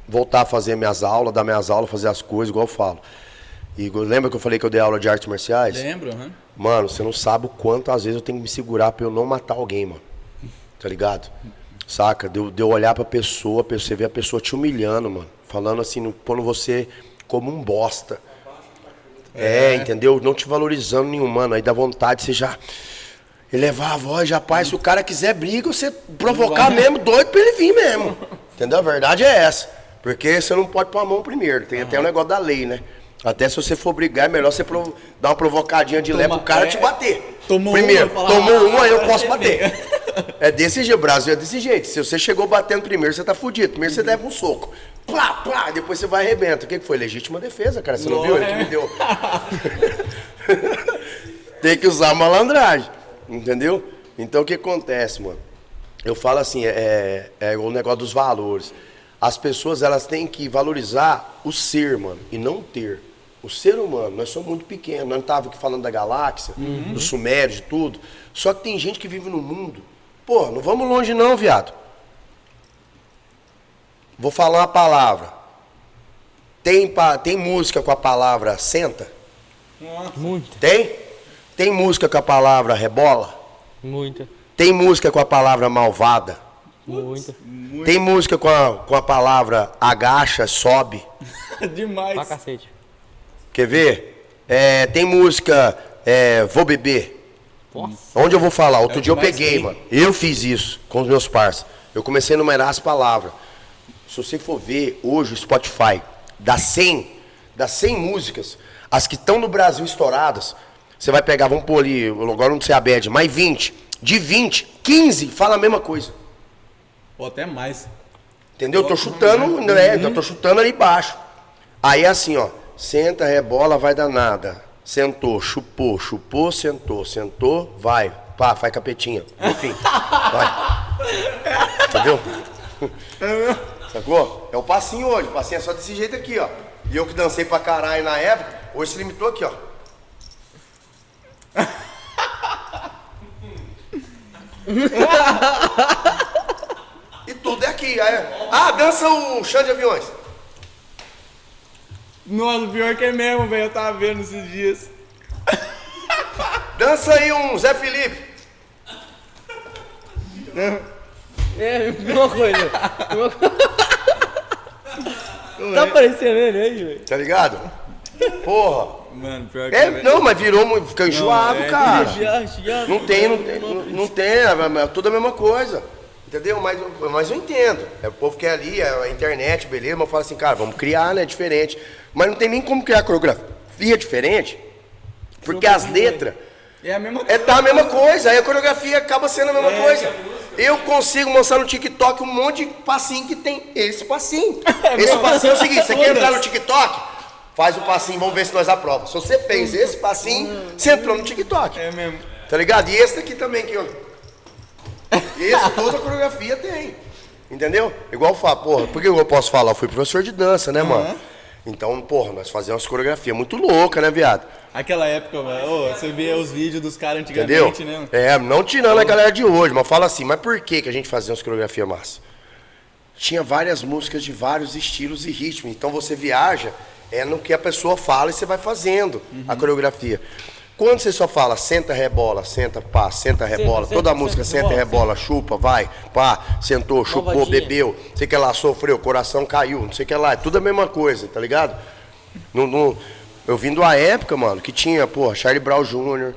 voltar a fazer minhas aulas, dar minhas aulas, fazer as coisas, igual eu falo. E lembra que eu falei que eu dei aula de artes marciais? Lembro, aham. Mano, você não sabe o quanto às vezes eu tenho que me segurar pra eu não matar alguém, mano. Tá ligado? Saca? De, eu- de eu olhar pra pessoa, você ver a pessoa te humilhando, mano. Falando assim, pondo você como um bosta. É, entendeu? Não te valorizando nenhum, mano. Aí dá vontade de você já elevar a voz, já, pai. Se o cara quiser briga, você provocar mesmo, doido pra ele vir mesmo. Entendeu? A verdade é essa. Porque você não pode pôr a mão primeiro. Tem até o negócio da lei, né? Até se você for brigar, é melhor você dar uma provocadinha de Toma- pro cara é. te bater. Tomou primeiro, uma, tomou ah, uma, eu posso bater. É desse jeito, Brasil é desse jeito. Se você chegou batendo primeiro, você tá fudido. Primeiro você leva um soco. Plá, plá, depois você vai arrebenta. O que foi? Legítima defesa, cara. Você não viu? Ele que me deu. Tem que usar malandragem, entendeu? Então o que acontece, mano? Eu falo assim, é, é o negócio dos valores. As pessoas, elas têm que valorizar o ser, mano, e não ter. O ser humano, nós somos muito pequenos. Nós não estávamos aqui falando da galáxia, do Sumério, de tudo. Só que tem gente que vive no mundo. Pô, não vamos longe não, viado. Vou falar uma palavra. Tem, pa- tem música com a palavra senta? Muita, Tem? Tem música com a palavra rebola? muita, Tem música com a palavra malvada? Muita. Tem música com a, com a palavra agacha, sobe? Demais. Pra cacete. Quer ver? É, tem música é, vou beber? Nossa. Onde eu vou falar? Outro É dia eu peguei, tem. mano. Eu fiz isso com os meus parceiros. Eu comecei a numerar as palavras. Se você for ver hoje o Spotify, das 100, das 100 músicas, as que estão no Brasil estouradas, você vai pegar, vamos pôr ali, agora não sei a bad, mais 20. De 20, 15 fala a mesma coisa. Ou até mais. Entendeu? Eu tô chutando, né? Eu tô chutando ali embaixo. Aí é assim, ó. Senta, rebola, vai danada. Sentou, chupou, chupou, sentou, sentou, vai. Pá, faz capetinha. Enfim. Vai. Entendeu? Sacou? É o passinho hoje. O passinho é só desse jeito aqui, ó. E eu que dancei pra caralho na época, hoje se limitou aqui, ó. Tudo é aqui. Aí, ah, dança o chão de aviões. Nossa, pior que é mesmo, velho. Eu tava vendo esses dias. Dança aí um Zé Felipe. É, mesma coisa. Mesma coisa. tá aparecendo ele aí, velho. Tá ligado? Porra. Mano, pior que É, mesmo. não, mas virou muito. Fica enjoado, é, cara. Já, já, Não tem, não tem, não, não tem, é, é tudo a mesma coisa. Entendeu? Mas, mas eu entendo. É, o povo quer ali, é a internet, beleza, mas eu falo assim, cara, vamos criar, né? Diferente. Mas não tem nem como criar coreografia diferente, porque as letras É a mesma é tá a mesma coisa. Aí a coreografia acaba sendo a mesma coisa. Eu consigo mostrar no TikTok um monte de passinho que tem esse passinho. Esse passinho é o seguinte: você quer entrar no TikTok? Faz o passinho, vamos ver se nós aprova. Se você fez esse passinho, você entrou no TikTok. É mesmo. Tá ligado? E esse daqui também, que ó. Esse toda a coreografia tem. Entendeu? Igual eu falo, porra, por que eu posso falar? Eu fui professor de dança, né, mano? Então, porra, nós fazíamos coreografia muito louca, né, viado? Aquela época, velho. ô, você via os vídeos dos caras Entendeu? antigamente, né? mano? É, não tirando a galera de hoje, mas fala assim, mas por que, que a gente fazia umas coreografias massa? Tinha várias músicas de vários estilos e ritmos. Então você viaja é no que a pessoa fala e você vai fazendo a coreografia. Quando você só fala senta, rebola, senta, pá, senta, rebola, senta, toda a senta, música senta, rebola, rebola, chupa, vai, pá, sentou, chupou, Malvadinha. bebeu, não sei o que lá, sofreu, coração caiu, não sei o que lá, é tudo a mesma coisa, tá ligado? Não, não- eu vim de uma época, mano, que tinha, porra, Charlie Brown Jr.,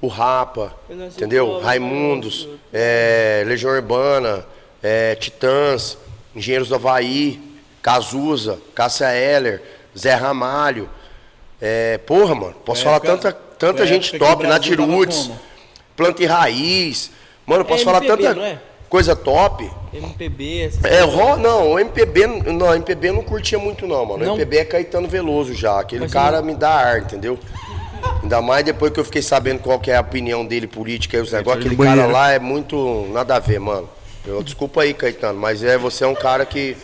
o Rapa, entendeu? pobre, Raimundos, é, Legião Urbana, é, Titãs, Engenheiros do Havaí, Cazuza, Cássia Eller, Zé Ramalho. É, porra, mano, posso falar época- tanta, tanta foi gente top, Natiruts, como? Planta e Raiz. Mano, posso É falar MPB, tanta é? coisa top. MPB, essas É, ro, não, o MPB, não, MPB eu não curtia muito não, mano. Não? O MPB é Caetano Veloso já, aquele Mas cara não- me dá ar, entendeu? Ainda mais depois que eu fiquei sabendo qual que é a opinião dele política e os negócios, aquele cara lá é muito nada a ver, mano. Eu, desculpa aí, Caetano, mas é, você é um cara que.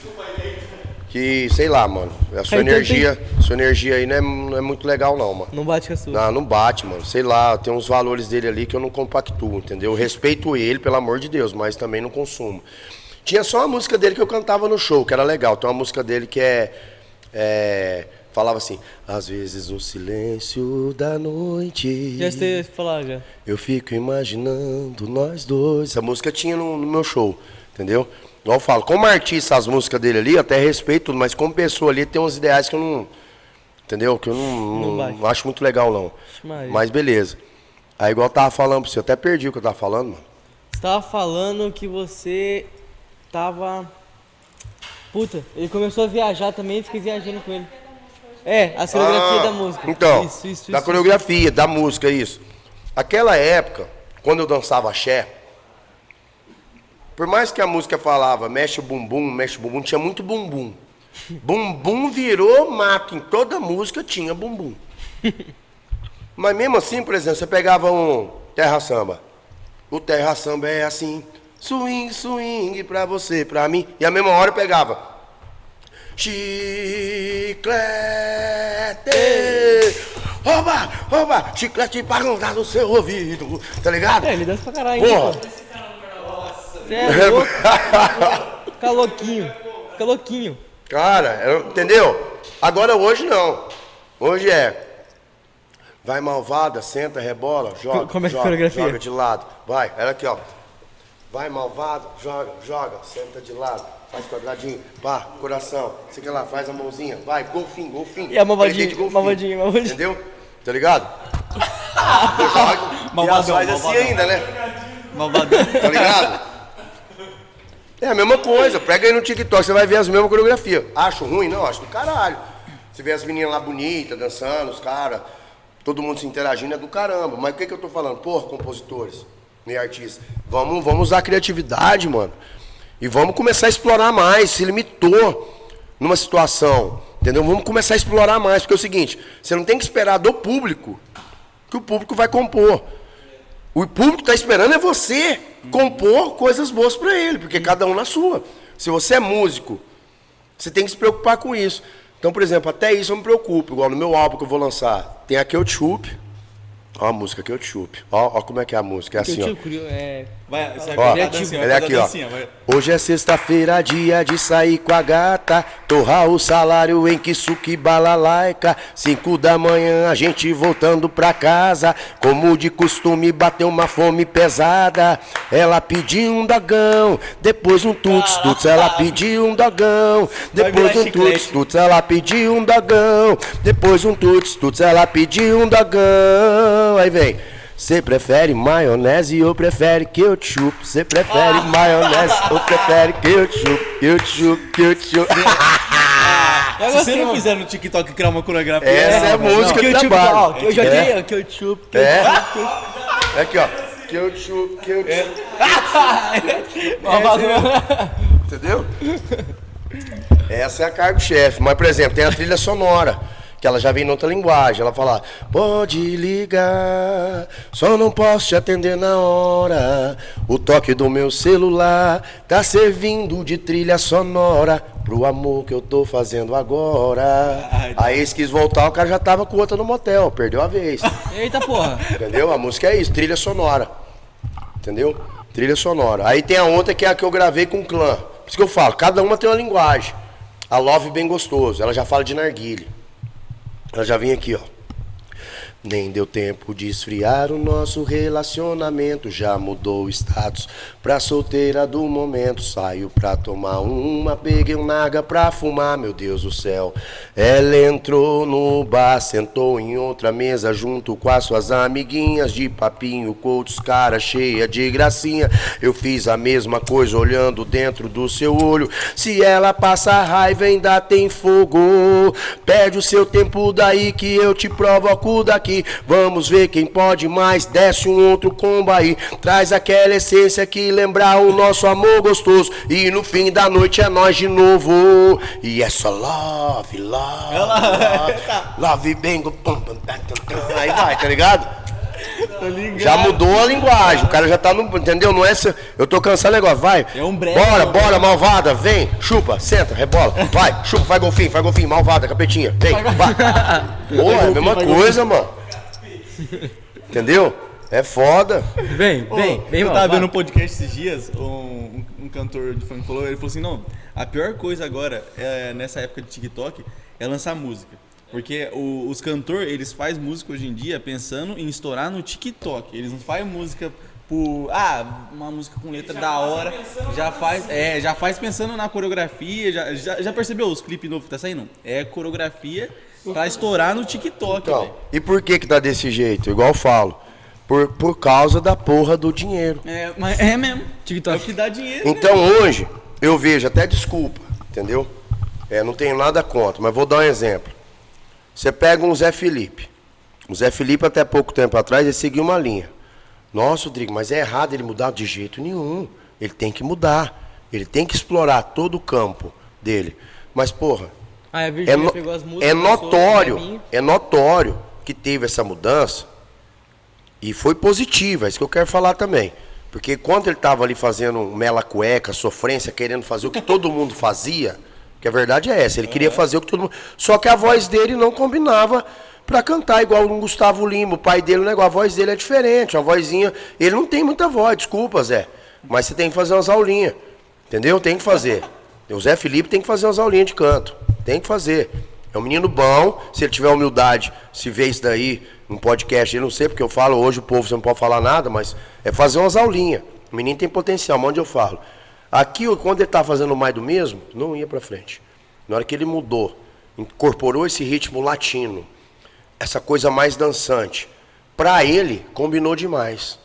Que, sei lá, mano. A sua Caetano energia. Sua energia aí não é, não é muito legal, não, mano. Não bate com a sua. Não, não bate, mano. Sei lá, tem uns valores dele ali que eu não compactuo, entendeu? Eu respeito ele, pelo amor de Deus, mas também não consumo. Tinha só uma música dele que eu cantava no show, que era legal. Tem uma música dele que é. é, falava assim: Às vezes no silêncio da noite. Já sei falar já. Eu fico imaginando nós dois. Essa música tinha no, no meu show, entendeu? Igual eu falo, como artista, as músicas dele ali, eu até respeito tudo, mas como pessoa ali, tem uns ideais que eu não. Entendeu? Que eu não, Não não, acho muito legal, não. Maria. Mas beleza. Aí, igual eu tava falando pra você, eu até perdi o que eu tava falando, mano. Você tava falando que você tava. Puta, ele começou a viajar também e fiquei viajando com ele. É, a coreografia Ah, da música. Então, isso, isso, da isso. coreografia, da música, isso. Aquela época, quando eu dançava axé, por mais que a música falava mexe o bumbum, mexe o bumbum, tinha muito bumbum. Bumbum virou mato, em toda música tinha bumbum. Mas mesmo assim, por exemplo, você pegava um terra samba. O terra samba é assim, swing, swing pra você, pra mim. E a mesma hora eu pegava Chiclete! Rouba, rouba, chiclete pra grudar no seu ouvido, tá ligado? É, ele dança pra caralho. Porra. pô. Você é louco. Fica louquinho. Fica louquinho. Cara, entendeu? Agora hoje não. Hoje é. Vai malvada, senta, rebola, joga. Como é que é a joga, coreografia? Joga de lado. Vai, era aqui, ó. Vai malvado, joga, joga, senta de lado, faz quadradinho, pá, coração, sei que lá, faz a mãozinha, vai, golfinho, golfinho. E a malvadinha, malvadinha, malvadinha. Entendeu? Tá ligado? e Malvadão, elas faz assim ainda, né? Malvadão. Tá ligado? É a mesma coisa. Pega aí no TikTok, você vai ver as mesmas coreografias. Acho ruim? Não, acho do caralho. Você vê as meninas lá bonitas, dançando, os caras, todo mundo se interagindo, é do caramba. Mas o que, que eu tô falando? Porra, compositores e artistas, vamos, vamos usar a criatividade, mano. E vamos começar a explorar mais. Se limitou numa situação, entendeu? Vamos começar a explorar mais. Porque é o seguinte, você não tem que esperar do público que o público vai compor. O público está esperando é você compor coisas boas para ele, porque cada um na sua. Se você é músico, você tem que se preocupar com isso. Então, por exemplo, até isso eu me preocupo. Igual no meu álbum que eu vou lançar, tem a Ketchup. Ó a música Ketchup. Ó, ó como é que é a música. É assim, ó. É, Vai, Ó, é fazer aqui, ó. Hoje é sexta-feira, dia de sair com a gata. Torrar o salário em Kisuki Balalaica. Cinco da manhã, a gente voltando pra casa. Como de costume, bateu uma fome pesada. Ela pediu um dogão, depois um tuts tuts. Ela pediu um dogão, depois um tuts tuts. Ela pediu um dogão, depois um tuts tuts. Ela pediu um dogão. Aí vem. Você prefere maionese ou prefere ketchup? Você prefere maionese ou prefere ketchup? Ketchup, ketchup. Eu Se gostei, você não fizer no TikTok criar uma coreografia. Essa é a não, música Que eu ó, que eu já É. dei, ó, que eu chupo, que eu É. chupo. É aqui, ó. Ketchup, ketchup. Entendeu? Essa é a cargo-chefe. Mas, por exemplo, tem a trilha sonora, que ela já vem em outra linguagem. Ela fala, pode ligar, só não posso te atender na hora. O toque do meu celular tá servindo de trilha sonora pro amor que eu tô fazendo agora. Ai, Aí eles quis voltar, o cara já tava com outra no motel, perdeu a vez. Eita porra. Entendeu? A música é isso, trilha sonora. Entendeu? Trilha sonora. Aí tem a outra que é a que eu gravei com o clã. Por isso que eu falo, cada uma tem uma linguagem. A Love bem gostoso, ela já fala de narguile. Ela já vem aqui, ó. Nem deu tempo de esfriar o nosso relacionamento. Já mudou o status pra solteira do momento. Saiu pra tomar uma, peguei um naga pra fumar, meu Deus do céu. Ela entrou no bar, sentou em outra mesa junto com as suas amiguinhas. De papinho, com outros cara cheia de gracinha. Eu fiz a mesma coisa olhando dentro do seu olho. Se ela passa raiva, ainda tem fogo. Perde o seu tempo daí que eu te provoco daqui. Vamos ver quem pode mais. Desce um outro combo aí. Traz aquela essência que lembrar o nosso amor gostoso. E no fim da noite é nós de novo. E é só love, love. Love, love bem. pum, pum, pum, pum, pum. Aí vai, tá ligado? Já mudou a linguagem, o cara já tá no. Entendeu? Não é. se- Eu tô cansado do negócio, vai. É um breve, Bora, né? bora, malvada, vem, chupa, senta, rebola, vai, chupa, faz golfinho, faz golfinho, malvada, capetinha, vem, vai. Pô, é a mesma coisa, mano. Entendeu? É foda. Vem, Ô, vem, vem, eu mano. tava vendo um podcast esses dias, um, um- um cantor de funk falou, ele falou assim, não, a pior coisa agora, é, nessa época de TikTok, é lançar música. Porque o- os cantores, eles fazem música hoje em dia pensando em estourar no TikTok. Eles não fazem música por. Ah, uma música com letra da hora. Já faz. É, já faz pensando na coreografia. Já, já, já percebeu os clipes novos que tá saindo? É coreografia pra estourar no TikTok, Então, velho. e por que que tá desse jeito? Igual eu falo. Por, por causa da porra do dinheiro. É, mas é mesmo. TikTok. É o que dá dinheiro. né? Então hoje, eu vejo, até desculpa, entendeu? É, não tenho nada contra, mas vou dar um exemplo. Você pega um Zé Felipe. O Zé Felipe, até pouco tempo atrás, ele seguiu uma linha. Nossa, Rodrigo, mas é errado ele mudar de jeito nenhum. Ele tem que mudar. Ele tem que explorar todo o campo dele. Mas, porra, Ah, a é, Virgínia no- pegou as músicas. é notório, é notório que teve essa mudança e foi positiva, é isso que eu quero falar também. Porque quando ele estava ali fazendo mela cueca, sofrência, querendo fazer o que todo mundo fazia, que a verdade é essa, ele queria fazer o que todo mundo. Só que a voz dele não combinava para cantar igual o Gustavo Lima, o pai dele, o negócio, a voz dele é diferente, a vozinha, ele não tem muita voz, desculpa, Zé, mas você tem que fazer umas aulinhas. Entendeu? Tem que fazer. O Zé Felipe tem que fazer umas aulinhas de canto. Tem que fazer. É um menino bom, se ele tiver humildade, se vê isso daí, um podcast, eu não sei porque eu falo, hoje o povo você não pode falar nada, mas é fazer umas aulinhas. O menino tem potencial, onde eu falo. Aqui, quando ele tá fazendo mais do mesmo, não ia pra frente. Na hora que ele mudou, incorporou esse ritmo latino, essa coisa mais dançante, pra ele, combinou demais.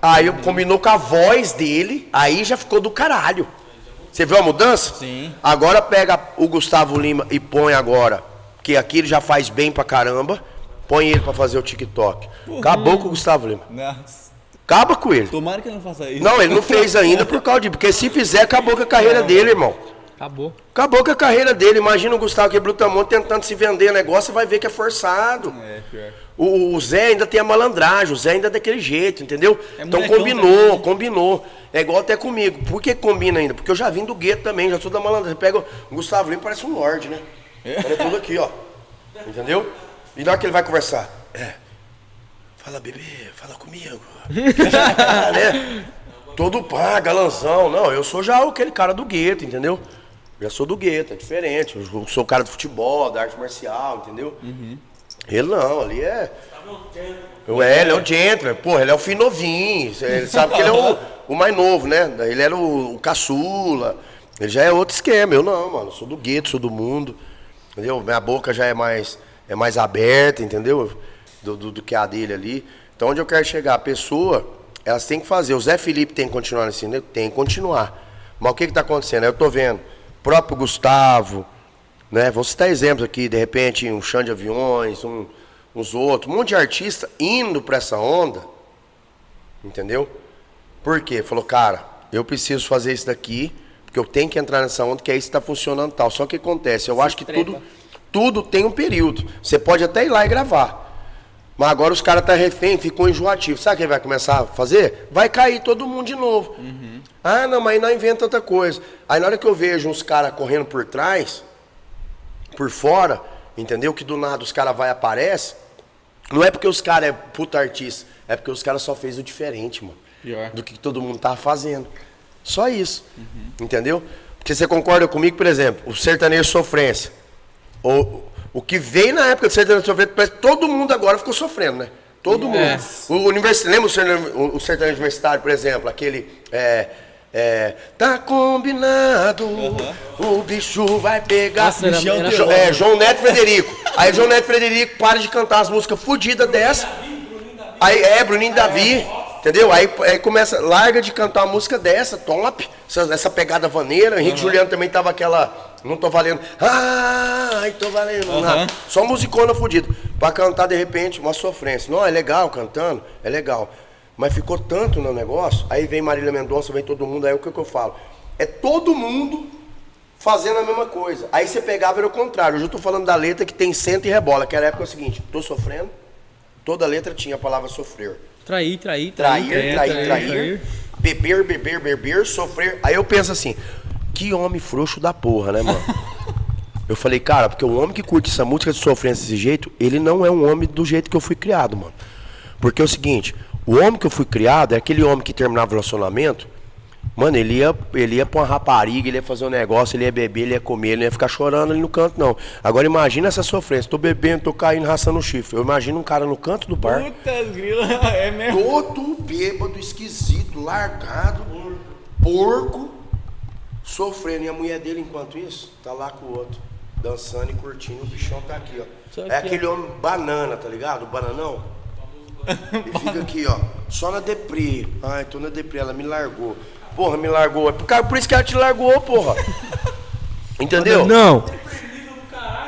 Aí combinou com a voz dele, aí já ficou do caralho. Você viu a mudança? Sim. Agora pega o Gustavo Lima e põe agora, que aqui ele já faz bem pra caramba, põe ele pra fazer o TikTok. Acabou com o Gustavo Lima. Nossa. Acaba com ele. Tomara que ele não faça isso. Não, ele não fez ainda por causa de. Porque se fizer, acabou com a carreira dele, irmão. Acabou. Acabou com a carreira dele. Imagina o Gustavo que é Brutamonte tentando se vender negócio, vai ver que é forçado. É, pior. O, o Zé ainda tem a malandragem, o Zé ainda é daquele jeito, entendeu? É então combinou, também. combinou. É igual até comigo. Por que combina ainda? Porque eu já vim do gueto também, já sou da malandragem. Pega o Gustavo Lima, parece um lorde, né? Olha tudo aqui, ó. Entendeu? E na hora que ele vai conversar, é. Fala, bebê, fala comigo. Já, né? Todo pá, galanzão. Não, eu sou já aquele cara do gueto, entendeu? Já sou do gueto, é diferente. Eu sou o cara do futebol, da arte marcial, entendeu? Ele não, ali é. Eu, é, ele é o gentleman, porra, ele é o filho novinho. Ele sabe que ele é o, o mais novo, né? Ele era o, o caçula. Ele já é outro esquema. Eu não, mano. Sou do gueto, sou do mundo. Entendeu? Minha boca já é mais, é mais aberta, entendeu? Do, do, do que a dele ali. Então onde eu quero chegar? A pessoa, elas têm que fazer. O Zé Felipe tem que continuar nesse, né? Tem que continuar. Mas o que está acontecendo? Eu tô vendo. O próprio Gustavo, né? Vou citar exemplos aqui, de repente, um chão de aviões, um, uns outros, um monte de artista indo para essa onda, entendeu? Por quê? Falou, cara, eu preciso fazer isso daqui, porque eu tenho que entrar nessa onda, que aí está funcionando tal. Só que acontece, eu acho que trepa. tudo, tudo tem um período. Você pode até ir lá e gravar. Mas agora os caras tá refém, ficou enjoativo. Sabe quem vai começar a fazer? Vai cair todo mundo de novo. Ah, não, mas aí não inventa outra coisa. Aí na hora que eu vejo uns caras correndo por trás, por fora, entendeu? Que do nada os caras vai e aparece. Não é porque os caras é puta artista, é porque os caras só fez o diferente, mano. Pior. Do que todo mundo tava fazendo. Só isso. Entendeu? Porque você concorda comigo, por exemplo, o sertanejo sofrência. O, o que veio na época do sertanejo sofrência, parece que todo mundo agora ficou sofrendo, né? Todo mundo. É. O universi- lembra o sertanejo, o- o sertanejo universitário, por exemplo, aquele. É, é, tá combinado, o bicho vai pegar. Nossa, era- era Jo- é, João Neto e Frederico. Aí João Neto e Frederico para de cantar as músicas fodidas dessa. Aí é, Bruninho Davi, entendeu? Aí, aí começa, larga de cantar uma música dessa, top, essa, essa pegada vaneira. Henrique Juliano também tava aquela. Não tô valendo. Ai, tô valendo. nada. Só musicona fodida. Pra cantar, de repente, uma sofrência. Não, é legal cantando, é legal. Mas ficou tanto no negócio, aí vem Marília Mendonça, vem todo mundo, aí o que, que eu falo? É todo mundo fazendo a mesma coisa. Aí você pegava era o contrário. Hoje eu tô falando da letra que tem senta e rebola, que era a época é o seguinte, tô sofrendo, toda letra tinha a palavra sofrer. Trair, trair, Trair, trair. trair, trair, beber, beber, beber, sofrer. Aí eu penso assim, que homem frouxo da porra, né, mano? Eu falei, cara, porque o homem que curte essa música de sofrência desse jeito, ele não é um homem do jeito que eu fui criado, mano. Porque é o seguinte, o homem que eu fui criado é aquele homem que terminava o relacionamento, mano, ele ia, ele ia pra uma rapariga, ele ia fazer um negócio, ele ia beber, ele ia comer, ele não ia ficar chorando ali no canto, não. Agora imagina essa sofrência, tô bebendo, tô caindo, raçando o chifre. Eu imagino um cara no canto do bar, Puta grila, é mesmo. todo bêbado, esquisito, largado, porco, sofrendo. E a mulher dele, enquanto isso, tá lá com o outro, dançando e curtindo. O bichão tá aqui, ó. Só É aqui, aquele homem banana, tá ligado? O bananão. E fica aqui, ó, só na deprê. Ai, tô na deprê, ela me largou. Porra, me largou. É por, causa- por isso que ela te largou, porra. Entendeu? Não.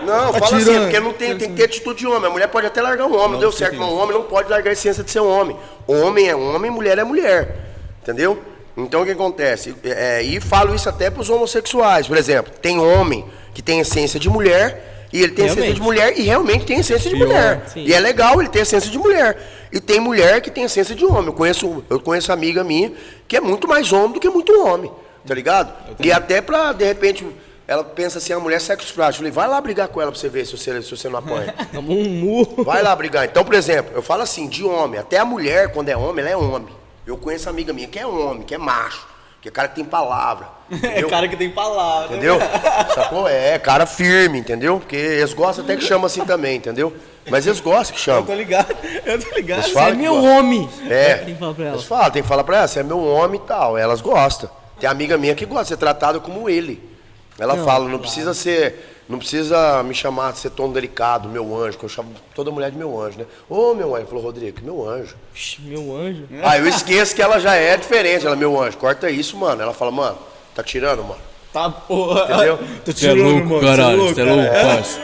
Não, fala assim, porque não tem, tem que ter atitude de homem. A mulher pode até largar um homem, não deu certo, mas um homem não pode largar a essência de ser homem. Homem é homem, mulher é mulher. Entendeu? Então o que acontece? É, e falo isso até para os homossexuais. Por exemplo, tem homem que tem essência de mulher e ele tem essência de mulher e realmente tem essência de mulher. sim. E é legal, ele tem essência de mulher. E tem mulher que tem essência de homem. Eu conheço, eu conheço amiga minha que é muito mais homem do que muito homem. Tá ligado? E até pra, de repente, ela pensa assim, a mulher é sexo frágil. Eu falei, vai lá brigar com ela pra você ver se você, se você não apanha. Vai lá brigar. Então, por exemplo, eu falo assim, de homem. Até a mulher, quando é homem, ela é homem. Eu conheço amiga minha que é homem, que é macho, que é cara que tem palavra. É Entendeu? cara que tem palavra. Entendeu? Sacou? É, cara firme, entendeu? Porque eles gostam até que chama assim também, entendeu? Mas eles gostam que Eu chamam. tô ligado, eu tô ligado. Eles Você falam é meu gostam. homem. É. Tem que falar pra ela. Eles falam, tem que falar pra ela, você é meu homem e tal. Elas gostam. Tem amiga minha que gosta de ser tratada como ele. Ela Não, fala, não precisa ser. Não precisa me chamar de ser tão delicado, meu anjo, que eu chamo toda mulher de meu anjo, né? Ô meu anjo, falou, Rodrigo, que meu anjo. Vixe, Meu anjo. Aí eu esqueço que ela já é diferente. Ela, meu anjo, corta isso, mano. Ela fala, mano, tá tirando, mano. Tá porra. Entendeu? Tô é tirando, louco, mano, caralho. Você é é louco, parça.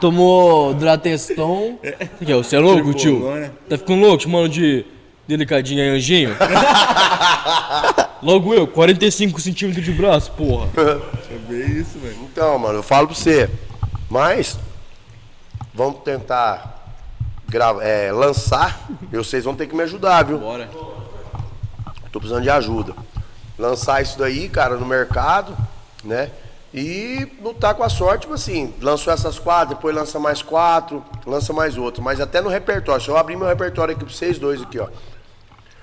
Tomou Drateston. Você é louco, tio? Tripolona. Tá ficando louco, chamando de delicadinha e anjinho? Logo eu, 45 centímetros de braço, porra. Isso, velho. Então, mano, eu falo pra você. Mas, vamos tentar grava, é, lançar. E vocês vão ter que me ajudar, viu? Bora. Tô precisando de ajuda. Lançar isso daí, cara, no mercado, né? E lutar com a sorte, tipo assim, lançou essas quatro, depois lança mais quatro, lança mais outro. Mas até no repertório, se eu abrir meu repertório aqui pra vocês dois aqui, ó.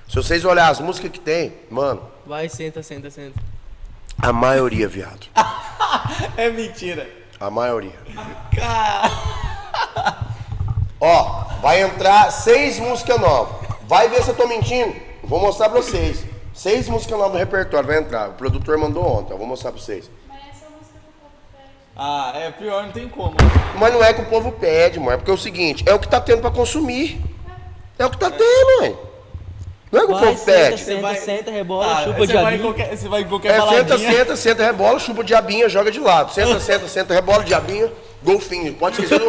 Se vocês olharem as músicas que tem, mano, Vai, senta, senta, senta. A maioria, viado. É mentira. A maioria. Ó, vai entrar seis músicas novas. Vai ver se eu tô mentindo. Vou mostrar pra vocês. Seis músicas novas no repertório vai entrar. O produtor mandou ontem, eu vou mostrar pra vocês. Mas essa música do povo pede. Ah, é pior, não tem como. Mas não é que o povo pede, mano. É porque é o seguinte, é o que tá tendo pra consumir. É o que tá tendo, mãe. Não é que o povo senta, pede. senta, vai- senta, rebola, Ah, chupa você de vai, qualquer, você vai em qualquer É, senta, baladinha. senta, senta, rebola, chupa diabinha, joga de lado. Senta, senta, senta, rebola, diabinha, golfinho. Pode esquecer o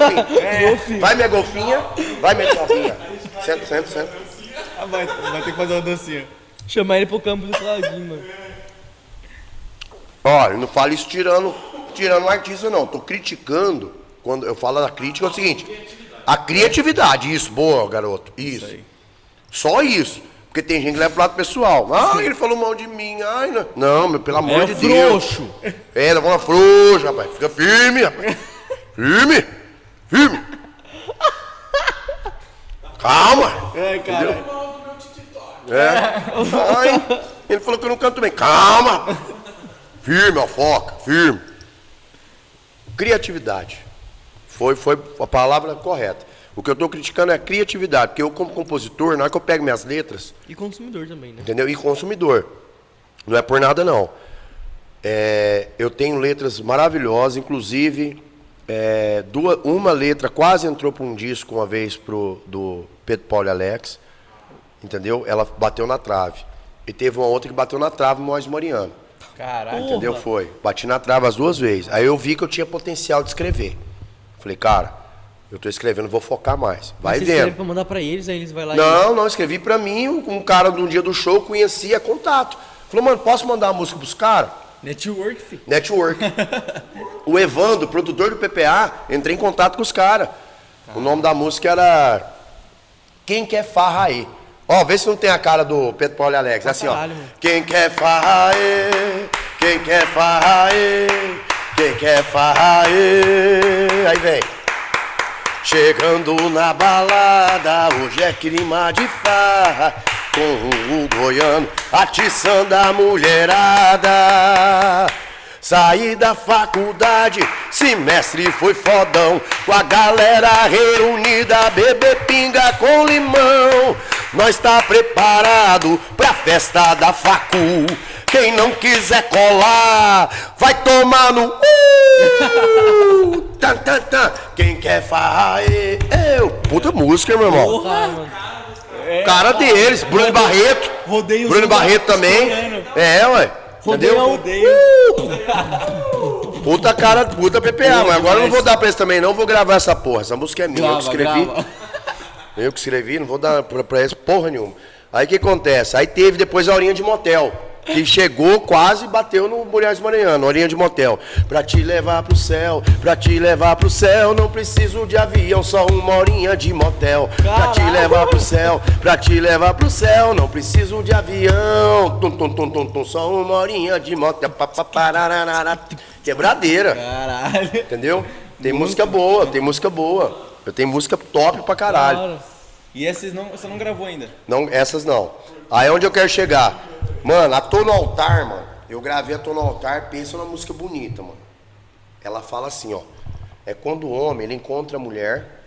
golfinho. Vai minha golfinha, vai minha diabinha. Senta, senta, senta. Ah, vai, vai ter que fazer uma dancinha. Chamar ele pro campo do Claudinho, mano. Olha, eu não falo isso tirando, tirando o artista, não. Tô criticando. Quando eu falo da crítica, é o seguinte: a criatividade, isso, boa, garoto. Isso. Só isso. Porque tem gente que leva pro lado pessoal. Ah, ele falou mal de mim. Ai, não. Não, meu, pelo amor É de Deus. frouxo. É, leva uma frouxa, rapaz. Fica firme, rapaz. Firme. Firme. Calma. É, cara. É. Ai, ele falou que eu não canto bem. Calma. Firme, ó, foca, firme. Criatividade. Foi, foi a palavra correta. O que eu estou criticando é a criatividade, porque eu, como compositor, na hora que eu pego minhas letras, E consumidor também, né? entendeu? E consumidor. Não é por nada, não. É, eu tenho letras maravilhosas, inclusive, é, duas, uma letra quase entrou para um disco uma vez pro, do Pedro Paulo e Alex, entendeu? Ela bateu na trave. E teve uma outra que bateu na trave, Mois Moriano. Caralho. Entendeu? Foi. Bati na trave as duas vezes. Aí eu vi que eu tinha potencial de escrever. Falei, cara, eu tô escrevendo, vou focar mais. Vai Você vendo. pra mandar pra eles, aí eles vão lá e... Não, não, escrevi pra mim, um cara de um dia do show conhecia contato. Falou, mano, posso mandar uma música pros caras? Network, fi. Network. o Evandro, produtor do PPA, entrei em contato com os caras. O nome da música era Quem Quer Farra Aí. Ó, vê se não tem a cara do Pedro Paulo e Alex. É assim, ó. caralho, mano. Quem quer farra aí, quem quer farra aí, quem quer farra aí. Aí vem. Chegando na balada, hoje é clima de farra, com o goiano atiçando a mulherada. Saí da faculdade, semestre foi fodão, com a galera reunida, beber pinga com limão. Nós tá preparado pra festa da facu. Quem não quiser colar, vai tomar no uh! tan, tan, tan. Quem quer farra, é eu. Puta música, meu irmão. Porra, mano. Cara deles, Bruno Barreto. Rodeio Bruno Barreto também. É, ué. Entendeu? Rodeio. Puta cara, puta PPA, mas agora eu não vou dar pra eles também, não vou gravar essa porra. Essa música é minha, eu que Grava, escrevi. grava. Eu que escrevi, não vou dar pra, pra eles porra nenhuma. Aí o que acontece? Aí teve depois a horinha de motel. Que chegou, quase bateu no Mulheres Mariano, horinha de motel. Pra te levar pro céu, pra te levar pro céu, não preciso de avião, só uma horinha de motel. Pra te levar pro céu, pra te levar pro céu, não preciso de avião. Tum, tum, tum, tum, tum, só uma horinha de motel. Quebradeira. Caralho. Entendeu? Tem música boa, tem música boa. Eu tenho música top pra caralho. Claro. E esses não, você não gravou ainda? Não, essas não. Aí onde eu quero chegar? Mano, a Tô no Altar, mano. Eu gravei a Tô no Altar, pensa numa música bonita, mano. Ela fala assim, ó. É quando o homem, ele encontra a mulher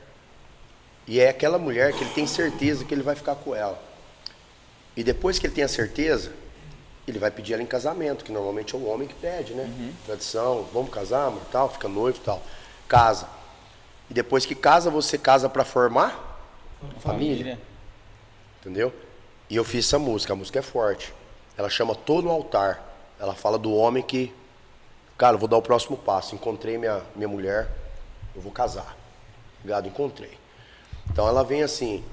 e é aquela mulher que ele tem certeza que ele vai ficar com ela. E depois que ele tem a certeza, ele vai pedir ela em casamento, que normalmente é o homem que pede, né? Tradição, vamos casar, amor, tal, fica noivo e tal. Casa. E depois que casa, você casa pra formar família. Entendeu? E eu fiz essa música, a música é forte. Ela chama Tô no Altar. Ela fala do homem que, cara, eu vou dar o próximo passo. Encontrei minha, minha mulher, eu vou casar. Ligado? Encontrei. Então ela vem assim: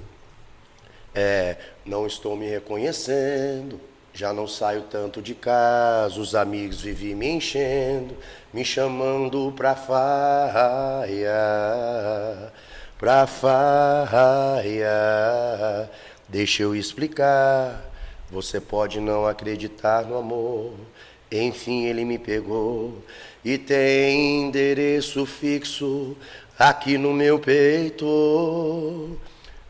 é, Não estou me reconhecendo, já não saio tanto de casa, os amigos vivem me enchendo, me chamando pra farra, pra farra. Deixa eu explicar. Você pode não acreditar no amor. Enfim, ele me pegou e tem endereço fixo aqui no meu peito.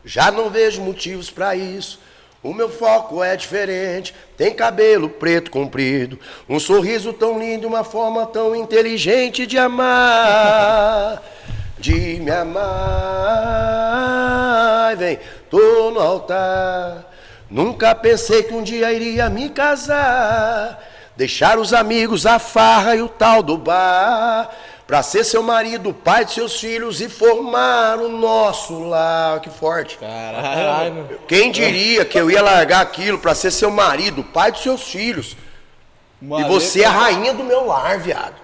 Já não vejo motivos pra isso. O meu foco é diferente. Tem cabelo preto comprido, um sorriso tão lindo, uma forma tão inteligente de amar, de me amar. Vem, tô no altar. Nunca pensei que um dia iria me casar, deixar os amigos, a farra e o tal do bar, pra ser seu marido, pai de seus filhos e formar o nosso lar. Que forte. Caralho. Quem diria que eu ia largar aquilo pra ser seu marido, pai dos seus filhos? E você é a rainha do meu lar, viado.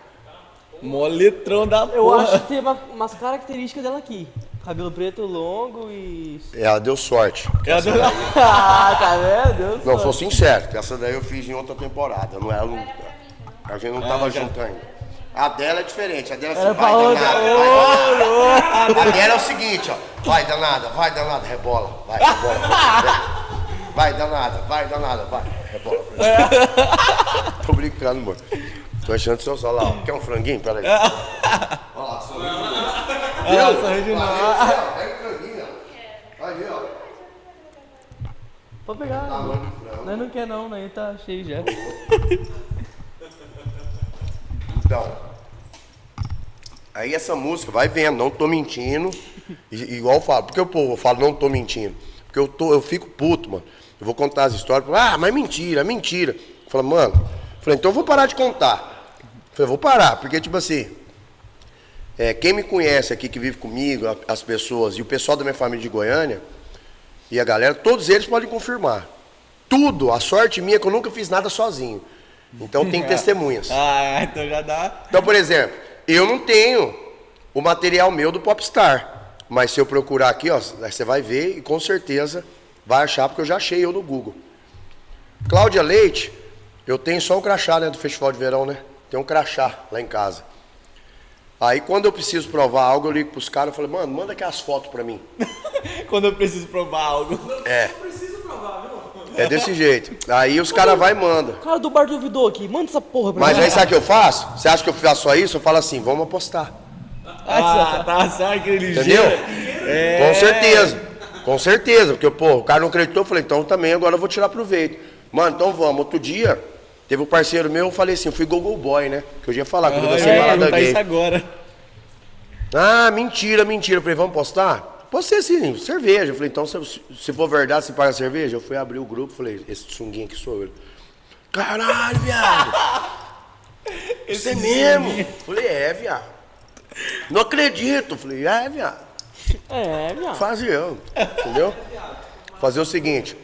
Mó letrão da Eu porra. acho que tem uma- umas características dela aqui. Cabelo preto longo e. Ela deu sorte. ah, tá vendo? Deus Não, sou sincero, essa daí eu fiz em outra temporada. Não era, não- a gente não tava junto ainda. A dela é diferente, a dela é assim, vai danada, vai danada. A dela é o seguinte, ó. Vai danada, vai danada, rebola, vai, rebola. Vai danada, vai danada, vai, rebola. Tô brincando, mano. Tô achando que seu ó. Quer um franguinho? Pera aí. Olha lá, sorriu de novo. Ela sorriu de novo. Pega o franguinho, ó. Aí, ó. Pode pegar. Do frango. Nós não quer não, né? Tá cheio já. Então, aí essa música, vai vendo, não tô mentindo. I- igual eu falo, porque o povo fala, não tô mentindo. Porque eu, tô, eu fico puto, mano. Eu vou contar as histórias, ah, mas mentira, mentira. Fala, mano, falei, então eu vou parar de contar. Falei, vou parar, porque tipo assim, é, quem me conhece aqui, que vive comigo, as pessoas, e o pessoal da minha família de Goiânia, e a galera, todos eles podem confirmar. Tudo, a sorte minha é que eu nunca fiz nada sozinho. Então tem testemunhas. Ah, então já dá. Então, por exemplo, eu não tenho o material meu do Popstar. Mas se eu procurar aqui, ó, você vai ver e com certeza vai achar, porque eu já achei eu no Google. Cláudia Leite, eu tenho só um crachá, né, do Festival de Verão, né? Tem um crachá lá em casa. Aí quando eu preciso provar algo, eu ligo pros caras e falo, mano, manda aqui as fotos pra mim. Quando eu preciso provar algo. É. É desse jeito. Aí os caras vai e mandam. Cara do bar duvidou aqui, manda essa porra pra Mas mim. aí sabe o que eu faço? Você acha que eu faço só isso? Eu falo assim, vamos apostar. Ah, tá, sabe aquele Entendeu? ligeiro? Com certeza. Com certeza. Porque, pô, o cara não acreditou, eu falei, então também agora eu vou tirar proveito. Mano, então vamos. Outro dia, teve um parceiro meu, eu falei assim, eu fui Google Boy, né? Que eu ia falar, quando eu Ah, dancei eu ia balada perguntar gay. isso agora. Ah, mentira, mentira. Eu falei, vamos postar? Postei assim, cerveja. Eu falei, então se, se for verdade, você paga cerveja? Eu fui abrir o grupo, falei, esse sunguinho aqui sou eu. Caralho, viado. Você é mesmo? Falei, é, viado. Não acredito. Falei, é, viado. É, viado. Fazer eu, entendeu? Fazer o seguinte.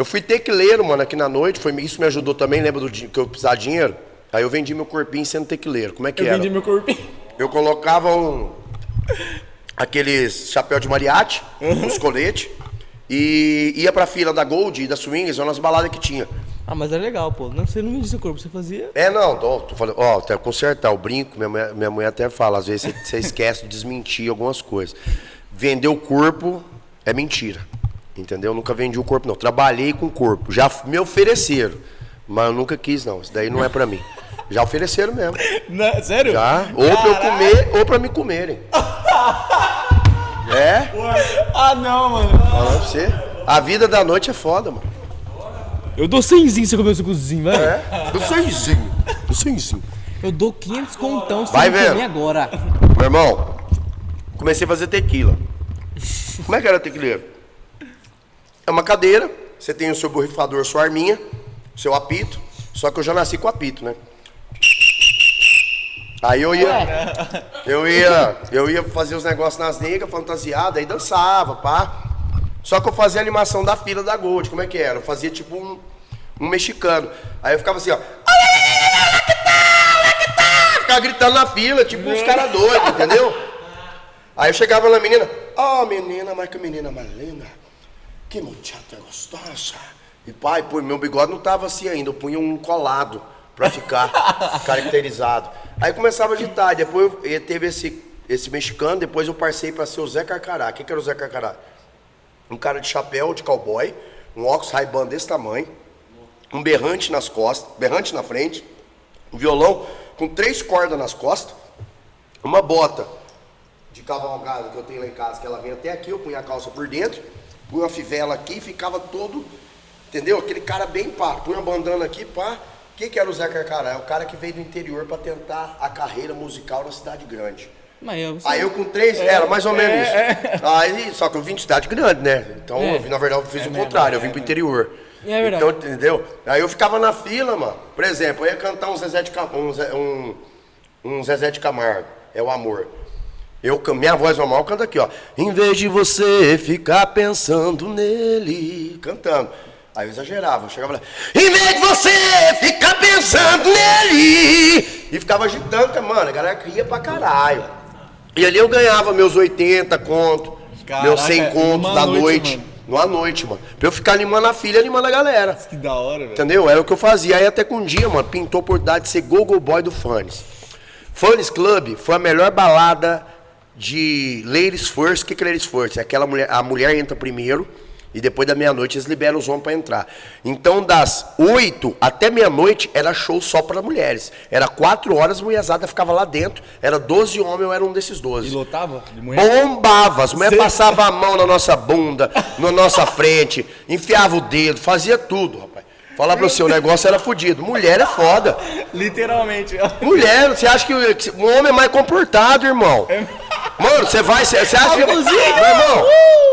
Eu fui tequileiro, mano, aqui na noite. Foi, isso me ajudou também, lembra do que eu precisava de dinheiro? Aí eu vendi meu corpinho sendo tequileiro. Como é que Eu era? vendi meu corpinho. Eu colocava um. Aqueles chapéu de mariachi, uns coletes, e ia pra fila da Gold e da Swings, ou nas baladas que tinha. Ah, mas é legal, pô. Não, você não vendia seu corpo, você fazia. É, não, tô, tô falando, ó, até consertar o brinco, minha mulher, minha mulher até fala, às vezes você, você esquece de desmentir algumas coisas. Vender o corpo é mentira, entendeu? Eu nunca vendi o corpo, não. Trabalhei com o corpo, já me ofereceram, mas eu nunca quis, não. Isso daí não é pra mim. Já ofereceram mesmo. Não, sério? Já, ou pra eu comer, ou pra me comerem. É? Ah, não, mano. Falando pra você. A vida da noite é foda, mano. Eu dou 100 se você comer seu cozinho, vai. É? Do sonhozinho. Do sonhozinho. Eu dou 500 contão se Vai vendo. comer agora. Meu irmão, comecei a fazer tequila. Como é que era tequileiro? É uma cadeira, você tem o seu borrifador, sua arminha, seu apito, só que eu já nasci com apito, né? Aí eu ia, eu ia, eu ia fazer os negócios nas negras, fantasiada, aí dançava, pá. Só que eu fazia a animação da fila da Gold, como é que era? Eu fazia tipo um, um mexicano. Aí eu ficava assim, ó. Ficava gritando na fila, tipo uns caras doidos, entendeu? Aí eu chegava na menina, ó menina, mas que menina mais linda. Que muchacha gostosa. E pai, pô, meu bigode não tava assim ainda, eu punha um colado pra ficar caracterizado. Aí começava a agitar, depois eu, eh, teve esse, esse mexicano, depois eu passei pra ser o Zé Carcará. O que, que era o Zé Carcará? Um cara de chapéu de cowboy, um óculos Ray-Ban desse tamanho, um berrante nas costas, berrante na frente, um violão com três cordas nas costas, uma bota de cavalgada que eu tenho lá em casa, que ela vem até aqui, eu punha a calça por dentro, punha uma fivela aqui e ficava todo, entendeu? Aquele cara bem pá, punha uma bandana aqui, pá. O que, que era o Zé Carcará? É o cara que veio do interior para tentar a carreira musical na cidade grande. Eu, você... Aí eu com três, era mais ou menos isso. Aí, só que eu vim de cidade grande, né? Então, É. eu na verdade, eu fiz o contrário, eu vim pro interior. É verdade. Então, entendeu? Aí eu ficava na fila, mano. Por exemplo, eu ia cantar um Zezé de, Cam- um, Zé- um, um Zezé de Camargo, é o amor. Eu, minha voz normal canta aqui, ó. Em vez de você ficar pensando nele, cantando. Aí eu exagerava, eu chegava lá. Em vez de você ficar pensando nele. E ficava agitando, mano, a galera ria pra caralho. E ali eu ganhava meus 80 conto, Caraca, meus 100 conto da noite, noite. Numa noite, mano. Pra eu ficar animando a filha, animando a galera. Que da hora, velho. Entendeu? Era o que eu fazia. Aí até que um dia, mano, pintou a oportunidade de ser Google Boy do Funnies. Funnies Club foi a melhor balada de Ladies First. O que, é Ladies First? É aquela mulher, a mulher entra primeiro e depois da meia-noite eles liberam os homens pra entrar. Então, das 8 até meia-noite era show só para mulheres. Era 4 horas, a mulherzada ficava lá dentro. Era 12 homens, eu era um desses 12. E lotava? De mulher? Bombava, as mulheres passavam a mão na nossa bunda, na nossa frente, enfiava o dedo, fazia tudo, rapaz. Falar pra você, o negócio era fudido. Mulher é foda. Literalmente. Mulher, você acha que o que o homem é mais comportado, irmão? Mano, você vai, você acha que. Meu irmão,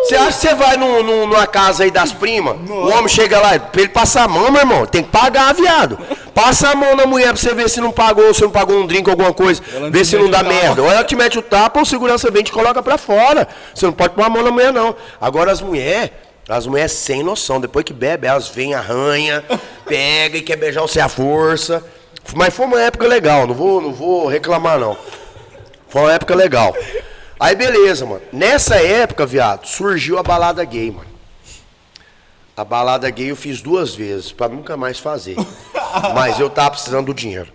você acha que você vai num- num- numa casa aí das primas? O homem chega lá, pra ele passar a mão, meu irmão, tem que pagar, viado. Passa a mão na mulher pra você ver se não pagou, se não pagou um drink, alguma coisa. Ela Vê se não dá merda. Ou ela te mete o tapa, ou o segurança vem e te coloca pra fora. Você não pode pôr a mão na mulher, não. Agora as mulheres, as mulheres sem noção, depois que bebe, elas vêm, arranha, pega e quer beijar você à força. Mas foi uma época legal, não vou, não vou reclamar, não. Foi uma época legal. Aí beleza, mano. Nessa época, viado, surgiu a balada gay, mano. A balada gay eu fiz duas vezes, pra nunca mais fazer. Mas eu tava precisando do dinheiro.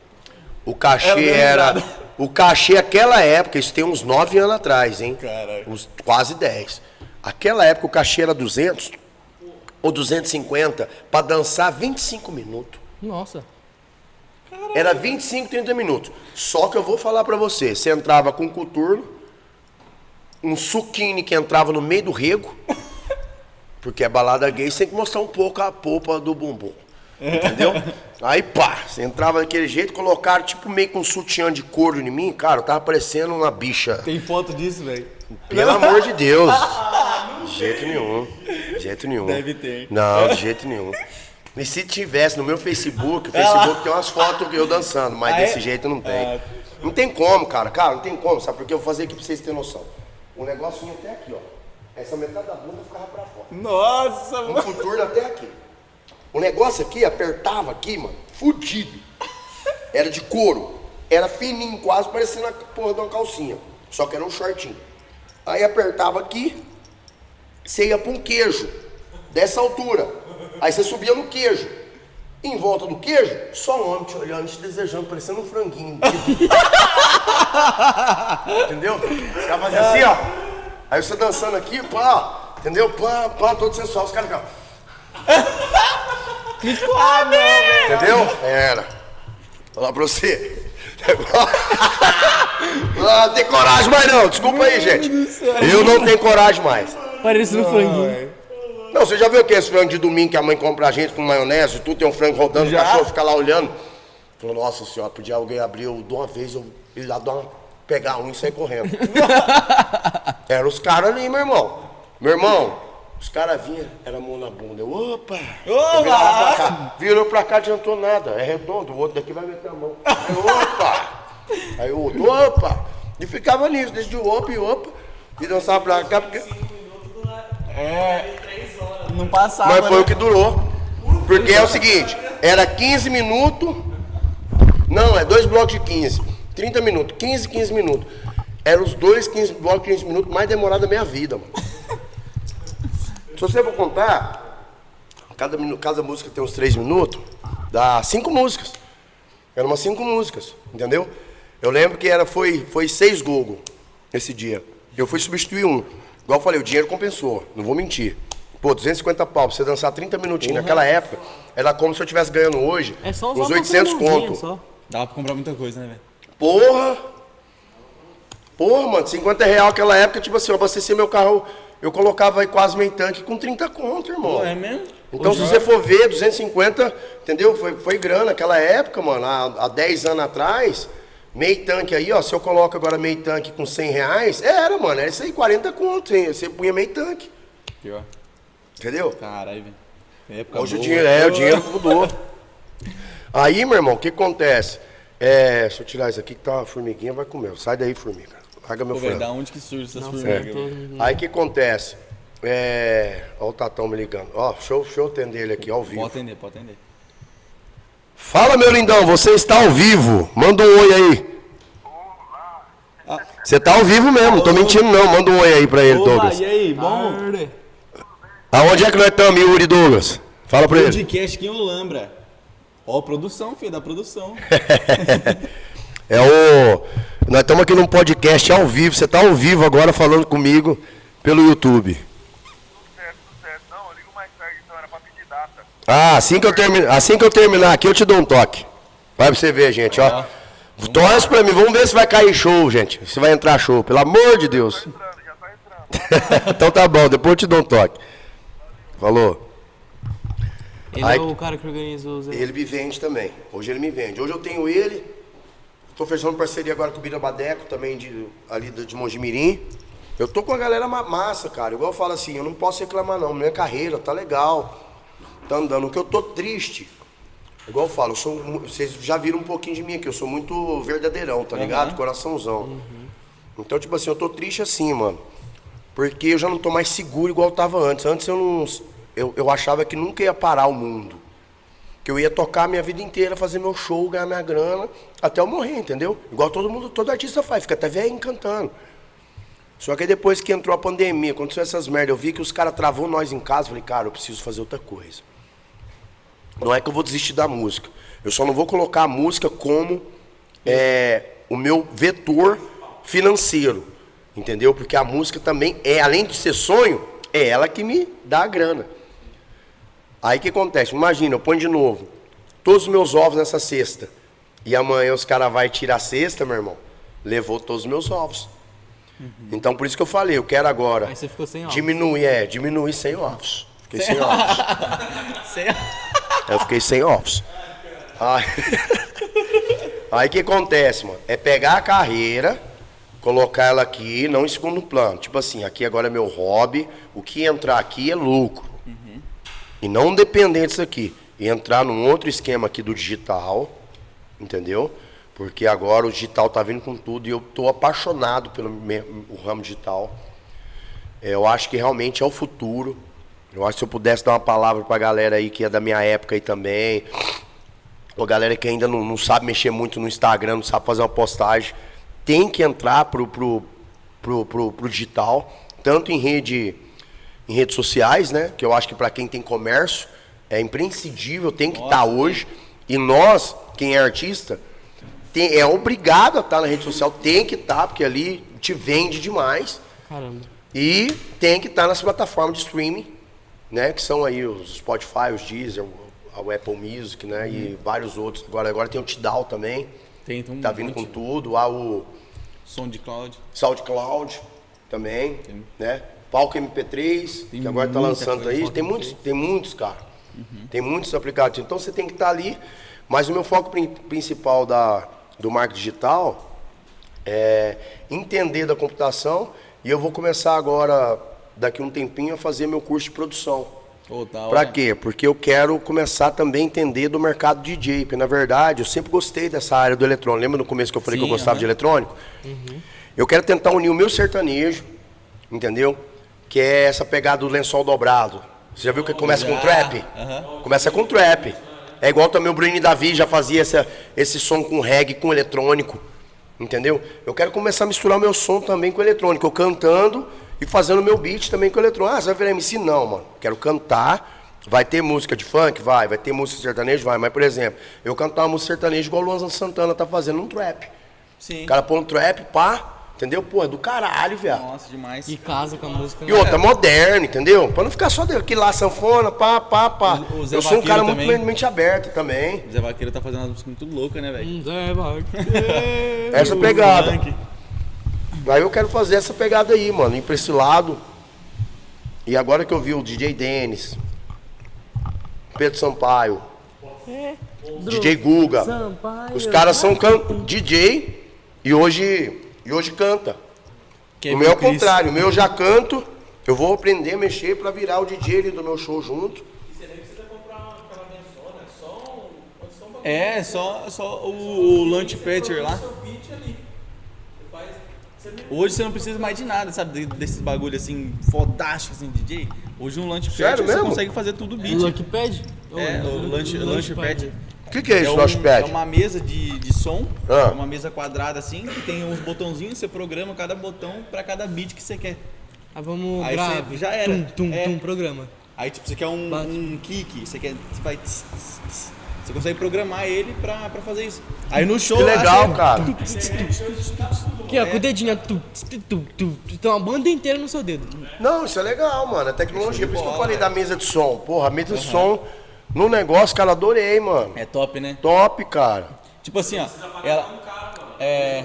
O cachê era. O cachê aquela época, isso tem uns nove anos atrás, hein? Caralho. Uns quase 10. Aquela época o cachê era 200 ou 250 pra dançar 25 minutos. Nossa. Era 25, 30 minutos. Só que eu vou falar pra você, você entrava com coturno, um suquine que entrava no meio do rego. Porque é balada gay, você tem que mostrar um pouco a polpa do bumbum. Entendeu? Aí pá, você entrava daquele jeito, colocaram tipo meio com um sutiã de couro em mim, cara, eu tava parecendo uma bicha. Tem foto disso, velho? Pelo amor de Deus. De jeito nenhum. De jeito nenhum. Deve ter. Não, de jeito nenhum. E se tivesse no meu Facebook, o Facebook tem umas fotos eu dançando, mas Ah, é? desse jeito não tem. Ah. Não tem como, cara. Cara, não tem como. Sabe por que eu vou fazer aqui pra vocês terem noção? O negócio vinha até aqui, ó. Essa metade da bunda ficava pra fora. Nossa, Um mano. coturno até aqui. O negócio aqui apertava aqui, mano, fudido. Era de couro. Era fininho, quase parecendo a porra de uma calcinha. Só que era um shortinho. Aí apertava aqui, você ia pra um queijo. Dessa altura. Aí você subia no queijo. Em volta do queijo, só um homem te olhando, te desejando, parecendo um franguinho. Entendeu? Os caras faziam assim, ó. Aí você dançando aqui, pá, entendeu? Pá, pá, todo sensual. Os caras ficavam. Ah, não. Entendeu? Era. Vou falar pra você. Ah, não tem coragem mais não. Desculpa aí, gente. Eu não tenho coragem mais. Parecendo um franguinho. Não, você já viu esse frango de domingo que a mãe compra a gente com maionese? Tu tem um frango rodando, Já? o cachorro fica lá olhando. Falou, nossa senhora, podia alguém abrir eu de uma vez, eu ir lá dar uma, pegar um e sair correndo. Era os caras ali, meu irmão. Meu irmão, os caras vinham, era mão na bunda. Eu, opa! Eu virava pra cá. Virou pra cá, adiantou nada. É redondo, o outro daqui vai meter a mão. Aí, opa! Aí o outro, opa! E ficava nisso, desde o opa e opa. E dançava pra cá, porque... Não passava. Mas foi né? o que durou. Porque é o seguinte, era 15 minutos. Não, é dois blocos de 15. 30 minutos, 15, 15 minutos. Eram os dois 15 blocos de 15 minutos mais demorados da minha vida, mano. Se você for contar, cada, cada música tem uns 3 minutos, dá 5 músicas. Eram umas 5 músicas, entendeu? Eu lembro que era, foi, foi seis Google esse dia. Eu fui substituir um. Igual eu falei, o dinheiro compensou, não vou mentir. Pô, 250 pau pra você dançar 30 minutinhos naquela época, era como se eu estivesse ganhando hoje É só uns uma 800 mãozinha conto. Só. Dava pra comprar muita coisa, né, velho? Porra! Porra, mano, 50 real naquela época, tipo assim, eu abastecia meu carro, eu colocava aí quase meio tanque com 30 conto, irmão. Pô, é mesmo? Então, se você for ver, 250, entendeu? Foi, foi grana naquela época, mano. Há, há 10 anos atrás, meio tanque aí, ó. Se eu coloco agora meio tanque com 100 reais, era, mano. Era isso aí, 40 conto, hein? Você punha meio tanque. Pior. Entendeu? Caralho, velho. Hoje o boa. dinheiro, é, o dinheiro mudou. Aí, meu irmão, o que acontece? É, deixa eu tirar isso aqui que tá uma formiguinha, vai comer. Sai daí, formiga. Larga meu Pô, frango. da onde que surge essas Nossa, formigas? velho? Aí o que acontece? É. Ó o Tatão me ligando. Ó, deixa eu, deixa eu atender ele aqui ao vivo. Pode atender, pode atender. Fala, meu lindão, você está ao vivo. Manda um oi aí. Você tá ao vivo mesmo, não tô mentindo não. Manda um oi aí pra ele, Douglas. e aí, bom? Aonde é que nós estamos, Yuri Douglas? Fala pra ele. Podcast quem o lambra. Ó, produção, filho, da produção. É o. Nós estamos aqui num podcast ao vivo. Você tá ao vivo agora falando comigo pelo YouTube. certo, tudo certo. Não, eu ligo mais tarde, então era pra pedir data. Ah, assim que eu, termi... assim que eu terminar aqui, eu te dou um toque. Vai pra você ver, gente, ó. Torce pra mim, vamos ver se vai cair show, gente. Se vai entrar show, pelo amor de Deus. Entrando, já tá entrando. então tá bom, depois eu te dou um toque. Falou. Ele Ai. é o cara que organizou os Ele me vende também. Hoje ele me vende. Hoje eu tenho ele. Estou fechando parceria agora com o Bira Badeco, também de, ali de Mongimirim. Eu tô com a galera ma- massa, cara. Igual eu falo assim, eu não posso reclamar não. Minha carreira tá legal. Tá andando. O que eu tô triste. Igual eu falo, eu sou, vocês já viram um pouquinho de mim aqui. Eu sou muito verdadeirão, tá ligado? Coraçãozão. Então, tipo assim, eu tô triste assim, mano. Porque eu já não tô mais seguro igual eu tava antes. Antes eu não. Eu, eu achava que nunca ia parar o mundo. Que eu ia tocar a minha vida inteira, fazer meu show, ganhar minha grana, até eu morrer, entendeu? Igual todo mundo, todo artista faz, fica até velho cantando. Só que aí depois que entrou a pandemia, aconteceu essas merdas, eu vi que os caras travou nós em casa, falei, cara, eu preciso fazer outra coisa. Não é que eu vou desistir da música. Eu só não vou colocar a música como é, o meu vetor financeiro. Entendeu? Porque a música também é, além de ser sonho, é ela que me dá a grana. Aí o que acontece? Imagina, eu ponho de novo todos os meus ovos nessa cesta. E amanhã os caras vão tirar a cesta, meu irmão. Levou todos os meus ovos. Então por isso que eu falei, eu quero agora Aí você ficou sem office. diminuir, é, diminuir sem office. Fiquei sem office. Sem- Eu fiquei sem office. Aí aí que acontece, mano? É pegar a carreira, colocar ela aqui, não em segundo plano. Tipo assim, aqui agora é meu hobby, o que entrar aqui é lucro. E não depender disso aqui. E entrar num outro esquema aqui do digital, entendeu? Porque agora o digital tá vindo com tudo e eu tô apaixonado pelo me- o ramo digital. É, Eu acho que realmente é o futuro. Eu acho que se eu pudesse dar uma palavra pra galera aí que é da minha época aí também, ou galera que ainda não, não sabe mexer muito no Instagram, não sabe fazer uma postagem, tem que entrar pro, pro, pro, pro, pro digital, tanto em rede em redes sociais, né? Que eu acho que para quem tem comércio é imprescindível, tem que estar hoje. E nós, quem é artista, tem- é obrigado a estar na rede social, tem que estar, porque ali te vende demais. Caramba. E tem que estar nas plataformas de streaming, né? Que são aí os Spotify, os Deezer, o Apple Music, né? E vários outros. Agora, agora tem o Tidal também, Tem, então, tá vindo com tudo. Há o som de cloud. SoundCloud também, né? Palco MP3, Tem que agora tá muita lançando aí. Tem muitos, tem muitos, cara. Tem muitos aplicativos. Então você tem que estar ali. Mas o meu foco prin- principal da, do marketing digital é entender da computação. E eu vou começar agora, daqui a um tempinho, a fazer meu curso de produção. Da Pra hora. quê? Porque eu quero começar também a entender do mercado DJ. Porque, na verdade, eu sempre gostei dessa área do eletrônico. Lembra no começo que eu falei que eu Sim, gostava de eletrônico? Eu quero tentar unir o meu sertanejo, entendeu? Que é essa pegada do lençol dobrado. Você já viu que começa com trap? aham. Começa com trap. É igual também o Bruno Davi já fazia essa, esse som com reggae, com eletrônico. Entendeu? Eu quero começar a misturar meu som também com eletrônico. Eu cantando e fazendo meu beat também com eletrônico. Ah, você vai virar MC? Não, mano. Quero cantar. Vai ter música de funk? Vai. Vai ter música sertaneja? Vai. Mas, por exemplo, eu cantar uma música sertaneja igual o Luan Santana tá fazendo um trap. Sim. O cara põe um trap, pá. Entendeu? Pô, é do caralho, viado. Nossa, demais. E casa com a música. E né? outra, moderno, entendeu? Pra não ficar só aqui lá, sanfona, pá, pá, pá. O- o Zé eu sou um cara muito também. mente aberta também. O Zé Vaqueiro tá fazendo umas músicas muito loucas, né, velho? Hum, Zé Vaqueiro. Essa pegada. Aí eu quero fazer essa pegada aí, mano, ir pra esse lado. E agora que eu vi o DJ Denis, Pedro Sampaio, DJ Guga, Sampaio. os caras são can... DJ e hoje, e hoje canta. Kevin o meu é o contrário, o meu eu já canto, eu vou aprender a mexer pra virar o DJ ali do meu show junto. É, só, só o, o Lunch Patcher lá. Hoje você não precisa mais de nada, sabe? De- Desses bagulho assim, fodástico assim, DJ. Hoje um Patcher você mesmo? consegue fazer tudo O beat. Lucky Pad? É, o Lunch, lunch Pad. O que, que é É, isso, um- Launchpad? é uma mesa de, de som, Ah. é uma mesa quadrada assim, que tem uns botãozinhos, você programa cada botão pra cada beat que você quer. Ah, vamos Aí grave. você- já era. Tum, tum, É. tum, programa. Aí tipo, você quer um, um kick, você quer. Você vai. tss, tss, tss. Você consegue programar ele pra, pra fazer isso. Aí no show. Que legal, você- cara. Aqui, ó, com o dedinho. Tu, tu, tu, tem uma banda inteira no seu dedo. Não, isso é legal, mano. É tecnologia. Por isso que eu falei da mesa de som. Porra, a mesa de som no negócio, cara, adorei, mano. É top, né? Top, cara. Tipo assim, ó. Ela. É.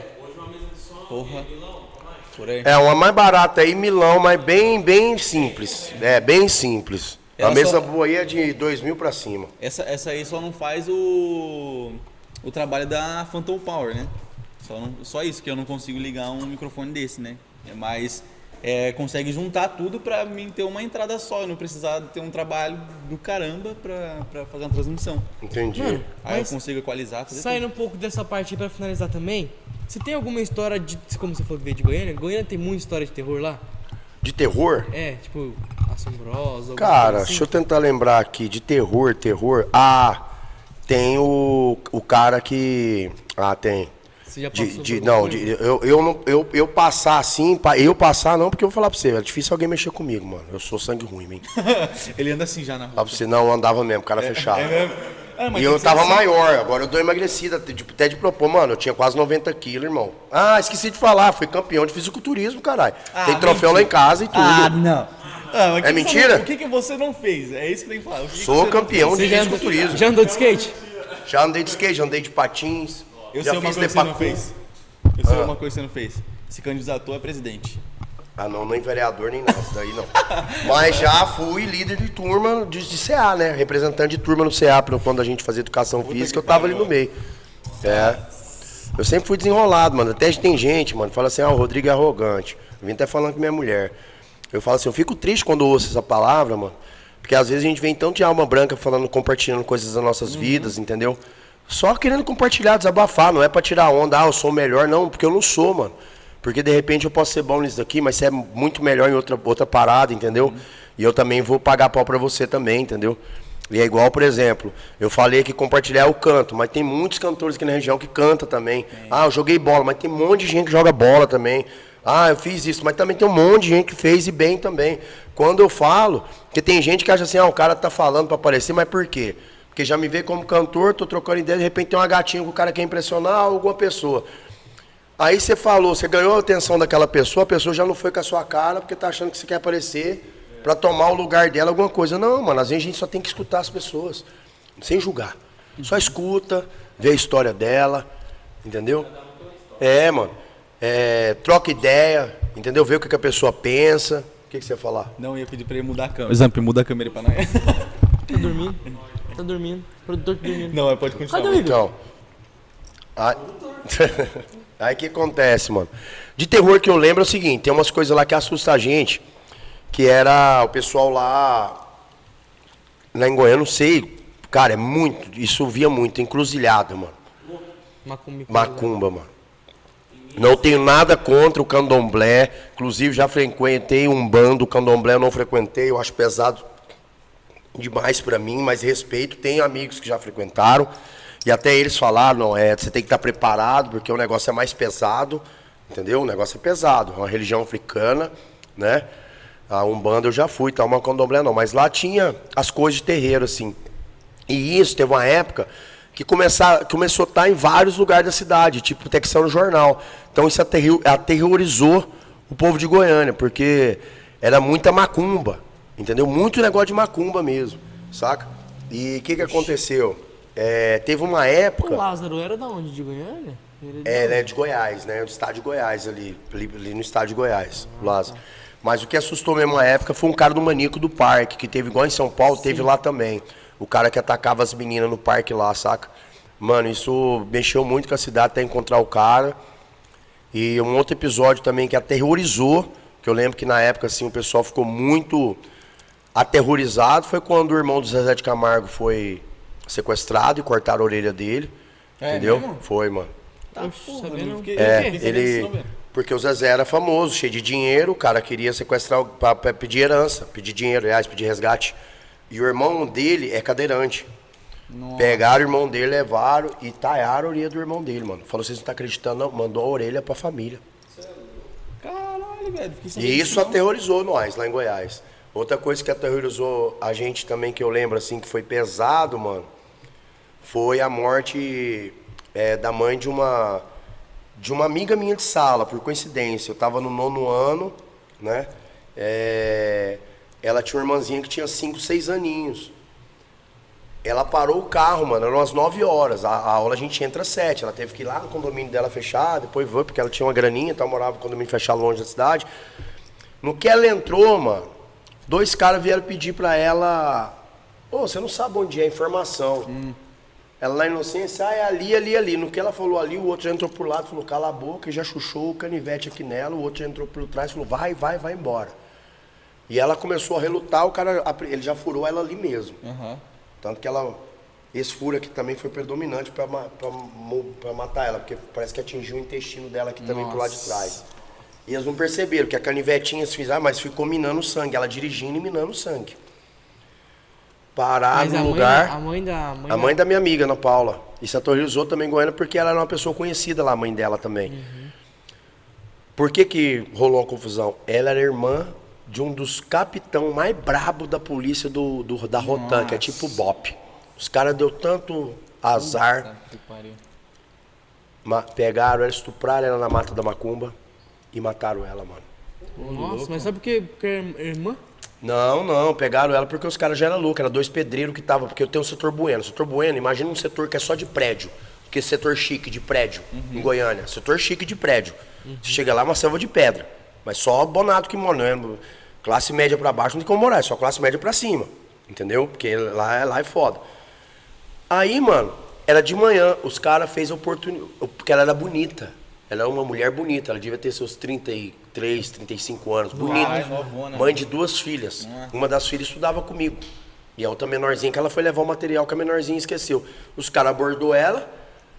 Porra. Por aí. É uma mais barata aí, Milão, mas bem, bem simples. É, bem simples. A Ela mesa só- boa aí é de dois mil pra cima. Essa, essa aí só não faz o. O trabalho da Phantom Power, né? Só, não- só isso, que eu não consigo ligar um microfone desse, né? É, Mas é, consegue juntar tudo pra mim ter uma entrada só, eu não precisar ter um trabalho do caramba pra, pra fazer uma transmissão. Entendi. Mano, Aí eu consigo equalizar, fazer Saindo um pouco dessa parte aí pra finalizar também, você tem alguma história de. Como você falou que veio de Goiânia? Goiânia tem muita história de terror lá? De terror? É, tipo, assombrosa. Cara, assim? deixa eu tentar lembrar aqui. De terror, terror. Ah, tem o, o cara que. Ah, tem. Você já De, passou de- por não, de- eu, eu, não, eu, eu passar assim, eu passar não, porque eu vou falar pra você, é difícil alguém mexer comigo, mano. Eu sou sangue ruim, man. Ele anda assim já na rua. Falar pra você, não, eu andava mesmo, cara fechado. Ah, mas E eu que tava assim. maior, agora eu dou emagrecida, de- até de propor, mano, eu tinha quase 90 quilos, irmão. Ah, esqueci de falar, fui campeão de fisiculturismo, caralho. Ah, Tem troféu lá em mentira. casa e tudo. Ah, não. Ah, que É que mentira? você não- o que, que você não fez? É isso que tem que falar. O que que Sou não campeão de fisiculturismo. já andou de skate? Já andei de skate, já andei de patins. Eu já sei uma fiz coisa que você não fez. Eu sei Ah. uma coisa que você não fez. se candidatou a presidente. Ah, não, nem vereador, nem nada, isso daí não. Mas já fui líder de turma de, de CA, né? Representante de turma no CA, quando a gente fazia educação física, eu tava ali no meio. É. Eu sempre fui desenrolado, mano. Até tem gente, mano, fala assim, ah, o Rodrigo é arrogante. Eu vim até falando com minha mulher. Eu falo assim, eu fico triste quando ouço essa palavra, mano. Porque às vezes a gente vem tão de alma branca falando, compartilhando coisas das nossas vidas, entendeu? Só querendo compartilhar, desabafar, não é pra tirar onda, ah, eu sou melhor, não, porque eu não sou, mano. Porque de repente eu posso ser bom nisso daqui, mas você é muito melhor em outra, outra parada, entendeu? E eu também vou pagar pau pra você também, entendeu? E é igual, por exemplo, eu falei que compartilhar é o canto, mas tem muitos cantores aqui na região que canta também. Ah, eu joguei bola, mas tem um monte de gente que joga bola também. Ah, eu fiz isso, mas também tem um monte de gente que fez e bem também. Quando eu falo, porque tem gente que acha assim, ah, o cara tá falando pra aparecer, mas por quê? Porque já me vê como cantor, tô trocando ideia, de repente tem uma gatinha que o cara quer impressionar alguma pessoa. Aí você falou, você ganhou a atenção daquela pessoa, a pessoa já não foi com a sua cara porque tá achando que você quer aparecer pra tomar o lugar dela, alguma coisa. Não, mano, às vezes a gente só tem que escutar as pessoas, sem julgar. Só escuta, vê a história dela, entendeu? É, mano. É, troca ideia, entendeu? Vê o que, que a pessoa pensa. O que, que você ia falar? Não, eu ia pedir pra ele mudar a câmera. Exemplo, muda a câmera pra nós. Tá dormindo? Tá dormindo. Produtor tá dormindo. Não, pode continuar. Cadê o Igor? Então. Aí aí o que acontece, mano? De terror que eu lembro é o seguinte, tem umas coisas lá que assustam a gente, que era o pessoal lá. Lá em Goiânia, não sei. Cara, é muito. Isso via muito, encruzilhada, mano. Macumba, mano. Não tenho nada contra o candomblé. Inclusive, já frequentei um bando. O candomblé eu não frequentei. Eu acho pesado demais pra mim, mas respeito. Tenho amigos que já frequentaram. E até eles falaram, não, é, você tem que estar preparado, porque o negócio é mais pesado. Entendeu? O negócio é pesado. É uma religião africana, né? A Umbanda eu já fui, tá? Uma candomblé não. Mas lá tinha as coisas de terreiro, assim. E isso teve uma época que começar, começou a estar em vários lugares da cidade, tipo saiu no jornal. Então isso aterrorizou o povo de Goiânia, porque era muita macumba, entendeu? Muito negócio de macumba mesmo, saca? E o que, que aconteceu? É, teve uma O época. Lázaro era da onde? De Goiânia? Ele É, ele é de Goiás, né? Do estado de Goiás ali, ali, ali no estado de Goiás, Lázaro. Mas o que assustou mesmo na época foi um cara do Manico do Parque, que teve igual em São Paulo, teve lá também. O cara que atacava as meninas no parque lá, saca? Mano, isso mexeu muito com a cidade até encontrar o cara. E um outro episódio também que aterrorizou, que eu lembro que na época assim o pessoal ficou muito aterrorizado, foi quando o irmão do Zezé de Camargo foi sequestrado e cortaram a orelha dele. É entendeu? mesmo? Foi, mano. Tá, sabendo? fiquei- É, fiquei sabendo disso ele. Porque o Zezé era famoso, cheio de dinheiro, o cara queria sequestrar pra, pra pedir herança, pedir dinheiro, aliás, pedir resgate. E o irmão dele é cadeirante. Pegaram o irmão dele, levaram e taiaram a orelha do irmão dele, mano. Falou, vocês não estão acreditando, não. Mandou a orelha pra família. Caralho, velho. sabendo E isso não. aterrorizou nós lá em Goiás. Outra coisa que aterrorizou a gente também, que eu lembro assim, que foi pesado, mano, foi a morte é, da mãe de uma de uma amiga minha de sala, por coincidência. Eu tava no nono ano, né? É, ela tinha uma irmãzinha que tinha 5, 6 aninhos. Ela parou o carro, mano, eram umas 9 horas. A, a aula a gente entra às 7. Ela teve que ir lá no condomínio dela fechar, depois foi, porque ela tinha uma graninha, então morava no condomínio fechado longe da cidade. No que ela entrou, mano, dois caras vieram pedir pra ela: Ô, você não sabe onde é a informação. Ela na inocência, ah, é ali, ali, ali. No que ela falou ali, o outro já entrou por lado, falou, cala a boca, e já chuchou o canivete aqui nela, o outro já entrou por trás, falou, vai, vai, vai embora. E ela começou a relutar, o cara, ele já furou ela ali mesmo. Aham. Tanto que ela, esse furo aqui também foi predominante pra matar ela, porque parece que atingiu o intestino dela aqui também pro lado de trás. E eles não perceberam que a canivetinha se fizer, ah, mas ficou minando o sangue, ela dirigindo e minando o sangue. Parar Mas no a mãe, lugar. da- a mãe da. mãe A mãe da minha amiga, Ana Paula. Isso aterrorizou também em Goiânia porque ela era uma pessoa conhecida lá, a mãe dela também. Por que que rolou uma confusão? Ela era irmã de um dos capitão mais brabo da polícia do, do- da Rotan, que é tipo BOP. Os caras deu tanto azar, que ma- pegaram ela, estupraram ela na mata da macumba e mataram ela, mano. Nossa, mas sabe por quê? Porque é irmã? Não, não, pegaram ela porque os caras já eram loucos, era dois pedreiros que estavam, porque eu tenho o setor bueno. O setor bueno, imagina um setor que é só de prédio, que setor chique de prédio em Goiânia. Setor chique de prédio. Você chega lá, é uma selva de pedra. Mas só bonato que mora. Não é, classe média pra baixo não tem como morar, é só classe média pra cima. Entendeu? Porque lá, é- lá é foda. Aí, mano, era de manhã, os caras fez oportunidade. Porque ela era bonita. Ela era uma mulher bonita, ela devia ter seus 33, 35 anos. Bonita. Ai, novona. Mãe de duas filhas. Uma das filhas estudava comigo. E a outra menorzinha que ela foi levar o material que a menorzinha esqueceu. Os caras abordou ela,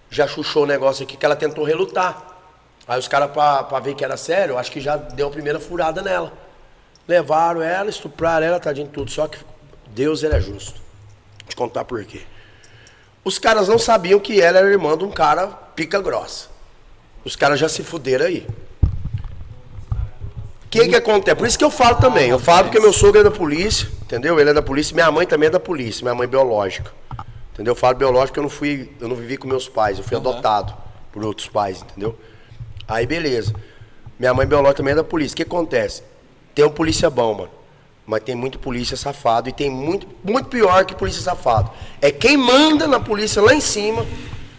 já chuchou o negócio aqui que ela tentou relutar. Aí os caras, pra, pra ver que era sério, acho que já deu a primeira furada nela. Levaram ela, estupraram ela, tadinho de tudo. Só que Deus ele é justo. Vou te contar por quê. Os caras não sabiam que ela era irmã de um cara pica grossa. Os caras já se fuderam aí. O que que acontece? Por isso que eu falo também. Eu falo porque meu sogro é da polícia, entendeu? Ele é da polícia, minha mãe também é da polícia, minha mãe é biológica. Entendeu? Eu falo biológica porque eu não fui, eu não vivi com meus pais, eu fui adotado por outros pais, entendeu? Aí beleza. Minha mãe biológica também é da polícia. O que acontece? Tem um polícia bom, mano. Mas tem muito polícia safado e tem muito, muito pior que polícia safado. É quem manda na polícia lá em cima,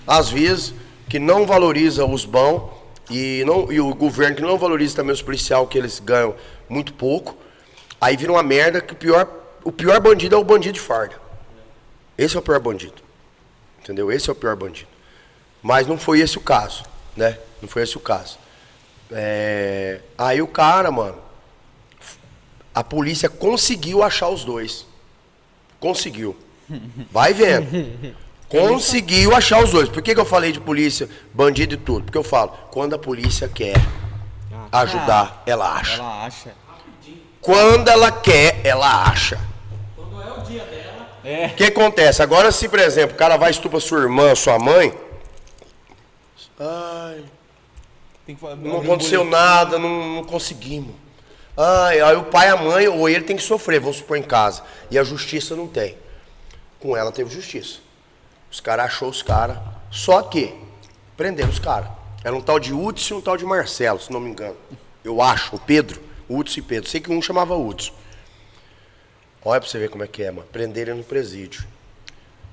às vezes, que não valoriza os bons e, não, e o governo que não valoriza também os policiais, que eles ganham muito pouco. Aí vira uma merda que o pior, o pior bandido é o bandido de farda. Esse é o pior bandido. Entendeu? Esse é o pior bandido. Mas não foi esse o caso, né? Não foi esse o caso. É, Aí o cara, mano, a polícia conseguiu achar os dois. Conseguiu. Vai vendo. Conseguiu achar os dois. Por que, que eu falei de polícia, bandido e tudo? Porque eu falo, quando a polícia quer ajudar, ela acha. Ela acha. Quando ela quer, ela acha. É. O que acontece? Agora, se, por exemplo, o cara vai estuprar sua irmã, sua mãe. Ai, Tem que falar, não aconteceu nada, não, não conseguimos. Ai, aí o pai, a mãe, ou ele tem que sofrer, vamos supor, em casa. E a justiça não tem. Com ela teve justiça. Os caras achou os caras. Só que prenderam os caras. Era um tal de Hudson e um tal de Marcelo, se não me engano. Eu acho, o Pedro. Hudson e Pedro. Sei que um chamava Hudson. Olha pra você ver como é que é, mano. Prenderam no presídio.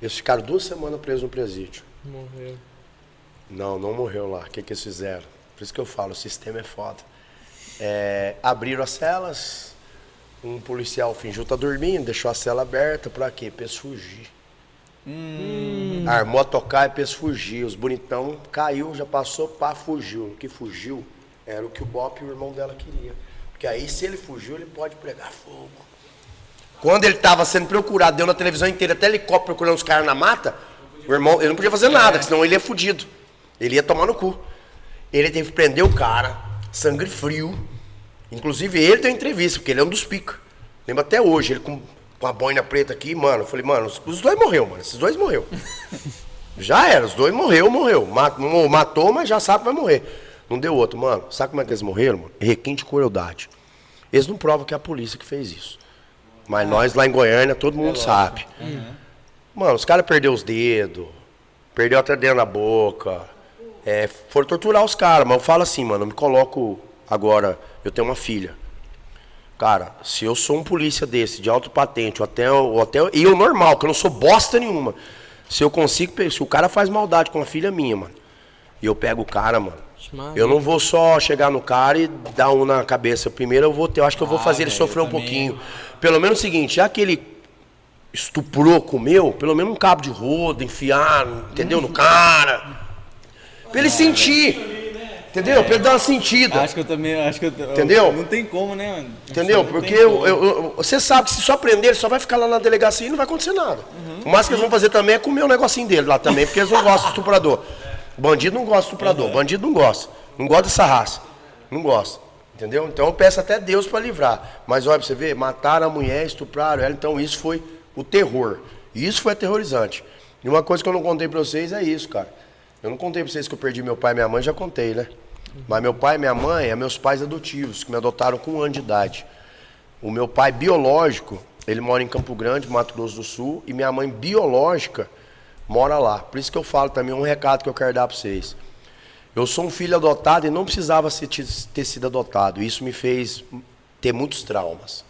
Eles ficaram duas semanas presos no presídio. Morreu. Não, não morreu lá. O que, que eles fizeram? Por isso que eu falo, o sistema é foda. É, abriram as celas, um policial fingiu estar dormindo, deixou a cela aberta, pra quê? Pra eles fugir. Armou a tocar e eles fugir. Os bonitão caiu, já passou, pá, fugiu. O que fugiu era o que o Bop e o irmão dela queria. Porque aí, se ele fugiu, ele pode pregar fogo. Quando ele estava sendo procurado, deu na televisão inteira, até helicóptero procurando os caras na mata, o irmão, ele não podia fazer nada, senão ele ia fudido. Ele ia tomar no cu. Ele teve que prender o cara, sangue frio. Inclusive, ele deu entrevista, porque ele é um dos pica. Lembro até hoje, ele com, com a boina preta aqui, mano. Eu falei, mano, os, os dois morreu, mano. Esses dois morreu. já era, os dois morreu, morreu. Ma- mo- Matou, mas já sabe que vai morrer. Não deu outro, mano. Sabe como é que eles morreram, mano? Requinte de crueldade. Eles não provam que é a polícia que fez isso. Mas nós lá em Goiânia, todo mundo sabe. Mano, os caras perderam os dedos, perdeu até dedo na boca. É, foram torturar os caras, mas eu falo assim, mano, eu me coloco agora, eu tenho uma filha. Cara, se eu sou um polícia desse, de alto patente, ou até, ou até e eu normal, que eu não sou bosta nenhuma. Se eu consigo, se o cara faz maldade com a filha minha, mano, e eu pego o cara, mano, eu não vou só chegar no cara e dar um na cabeça. Primeiro eu vou ter, eu acho que eu vou Ah, fazer ele velho, sofrer um pouquinho. Pelo menos o seguinte, já que ele estuprou, comeu, pelo menos um cabo de rodo, enfiar, entendeu, no cara. Pra ele sentir. Entendeu? Pra ele dar uma sentida. Acho que eu também, acho que eu, eu- Entendeu? Não tem como, né, mano? Entendeu? Porque eu- eu- você sabe que se só prender, ele só vai ficar lá na delegacia e não vai acontecer nada. O máximo que eles vão fazer também é comer o negocinho dele lá também, porque eles não gostam de estuprador. Bandido não gosta de estuprador, bandido não gosta. Não gosta dessa raça. Não gosta. Entendeu? Então eu peço até Deus para livrar. Mas olha pra você ver, mataram a mulher, estupraram ela, então isso foi o terror. E isso foi aterrorizante. E uma coisa que eu não contei pra vocês é isso, cara. Eu não contei pra vocês que eu perdi meu pai e minha mãe, já contei, né? Mas meu pai e minha mãe é meus pais adotivos, que me adotaram com um ano de idade. O meu pai biológico, ele mora em Campo Grande, Mato Grosso do Sul, e minha mãe biológica mora lá. Por isso que eu falo também um recado que eu quero dar para vocês. Eu sou um filho adotado e não precisava ser- ter sido adotado. Isso me fez ter muitos traumas,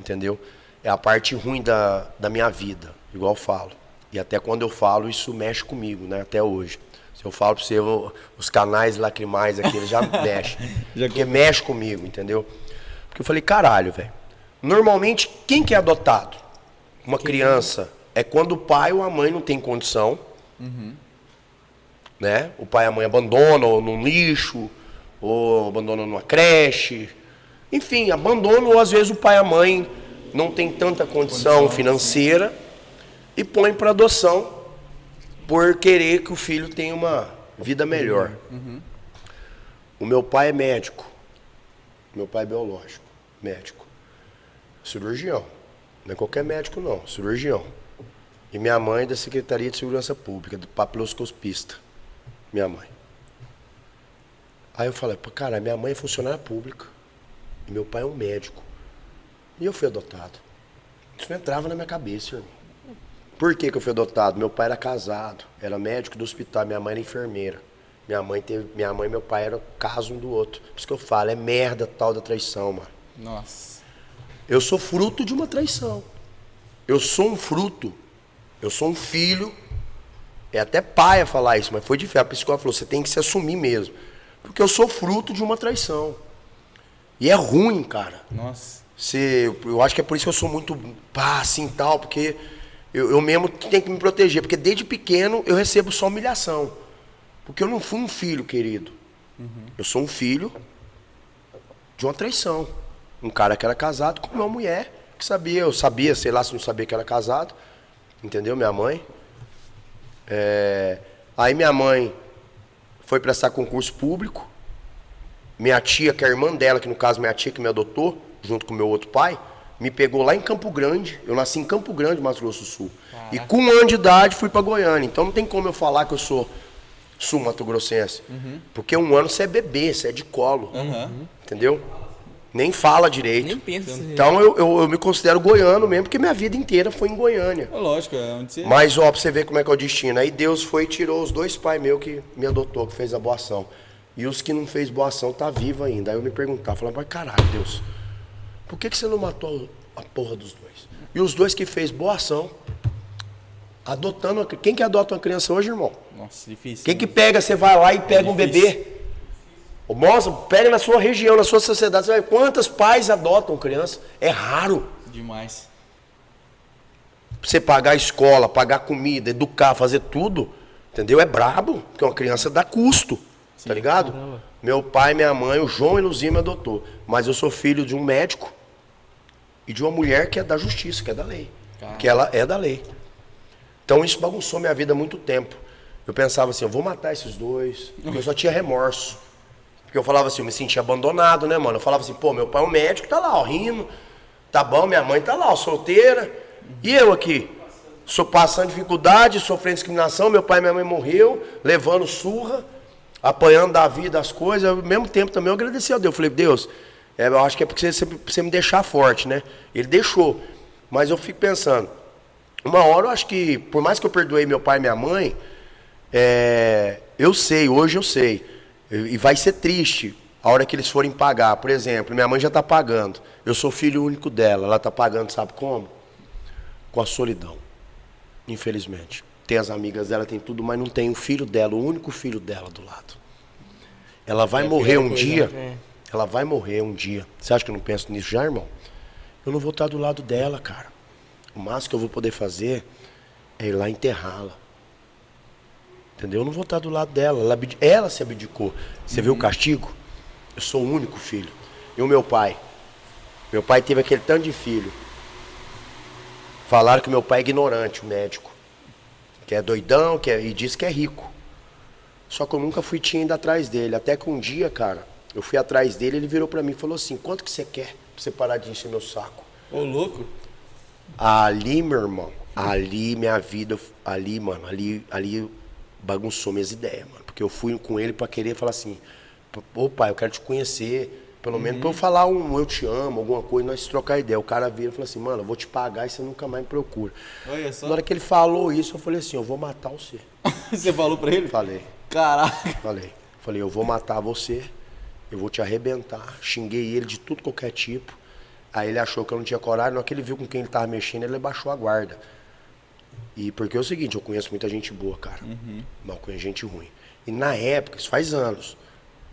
entendeu? É a parte ruim da, da minha vida, igual eu falo. E até quando eu falo, isso mexe comigo, né? Até hoje. Se eu falo pra você, eu- os canais lacrimais aqui, eles já mexem. porque mexe comigo, entendeu? Porque eu falei, caralho, velho. Normalmente, quem que é adotado? Uma criança. É quando o pai ou a mãe não tem condição. Né? O pai e a mãe abandonam ou num lixo, ou abandonam numa creche. Enfim, abandonam, ou às vezes o pai e a mãe não tem tanta condição financeira e põe para adoção por querer que o filho tenha uma vida melhor. O meu pai é médico. Meu pai é biológico, médico. Cirurgião. Não é qualquer médico, não, cirurgião. E minha mãe é da Secretaria de Segurança Pública, do papiloscopista. Minha mãe. Aí eu falei, cara, minha mãe é funcionária pública. E meu pai é um médico. E eu fui adotado. Isso não entrava na minha cabeça, irmão. Por que, que eu fui adotado? Meu pai era casado, era médico do hospital, minha mãe era enfermeira. Minha mãe, teve, minha mãe e meu pai eram caso um do outro. Por isso que eu falo, é merda tal da traição, mano. Nossa. Eu sou fruto de uma traição. Eu sou um fruto. Eu sou um filho. É até pai a falar isso, mas foi difícil. A psicóloga falou: você tem que se assumir mesmo. Porque eu sou fruto de uma traição. E é ruim, cara. Nossa. Você, eu acho que é por isso que eu sou muito pá, assim tal, porque eu, eu mesmo tenho que me proteger. Porque desde pequeno eu recebo só humilhação. Porque eu não fui um filho, querido. Eu sou um filho de uma traição. Um cara que era casado com uma mulher que sabia, eu sabia, sei lá se não sabia que era casado. Entendeu? Minha mãe. É, aí minha mãe foi prestar concurso público. Minha tia, que é a irmã dela, que no caso minha tia que me adotou, junto com meu outro pai, me pegou lá em Campo Grande. Eu nasci em Campo Grande, Mato Grosso do Sul. E com um ano de idade fui para Goiânia. Então não tem como eu falar que eu sou sul mato grossense. Porque um ano você é bebê, você é de colo. Entendeu? Nem fala direito. Nem pensa assim. Então eu, eu, eu me considero goiano mesmo, porque minha vida inteira foi em Goiânia. É lógico, é onde você. Mas, ó, pra você ver como é que é o destino. Aí Deus foi e tirou os dois pais meus que me adotou, que fez a boa ação. E os que não fez boa ação tá vivo ainda. Aí eu me perguntava, falava, mas caralho, Deus, por que, que você não matou a porra dos dois? E os dois que fez boa ação, adotando. uma Quem que adota uma criança hoje, irmão? Nossa, difícil. Quem que pega, você vai lá e pega um difícil. bebê. Ô, Mostra, pega na sua região, na sua sociedade, você vai ver quantos pais adotam criança. É raro. Demais. Você pagar a escola, pagar comida, educar, fazer tudo, entendeu? É brabo, porque uma criança dá custo, tá ligado? Meu pai, minha mãe, o João e Luzia me adotou. Mas eu sou filho de um médico e de uma mulher que é da justiça, que é da lei. Que ela é da lei. Então isso bagunçou minha vida há muito tempo. Eu pensava assim, eu vou matar esses dois. Porque eu só tinha remorso. Porque eu falava assim, eu me sentia abandonado, né, mano? Eu falava assim, pô, meu pai é um médico, tá lá, ó, rindo. Tá bom, minha mãe tá lá, ó, solteira. E eu aqui? Sou passando dificuldade, sofrendo discriminação, meu pai e minha mãe morreu, levando surra, apanhando da vida as coisas. Ao mesmo tempo também eu agradeci a Deus. Eu falei, Deus, é, eu acho que é porque você, você me deixar forte, né? Ele deixou. Mas eu fico pensando, uma hora eu acho que, por mais que eu perdoei meu pai e minha mãe, é, eu sei, hoje eu sei. E vai ser triste a hora que eles forem pagar. Por exemplo, minha mãe já está pagando. Eu sou filho único dela. Ela está pagando, sabe como? Com a solidão. Infelizmente. Tem as amigas dela, tem tudo, mas não tem o filho dela, o único filho dela do lado. Ela vai É morrer um coisa, dia. é. Ela vai morrer um dia. Você acha que eu não penso nisso já, irmão? Eu não vou estar do lado dela, cara. O máximo que eu vou poder fazer é ir lá enterrá-la. Entendeu? Eu não vou estar do lado dela. Ela, ela se abdicou. Você viu o castigo? Eu sou o único filho. E o meu pai? Meu pai teve aquele tanto de filho. Falaram que meu pai é ignorante, o médico. Que é doidão, que é, e diz que é rico. Só que eu nunca fui indo atrás dele. Até que um dia, cara, eu fui atrás dele, ele virou pra mim e falou assim: quanto que você quer pra você parar de encher meu saco? Ô, louco. Ali, meu irmão, ali minha vida, ali, mano, ali, ali bagunçou minhas ideias, mano. Porque eu fui com ele pra querer falar assim, ô pai, eu quero te conhecer. Pelo menos pra eu falar um eu te amo, alguma coisa, nós trocar ideia. O cara vira e fala assim, mano, eu vou te pagar e você nunca mais me procura. Olha só. Na hora que ele falou isso, eu falei assim, eu vou matar você. Você falou pra ele? Falei. Caraca. Falei. Falei, eu vou matar você, eu vou te arrebentar. Xinguei ele de tudo qualquer tipo. Aí ele achou que eu não tinha coragem, na que ele viu com quem ele tava mexendo, ele baixou a guarda. E porque é o seguinte, eu conheço muita gente boa, cara. Mas eu conheço gente ruim. E na época, isso faz anos,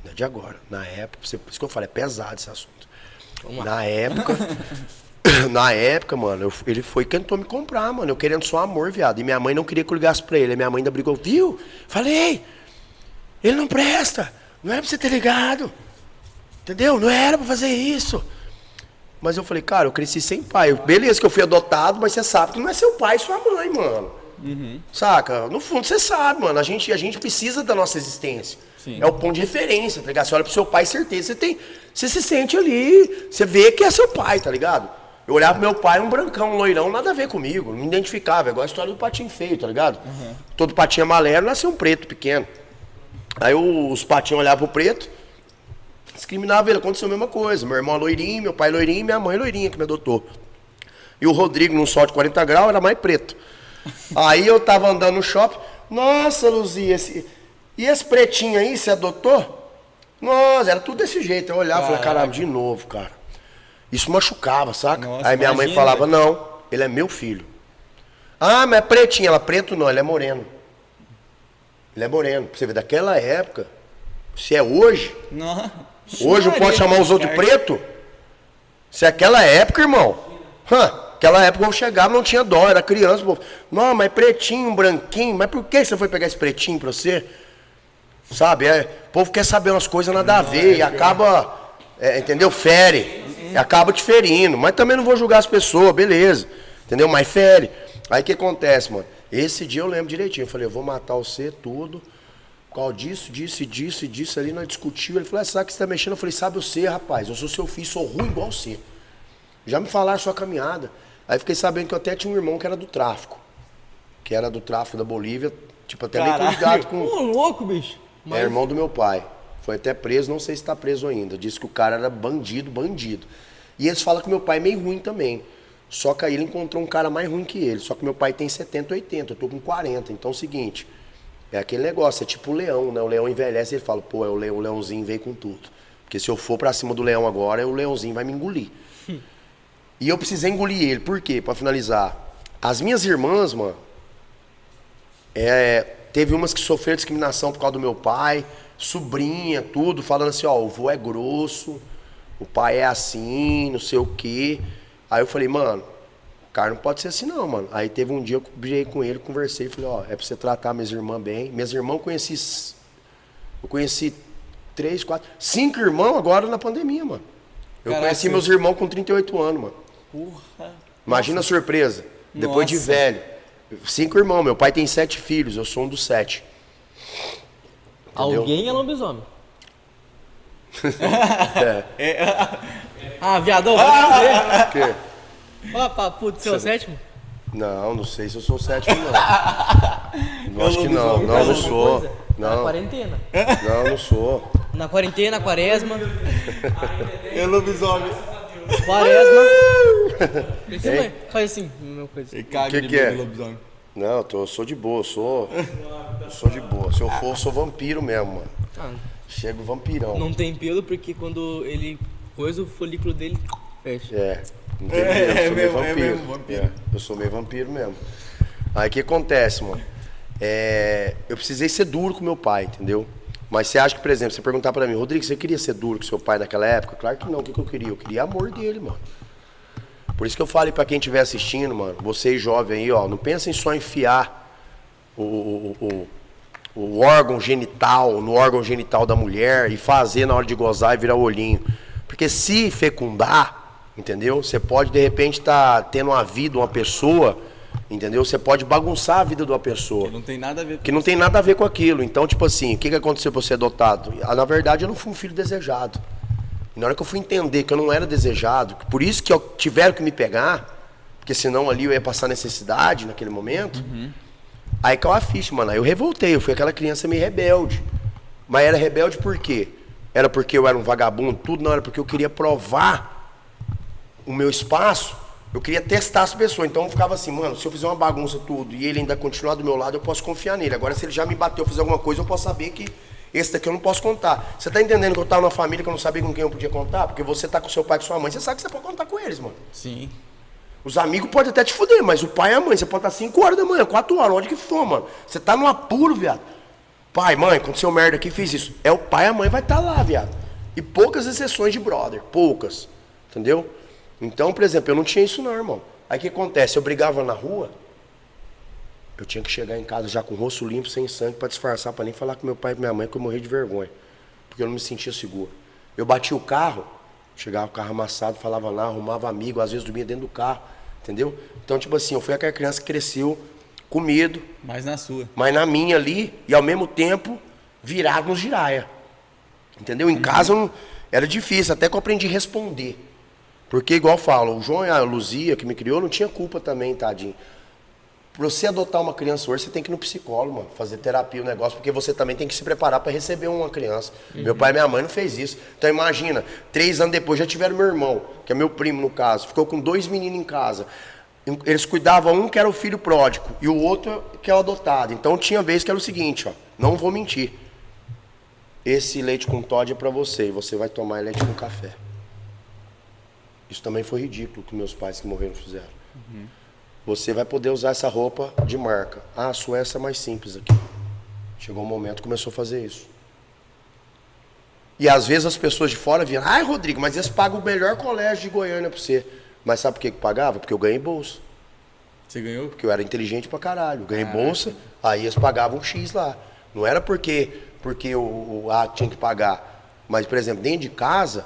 não é de agora. Na época, por isso que eu falo, é pesado esse assunto. Na época, na época, mano, eu- ele foi e tentou me comprar, mano. Eu querendo só amor, viado. E minha mãe não queria que eu ligasse pra ele. Minha mãe ainda brigou, viu? Falei, ele não presta. Não era pra você ter ligado. Entendeu? Não era pra fazer isso. Mas eu falei, cara, eu cresci sem pai. Eu- Beleza que eu fui adotado, mas você sabe que não é seu pai e sua mãe, mano. Saca? No fundo você sabe, mano. A gente, a gente precisa da nossa existência. É o ponto de referência, tá ligado? Você olha pro seu pai, certeza. Você tem. Você se sente ali, você vê que é seu pai, tá ligado? Eu olhava pro meu pai, um brancão, um loirão, nada a ver comigo. Não me identificava. É igual a história do patinho feio, tá ligado? Todo patinho amarelo nasceu um preto pequeno. Aí os patinhos olhavam pro preto, discriminava ele, aconteceu a mesma coisa. Meu irmão é loirinho, meu pai é loirinho, minha mãe é loirinha que me adotou. E o Rodrigo, num sol de 40 graus, era mais preto. Aí eu tava andando no shopping, nossa, Luzia, esse... e esse pretinho aí, você adotou? Nossa, era tudo desse jeito. Eu olhava e falei, caramba, de novo, cara. Isso machucava, saca? Nossa, aí minha mãe imagina, falava, não, ele é meu filho. Ah, mas é pretinho. Ela, preto não, ele é moreno. Ele é moreno. Pra você ver, daquela época, se é hoje, Não. Hoje eu posso chamar os outros de preto? Se é aquela época, irmão. Hã, aquela época eu chegava não tinha dó, era criança. Pô. Não, mas pretinho, branquinho. Mas por que você foi pegar esse pretinho pra você? Sabe? É, o povo quer saber umas coisas nada a ver e acaba, é, entendeu? Fere. E acaba te ferindo. Mas também não vou julgar as pessoas, beleza. Entendeu? Mas fere. Aí o que acontece, mano? Esse dia eu lembro direitinho. Eu falei, eu vou matar você, tudo. Causa disso, disso, e disso, e disso ali, nós discutimos. Ele falou, ah, sabe que você tá mexendo? Eu falei, sabe você, rapaz, eu sou seu filho, sou ruim igual você. Já me falaram a sua caminhada. Aí fiquei sabendo que eu até tinha um irmão que era do tráfico. Que era do tráfico da Bolívia. Tipo, até Caralho. ligado com. Ô, louco, bicho. É irmão do meu pai. Foi até preso, não sei se está preso ainda. Disse que o cara era bandido, bandido. E eles falam que meu pai é meio ruim também. Só que aí ele encontrou um cara mais ruim que ele. Só que meu pai tem 70, 80, eu tô com 40. Então é o seguinte, é aquele negócio, é tipo o leão, né? O leão envelhece e ele fala, pô, é o, leão, o leãozinho veio com tudo. Porque se eu for pra cima do leão agora, o leãozinho vai me engolir. E eu precisei engolir ele. Por quê? Pra finalizar. As minhas irmãs, mano, é, teve umas que sofreram discriminação por causa do meu pai, sobrinha, tudo, falando assim, ó, o vô é grosso, o pai é assim, não sei o quê. Aí eu falei, mano, cara não pode ser assim não, mano. Aí teve um dia eu briguei com ele, conversei, falei, ó, é pra você tratar minhas irmãs bem. Minhas irmãs eu conheci, eu conheci três, quatro, cinco irmãos agora na pandemia, mano. Eu Caraca. conheci meus irmãos com 38 anos, mano. Porra. Imagina a surpresa. Depois de Nossa. velho. Cinco irmãos, meu pai tem sete filhos, eu sou um dos sete. Entendeu? Alguém é lobisomem. É. Ah, viadão, vai quê? Ó, pra puto, seu sétimo? Não, não sei se eu sou o sétimo, não. não acho que não. Não, não sou. coisa? Na Não, quarentena. não, não sou. Na quarentena, quaresma. É lobisomem. Quaresma. Mesmo. Faz assim, meu coisa. Ele caga Que de que é? lobisomem. Não, eu, tô, eu sou de boa, eu sou. Eu sou de boa. Se eu for, eu sou vampiro mesmo, mano. Ah, Chego vampirão. não tem pelo porque quando ele coisa, o folículo dele fecha. É, não tem É, eu é sou meio mesmo, é vampiro. mesmo, vampiro. É, eu sou meio vampiro mesmo. Aí o que acontece, mano? É, eu precisei ser duro com meu pai, entendeu? Mas você acha que, por exemplo, você perguntar pra mim, Rodrigo, você queria ser duro com seu pai naquela época? Claro que não. O que, que eu queria? Eu queria amor dele, mano. Por isso que eu falei pra quem estiver assistindo, mano, vocês jovens aí, ó, não pensem só em enfiar o, o, o, o órgão genital no órgão genital da mulher e fazer na hora de gozar e virar o olhinho. Porque se fecundar, entendeu? Você pode de repente estar tendo uma vida, uma pessoa, entendeu? Você pode bagunçar a vida de uma pessoa. Não tem nada a ver com Que não tem nada a ver com aquilo. Então, tipo assim, o que, que aconteceu pra eu ser adotado? Ah, Na verdade, eu não fui um filho desejado. E na hora que eu fui entender que eu não era desejado, que por isso que eu tiveram que me pegar, porque senão ali eu ia passar necessidade naquele momento, aí caiu a ficha, mano. Aí eu revoltei, eu fui aquela criança meio rebelde. Mas era rebelde por quê? Era porque eu era um vagabundo, tudo não, era porque eu queria provar o meu espaço, eu queria testar as pessoas. Então eu ficava assim, mano, se eu fizer uma bagunça tudo e ele ainda continuar do meu lado, eu posso confiar nele. Agora, se ele já me bateu, fizer alguma coisa, eu posso saber que esse daqui eu não posso contar. Você tá entendendo que eu tava numa família que eu não sabia com quem eu podia contar? Porque você tá com seu pai e com sua mãe, você sabe que você pode contar com eles, mano. Sim. Os amigos podem até te fuder, mas o pai e a mãe, você pode estar 5 horas da manhã, 4 horas, onde que for, mano. Você tá num apuro, viado. Pai, mãe, aconteceu merda aqui, fiz isso. É o pai e a mãe vai estar lá, viado. E poucas exceções de brother, poucas. Entendeu? Então, por exemplo, eu não tinha isso não, irmão. Aí o que acontece? Eu brigava na rua, eu tinha que chegar em casa já com o rosto limpo, sem sangue, pra disfarçar, pra nem falar com meu pai e minha mãe que eu morri de vergonha. Porque eu não me sentia seguro. Eu batia o carro, chegava o carro amassado, falava lá, arrumava amigo, às vezes dormia dentro do carro, entendeu? Então, tipo assim, eu fui aquela criança que cresceu com medo, Mas na sua. mas na minha ali, e ao mesmo tempo, virado no giraia. Entendeu? Em casa não- era difícil, até que eu aprendi a responder. Porque, igual falo, o João e a Luzia, que me criou, não tinha culpa também, tadinho. Pra você adotar uma criança hoje, você tem que ir no psicólogo, mano, fazer terapia, o negócio, porque você também tem que se preparar para receber uma criança. Meu pai e minha mãe não fez isso. Então imagina, três anos depois já tiveram meu irmão, que é meu primo no caso, ficou com dois meninos em casa. Eles cuidavam um que era o filho pródigo e o outro que é o adotado. Então tinha vez que era o seguinte, ó, não vou mentir. Esse leite com Todd é para você e você vai tomar leite com café. Isso também foi ridículo que meus pais que morreram fizeram. Você vai poder usar essa roupa de marca. Ah, a sua é essa mais simples aqui. Chegou um momento começou a fazer isso. E às vezes as pessoas de fora viram, ai Rodrigo, mas eles pagam o melhor colégio de Goiânia pra você. Mas sabe por que que pagava? Porque eu ganhei bolsa. Você ganhou? Porque eu era inteligente pra caralho. Eu ganhei bolsa, aí eles pagavam um X lá. Não era porque, porque o, o A tinha que pagar. Mas, por exemplo, dentro de casa,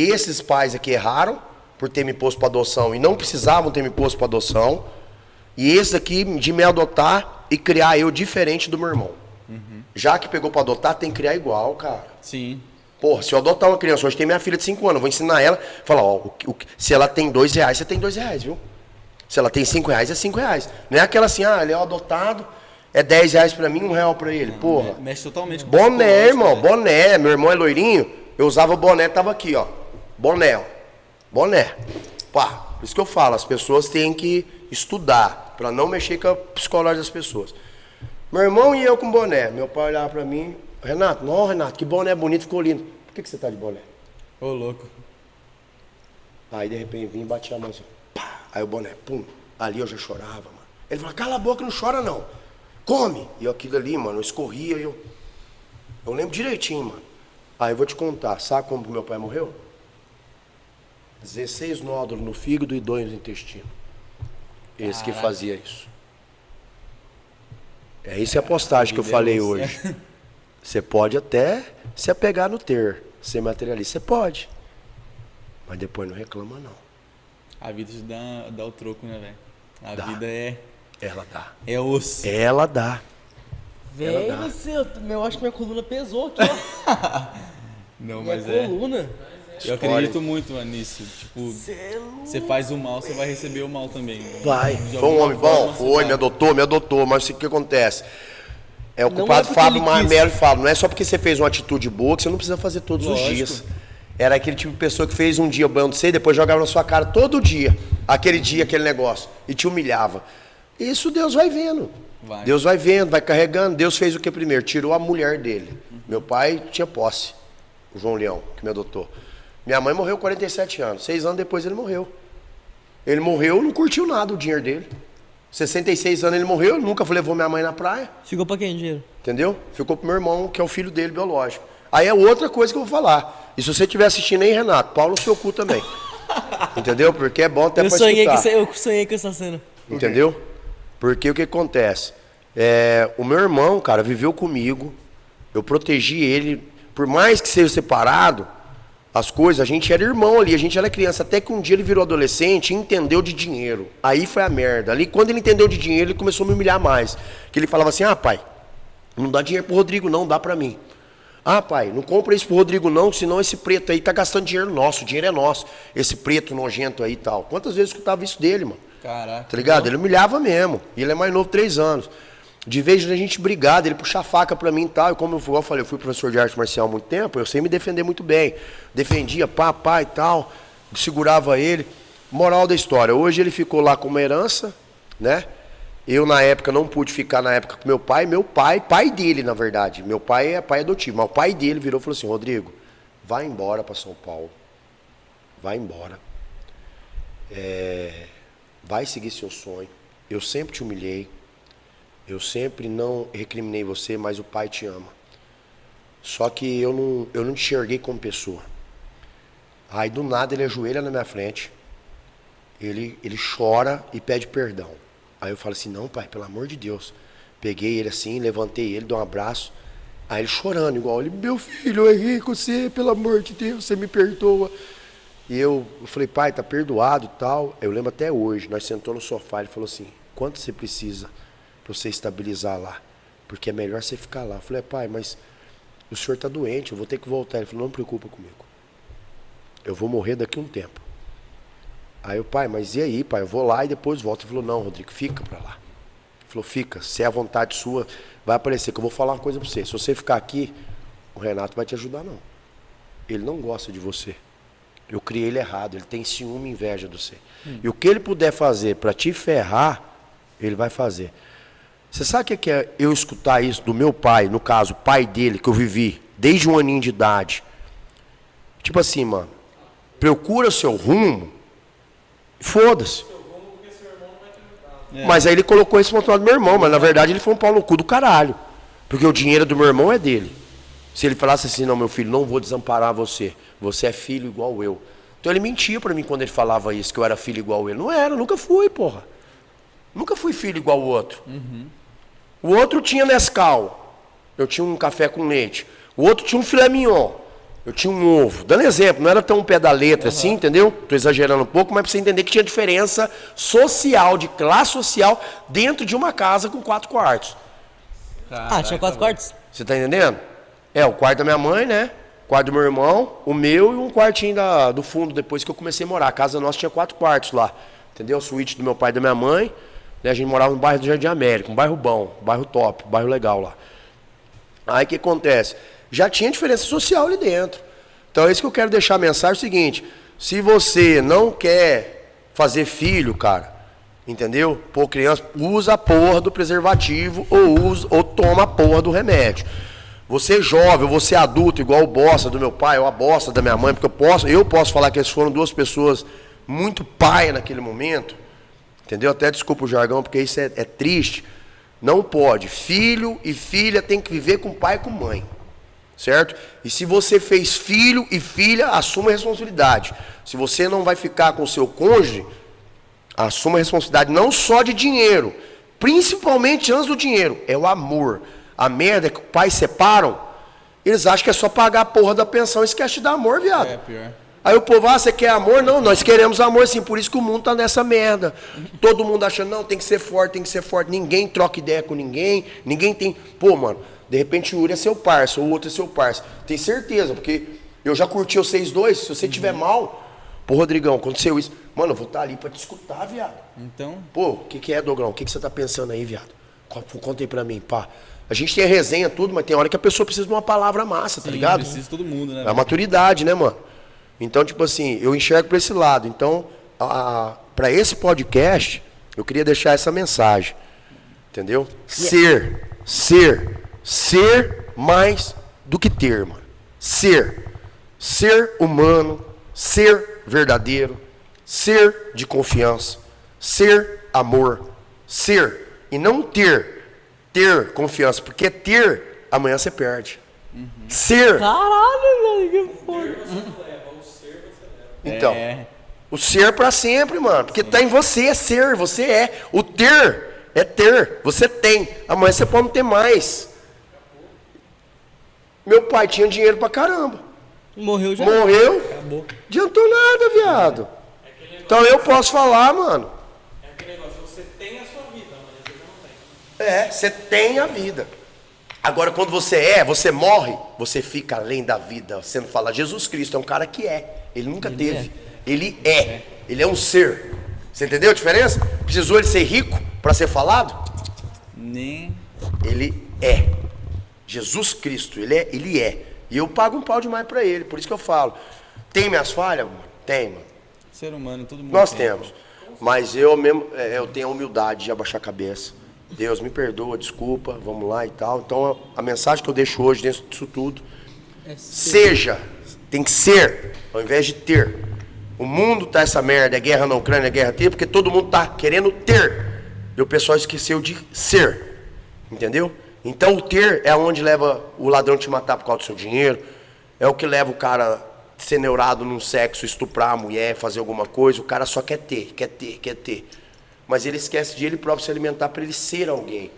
esses pais aqui erraram por ter me posto pra adoção e não precisavam ter me posto pra adoção. E esse aqui de me adotar e criar eu diferente do meu irmão. Já que pegou pra adotar, tem que criar igual, cara. Sim. Porra, se eu adotar uma criança, hoje tem minha filha de 5 anos, eu vou ensinar ela, falar, ó, o o se ela tem dois reais, você tem dois reais, viu? Se ela tem cinco reais, é cinco reais. Não é aquela assim, ah, ele é o adotado, é 10 reais pra mim, um real pra ele. Porra. Me- Mexe totalmente com Boné, irmão, né? boné. Meu irmão é loirinho, eu usava boné, tava aqui, ó. Boné, ó. Boné. Pá, por isso que eu falo, as pessoas têm que estudar, pra não mexer com a psicológica das pessoas. Meu irmão e eu com boné. Meu pai olhava pra mim, Renato, não, Renato, que boné bonito, ficou lindo. Por que, que você tá de boné? Ô, louco. Aí de repente vim e bati a mão assim, pá, aí o boné, pum, ali eu já chorava, mano. Ele falou, cala a boca, não chora não, come. E aquilo ali, mano, eu escorria e eu, eu lembro direitinho, mano. Aí eu vou te contar, sabe como meu pai morreu? 16 nódulos no fígado e dois no intestino. Esse que Caraca. fazia isso. É isso é a postagem que eu falei hoje. Você pode até se apegar no ter, ser materialista, você pode. Mas depois não reclama não. A vida te dá, dá o troco, né, velho? A Dá. vida é, Ela dá. é osso. Ela dá. Dá. você, eu, acho que minha coluna pesou aqui, ó. Não, minha mas é. coluna. Eu acredito muito, mano, nisso. Tipo, é você faz o mal, você vai receber o mal também. Vai. Foi um homem bom? Foi, me adotou, me adotou. Mas o que acontece? É o é culpado porque Fábio. Marmelo fala, não é só porque você fez uma atitude boa que você não precisa fazer todos Lógico. os dias. Era aquele tipo de pessoa que fez um dia banho de você e depois jogava na sua cara todo dia, aquele dia, aquele negócio, e te humilhava. Isso Deus vai vendo. Vai. Deus vai vendo, vai carregando. Deus fez o que primeiro? Tirou a mulher dele. Meu pai tinha posse, o João Leão, que me adotou. Minha mãe morreu com 47 anos. Seis anos depois ele morreu. Ele morreu, não curtiu nada o dinheiro dele. 66 anos ele morreu, nunca levou minha mãe na praia, Ficou pra quem dinheiro? entendeu? Ficou pro meu irmão, que é o filho dele biológico. Aí é outra coisa que eu vou falar. E se você estiver assistindo aí, Renato, Paulo no seu cu também. entendeu? Porque é bom até Eu pra sonhei, escutar. essa- eu sonhei com essa cena. Entendeu? Porque o que acontece? É, o meu irmão, cara, viveu comigo. Eu protegi ele. Por mais que seja separado, as coisas, a gente era irmão ali, a gente era criança. Até que um dia ele virou adolescente e entendeu de dinheiro. Aí foi a merda. Ali, quando ele entendeu de dinheiro, ele começou a me humilhar mais. Que ele falava assim: ah, pai, não dá dinheiro pro Rodrigo, não, dá pra mim. Ah, pai, não compra isso pro Rodrigo, não, senão esse preto aí tá gastando dinheiro nosso, o dinheiro é nosso. Esse preto nojento aí e tal. Quantas vezes eu escutava isso dele, mano? Caraca. Tá ligado? Ele humilhava mesmo. E ele é mais novo, três anos. De vez em a gente brigar, dele puxar faca pra mim e tal. E como eu, eu falei, eu fui professor de arte marcial há muito tempo, eu sei me defender muito bem. Defendia pá, pá e tal. Segurava ele. Moral da história. Hoje ele ficou lá com uma herança, né? Eu, na época, não pude ficar na época com meu pai. Meu pai, pai dele, na verdade. Meu pai é pai adotivo. Mas o pai dele virou e falou assim: Rodrigo, vai embora pra São Paulo. Vai embora. É, vai seguir seu sonho. Eu sempre te humilhei. Eu sempre não recriminei você, mas o pai te ama. Só que eu não, eu não te enxerguei como pessoa. Aí do nada ele ajoelha na minha frente, ele, ele chora e pede perdão. Aí eu falo assim, não pai, pelo amor de Deus. Peguei ele assim, levantei ele, dei um abraço. Aí ele chorando, igual ele, meu filho, eu errei com você, pelo amor de Deus, você me perdoa. E eu, eu falei, pai, tá perdoado tal. Eu lembro até hoje, nós sentamos no sofá, ele falou assim, quanto você precisa para você estabilizar lá? Porque é melhor você ficar lá. Eu falei, pai, mas o senhor tá doente, eu vou ter que voltar. Ele falou, não preocupa comigo. Eu vou morrer daqui a um tempo. Aí o pai, mas e aí, pai? Eu vou lá e depois volto. Ele falou, não, Rodrigo, fica para lá. Ele falou, fica, se é a vontade sua, vai aparecer, que eu vou falar uma coisa para você. Se você ficar aqui, o Renato vai te ajudar, não. Ele não gosta de você. Eu criei ele errado, ele tem ciúme e inveja de você. E o que ele puder fazer para te ferrar, ele vai fazer. Você sabe o que é é eu escutar isso do meu pai, no caso, pai dele, que eu vivi desde um aninho de idade? Tipo assim, mano, procura seu rumo, foda-se. Mas aí ele colocou esse montão do meu irmão, mas na verdade ele foi um pau no cu do caralho. Porque o dinheiro do meu irmão é dele. Se ele falasse assim, não, meu filho, não vou desamparar você. Você é filho igual eu. Então ele mentia pra mim quando ele falava isso, que eu era filho igual ele. Não era, nunca fui, porra. Nunca fui filho igual o outro. O outro tinha Nescau. Eu tinha um café com leite. O outro tinha um filé mignon. Eu tinha um ovo. Dando exemplo, não era tão pé da letra assim, entendeu? Estou exagerando um pouco, mas para você entender que tinha diferença social, de classe social, dentro de uma casa com quatro quartos. Ah, tinha quatro quartos? Você tá entendendo? É, o quarto da minha mãe, né? O quarto do meu irmão, o meu e um quartinho da, do fundo, depois que eu comecei a morar. A casa nossa tinha quatro quartos lá. Entendeu? A suíte do meu pai e da minha mãe. Né? A gente morava no bairro do Jardim América, um bairro bom, um bairro top, um bairro legal lá. Aí o que acontece? Já tinha diferença social ali dentro. Então é isso que eu quero deixar a mensagem é o seguinte: se você não quer fazer filho, cara, entendeu? Pô, criança, usa a porra do preservativo ou usa ou toma a porra do remédio. Você é jovem, você é adulto, igual o bosta do meu pai, ou a bosta da minha mãe, porque eu posso, eu posso falar que eles foram duas pessoas muito pai naquele momento. Entendeu? Até desculpa o jargão, porque isso é, é triste. Não pode. Filho e filha tem que viver com pai e com mãe. Certo? E se você fez filho e filha, assuma a responsabilidade. Se você não vai ficar com o seu cônjuge, assuma a responsabilidade não só de dinheiro, principalmente antes do dinheiro, é o amor. A merda é que os pais separam, eles acham que é só pagar a porra da pensão e esquece de dar amor, viado. É, pior. Aí o povo, ah, você quer amor? Não, nós queremos amor sim, por isso que o mundo tá nessa merda. Todo mundo achando, não, tem que ser forte, tem que ser forte. Ninguém troca ideia com ninguém, ninguém tem. Pô, mano, de repente o Yuri é seu parça, o outro é seu parça. Tem certeza, porque eu já curti vocês dois, se você tiver mal, pô, Rodrigão, aconteceu isso. Mano, eu vou estar ali pra te escutar, viado. Então, Pô, o que, que é, Dogrão? O que, que você tá pensando aí, viado? Co- Conta aí pra mim, pá. A gente tem a resenha, tudo, mas tem hora que a pessoa precisa de uma palavra massa, tá sim, ligado? precisa todo mundo, né? É a maturidade, né, mano? Então, tipo assim, eu enxergo para esse lado. Então, para esse podcast, eu queria deixar essa mensagem. Entendeu? Ser, ser, ser mais do que ter, mano. Ser. Ser humano, ser verdadeiro, ser de confiança, ser amor, ser e não ter ter confiança, porque ter amanhã você perde. Ser Caralho, velho, que foda. Então, É. o ser para sempre, mano. Porque tá em você, é ser, você é. O ter é ter, você tem. Amanhã você pode não ter mais. Meu pai tinha dinheiro pra caramba. Morreu já. Morreu, Acabou. adiantou nada, viado. Então eu posso falar, mano. É aquele negócio, você tem a sua vida, mas você não tem. É, você tem a vida. Agora, quando você é, você morre, você fica além da vida. Você não fala, Jesus Cristo é um cara que é. Ele nunca teve. Ele é. Ele é um ser. Você entendeu a diferença? Precisou ele ser rico para ser falado? Nem. Ele é. Jesus Cristo, ele é, ele é. E eu pago um pau demais para ele, por isso que eu falo. Tem minhas falhas? Mano? Tem, mano. Ser humano, todo mundo. Nós tem. temos. Mas eu mesmo, é, eu tenho a humildade de abaixar a cabeça. Deus me perdoa, desculpa, vamos lá e tal. Então a, a mensagem que eu deixo hoje dentro disso tudo, seja, tem que ser, ao invés de ter. O mundo tá essa merda, é guerra na Ucrânia, é guerra ter, porque todo mundo tá querendo ter. E o pessoal esqueceu de ser. Entendeu? Então o ter é onde leva o ladrão te matar por causa do seu dinheiro, é o que leva o cara ser neurado num sexo, estuprar a mulher, fazer alguma coisa. O cara só quer ter, quer ter, quer ter. Mas ele esquece de ele próprio se alimentar para ele ser alguém.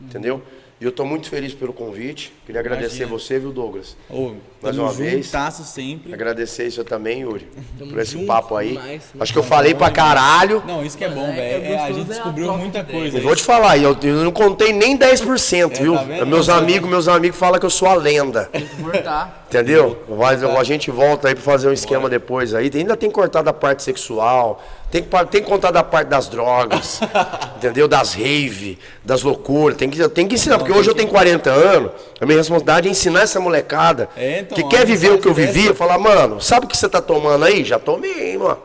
Entendeu? E eu estou muito feliz pelo convite. Queria agradecer Imagina. você, viu, Douglas? Ô, Mais uma vez. juntasso sempre. Agradecer isso também, Yuri, Tamo por esse junto papo aí. demais, né? Acho que eu falei pra caralho. Não, isso que é bom, É, velho. é É, a gente é a descobriu troca muita coisa. Eu vou te falar, eu, eu não contei nem 10%, viu? tá vendo? meus Tá amigos, meus amigos falam que eu sou a lenda. Cortar. Entendeu? Mas a gente volta aí pra fazer um esquema depois aí. Ainda tem que cortar da parte sexual, tem que, tem que contar da parte das drogas, entendeu? Das rave, das loucuras. Tem que, tem que ensinar, porque hoje eu tenho 40 anos, a minha responsabilidade é ensinar essa molecada É, então, que quer viver o que eu vivi. dessa- Falar, mano, sabe o que você tá tomando aí? Já tomei, mano.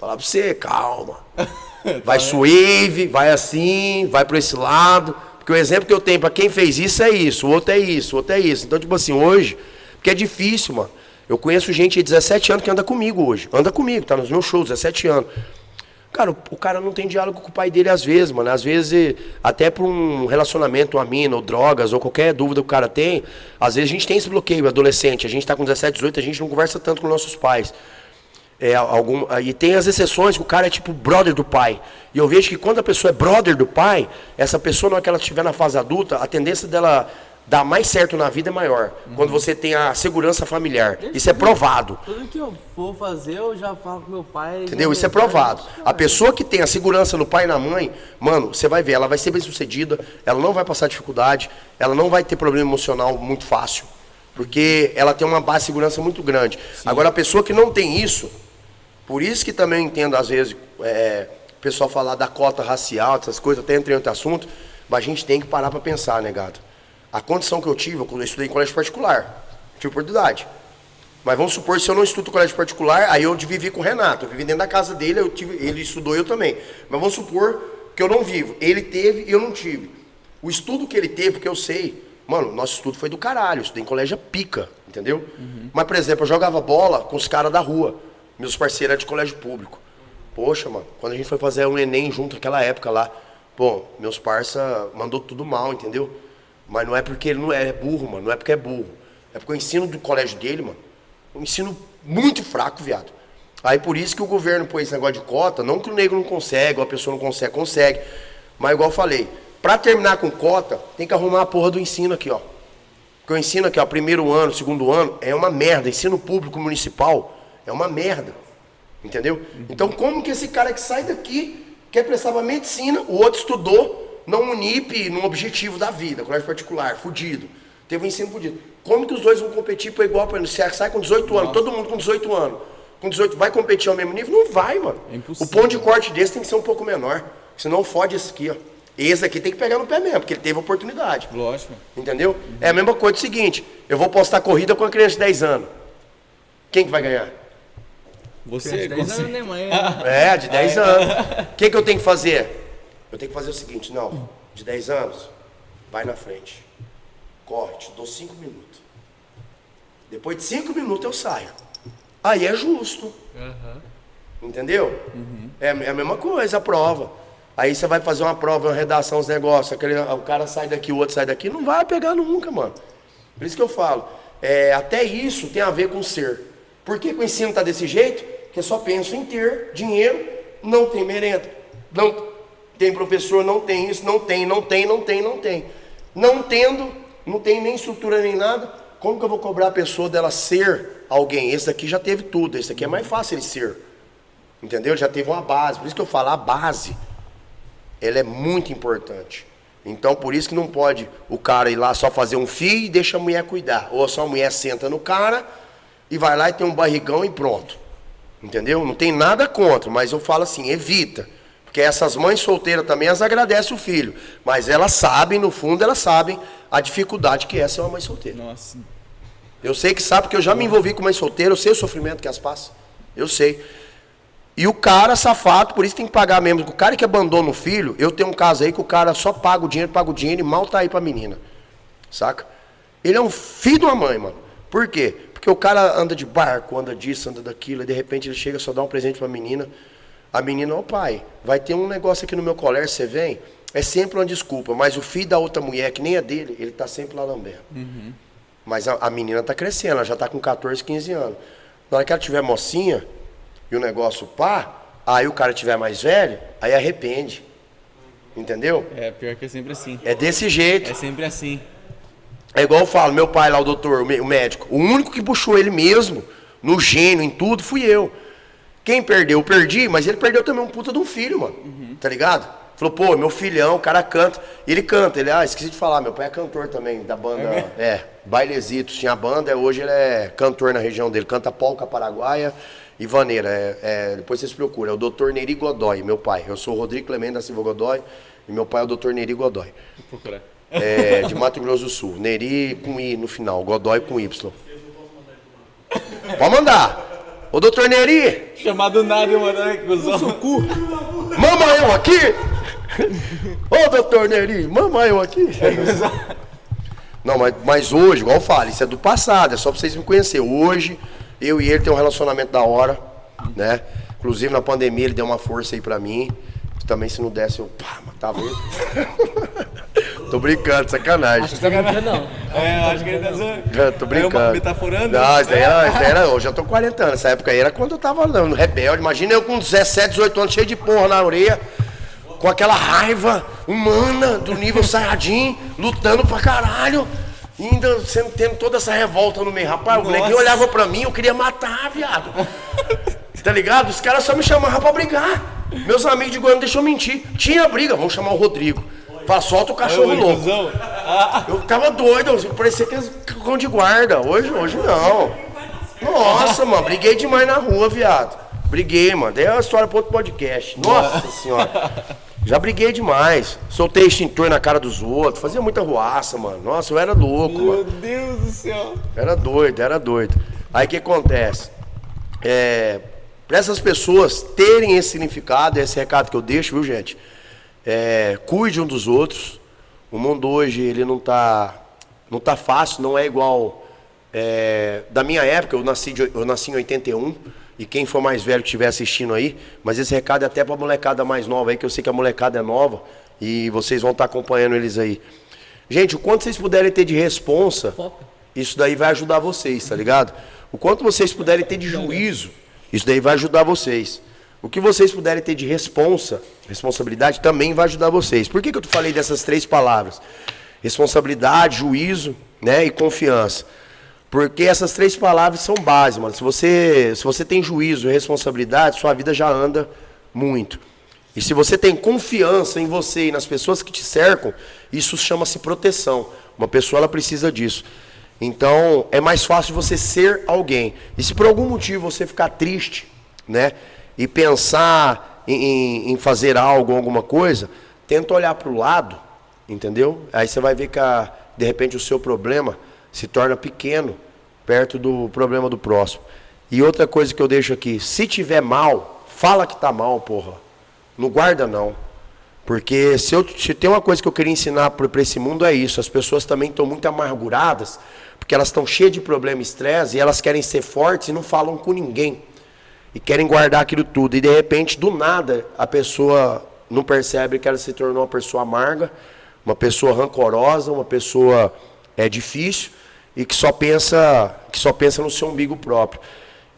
Falar pra você, calma. Vai suave, vai assim, vai por esse lado. Porque o exemplo que eu tenho pra quem fez isso é isso, o outro é isso, o outro é isso. Então, tipo assim, hoje, porque é difícil, mano. Eu conheço gente de 17 anos que anda comigo hoje. Anda comigo, tá nos meus shows, 17 anos. Cara, o, cara não tem diálogo com o pai dele às vezes, mano. Às vezes, até por um relacionamento, uma mina, ou drogas, ou qualquer dúvida que o cara tem, às vezes a gente tem esse bloqueio adolescente. A gente tá com 17, 18, a gente não conversa tanto com nossos pais. É, algum, e tem as exceções que o cara é tipo brother do pai. E eu vejo que quando a pessoa é brother do pai, essa pessoa, na hora que ela estiver na fase adulta, a tendência dela dar mais certo na vida é maior. Quando você tem a segurança familiar. Isso é provado. Tudo que eu for fazer, eu já falo com meu pai. Entendeu? Isso é provado. A pessoa que tem a segurança no pai e na mãe, mano, você vai ver, ela vai ser bem sucedida, ela não vai passar dificuldade, ela não vai ter problema emocional muito fácil. Porque ela tem uma base de segurança muito grande. Agora, a pessoa que não tem isso, por isso que também eu entendo, às vezes, é, o pessoal falar da cota racial, essas coisas, até entre outro assunto, mas a gente tem que parar para pensar, né, gato? A condição que eu tive, eu estudei em colégio particular, tive oportunidade. Mas vamos supor, se eu não estudo colégio particular, aí eu vivi com o Renato, eu vivi dentro da casa dele, eu tive, ele estudou, eu também. Mas vamos supor que eu não vivo, ele teve e eu não tive. O estudo que ele teve, que eu sei, mano, nosso estudo foi do caralho, eu estudei em colégio pica, entendeu? Mas, por exemplo, eu jogava bola com os caras da rua, meus parceiros eram de colégio público. Poxa, mano, quando a gente foi fazer um Enem junto naquela época lá, bom, meus parça mandou tudo mal, entendeu? Mas não é porque ele não é burro, mano, não é porque é burro. É porque o ensino do colégio dele, mano, um ensino muito fraco, viado. Aí por isso que o governo pôs esse negócio de cota, não que o negro não consegue, ou a pessoa não consegue, consegue. Mas igual eu falei, pra terminar com cota, tem que arrumar a porra do ensino aqui, ó. Porque o ensino aqui, ó, primeiro ano, segundo ano, é uma merda. Ensino público municipal é uma merda. Entendeu? Então como que esse cara que sai daqui quer prestar pra medicina, o outro estudou num Unip, num objetivo da vida, colégio particular, fudido. Teve um ensino fudido. Como que os dois vão competir por igual para Você sai com 18 anos, todo mundo com 18 anos. Com 18 vai competir ao mesmo nível? Não vai, mano. É impossível. o ponto de corte desse tem que ser um pouco menor. Senão fode esse aqui, ó. Esse aqui tem que pegar no pé mesmo, porque ele teve oportunidade. Lógico. Entendeu? É a mesma coisa do seguinte: eu vou postar corrida com uma criança de 10 anos. Quem que vai ganhar? Você, 10 você- anos, né, mãe? É, de 10 anos. O que, que eu tenho que fazer? Eu tenho que fazer o seguinte: não, de 10 anos, vai na frente. Corre, te dou 5 minutos. Depois de 5 minutos eu saio. Aí é justo. Entendeu? É, é a mesma coisa a prova. Aí você vai fazer uma prova, uma redação, os negócios, aquele, o cara sai daqui, o outro sai daqui, não vai pegar nunca, mano. Por isso que eu falo, é, até isso tem a ver com ser. Por que, que o ensino tá desse jeito? Porque só penso em ter dinheiro, não tem merenda, não tem professor, não tem isso, não tem, não tem, não tem, não tem. Não tendo, não tem nem estrutura nem nada, como que eu vou cobrar a pessoa dela ser alguém? Esse daqui já teve tudo, esse daqui é mais fácil ele ser. Entendeu? Ele já teve uma base. Por isso que eu falo, a base, ela é muito importante. Então, por isso que não pode o cara ir lá só fazer um fio e deixa a mulher cuidar. Ou só a mulher senta no cara e vai lá e tem um barrigão e pronto. Entendeu? Não tem nada contra, mas eu falo assim, evita. Porque essas mães solteiras também, elas agradecem o filho. Mas elas sabem, no fundo, elas sabem a dificuldade que é ser uma mãe solteira. Nossa. Eu sei que sabe, porque eu já me envolvi com mãe solteira, eu sei o sofrimento que elas passam. Eu sei. E o cara safado, por isso tem que pagar mesmo. O cara que abandona o filho, eu tenho um caso aí que o cara só paga o dinheiro, paga o dinheiro e mal tá aí pra menina. Saca? Ele é um filho de uma mãe, mano. Por quê? Porque o cara anda de barco, anda disso, anda daquilo, e de repente ele chega só dá um presente pra menina. A menina, ô pai, vai ter um negócio aqui no meu colégio, você vem? É sempre uma desculpa, mas o filho da outra mulher, que nem é dele, ele tá sempre lá lambendo. Mas a, a menina tá crescendo, ela já tá com 14, 15 anos. Na hora que ela tiver mocinha e o negócio pá, aí o cara tiver mais velho, aí arrepende. Entendeu? É, pior que é sempre assim. É desse jeito. É sempre assim. É igual eu falo, meu pai lá, o doutor, o médico, o único que puxou ele mesmo, no gênio, em tudo, fui eu. Quem perdeu, eu perdi, mas ele perdeu também um puta de um filho, mano. Tá ligado? Falou, pô, meu filhão, o cara canta. E ele canta, ele, ah, esqueci de falar, meu pai é cantor também, da banda, é, Bailezitos, tinha a banda, hoje ele é cantor na região dele, canta polca paraguaia e vaneira. É, é, depois vocês procuram, é o doutor Neri Godoy, meu pai. Eu sou o Rodrigo Clemente da Silva Godoy e meu pai é o doutor Neri Godoy. É, de Mato Grosso do Sul. Neri com I no final, Godoy com Y. Pode mandar. Ô doutor Neri, Chamado nada, mano. Ai, que cuzão. mama eu aqui. Ô doutor Neri, mama eu aqui. Não, mas, mas hoje, igual eu falo, isso é do passado, é só pra vocês me conhecerem. Hoje, eu e ele tem um relacionamento da hora, né? Inclusive na pandemia ele deu uma força aí pra mim. Também se não desse, eu pá, matava ele. Tô brincando, sacanagem. Você tá brincando, não. É, acho que ele tá zoando. Eu tô É brincando. uma metaforando? Não, isso daí era, isso daí era. Eu já tô com 40 anos. Essa época aí era quando eu tava no rebelde. Imagina eu com 17, 18 anos, cheio de porra na orelha, com aquela raiva humana do nível Saiyajin, lutando pra caralho. e Ainda sendo, tendo toda essa revolta no meio. Rapaz, o Nossa. moleque olhava pra mim, eu queria matar, viado. Tá ligado? Os caras só me chamavam pra brigar. Meus amigos de Goiânia não deixou mentir. Tinha briga, vamos chamar o Rodrigo. Fala, solta o cachorro Ô, louco. cuzão. Eu tava doido, eu parecia que eles cão de guarda. Hoje, hoje não. Nossa, mano, briguei demais na rua, viado. Briguei, mano. Daí é uma história pra outro podcast. Nossa senhora. Já briguei demais. Soltei extintor na cara dos outros. Fazia muita ruaça, mano. Nossa, eu era louco, Meu mano. Deus do céu. Era doido, era doido. Aí o que acontece? É, para essas pessoas terem esse significado, esse recado que eu deixo, viu, gente? É, cuide um dos outros. O mundo hoje ele não tá, não tá fácil, não é igual é, da minha época. Eu nasci, de- eu nasci em 81 e quem for mais velho que estiver assistindo aí, mas esse recado é até para molecada mais nova aí, que eu sei que a molecada é nova e vocês vão estar acompanhando eles aí. Gente, o quanto vocês puderem ter de responsa, isso daí vai ajudar vocês, tá ligado? O quanto vocês puderem ter de juízo, isso daí vai ajudar vocês. O que vocês puderem ter de responsa, responsabilidade, também vai ajudar vocês. Por que, que eu falei dessas três palavras? Responsabilidade, juízo né, e confiança. Porque essas três palavras são base, mano. Se você, se você tem juízo e responsabilidade, sua vida já anda muito. E se você tem confiança em você e nas pessoas que te cercam, isso chama-se proteção. Uma pessoa ela precisa disso. Então, é mais fácil você ser alguém. E se por algum motivo você ficar triste, né, e pensar em, em- fazer algo, alguma coisa, tenta olhar para o lado, entendeu? Aí você vai ver que a- de repente o seu problema se torna pequeno perto do problema do próximo. E outra coisa que eu deixo aqui, se tiver mal, fala que tá mal, porra. Não guarda não. Porque se, eu, se tem uma coisa que eu queria ensinar para esse mundo é isso. As pessoas também estão muito amarguradas, porque elas estão cheias de problema estresse, e elas querem ser fortes e não falam com ninguém. E querem guardar aquilo tudo. E de repente, do nada, a pessoa não percebe que ela se tornou uma pessoa amarga, uma pessoa rancorosa, uma pessoa é difícil e que só pensa, que só pensa no seu umbigo próprio.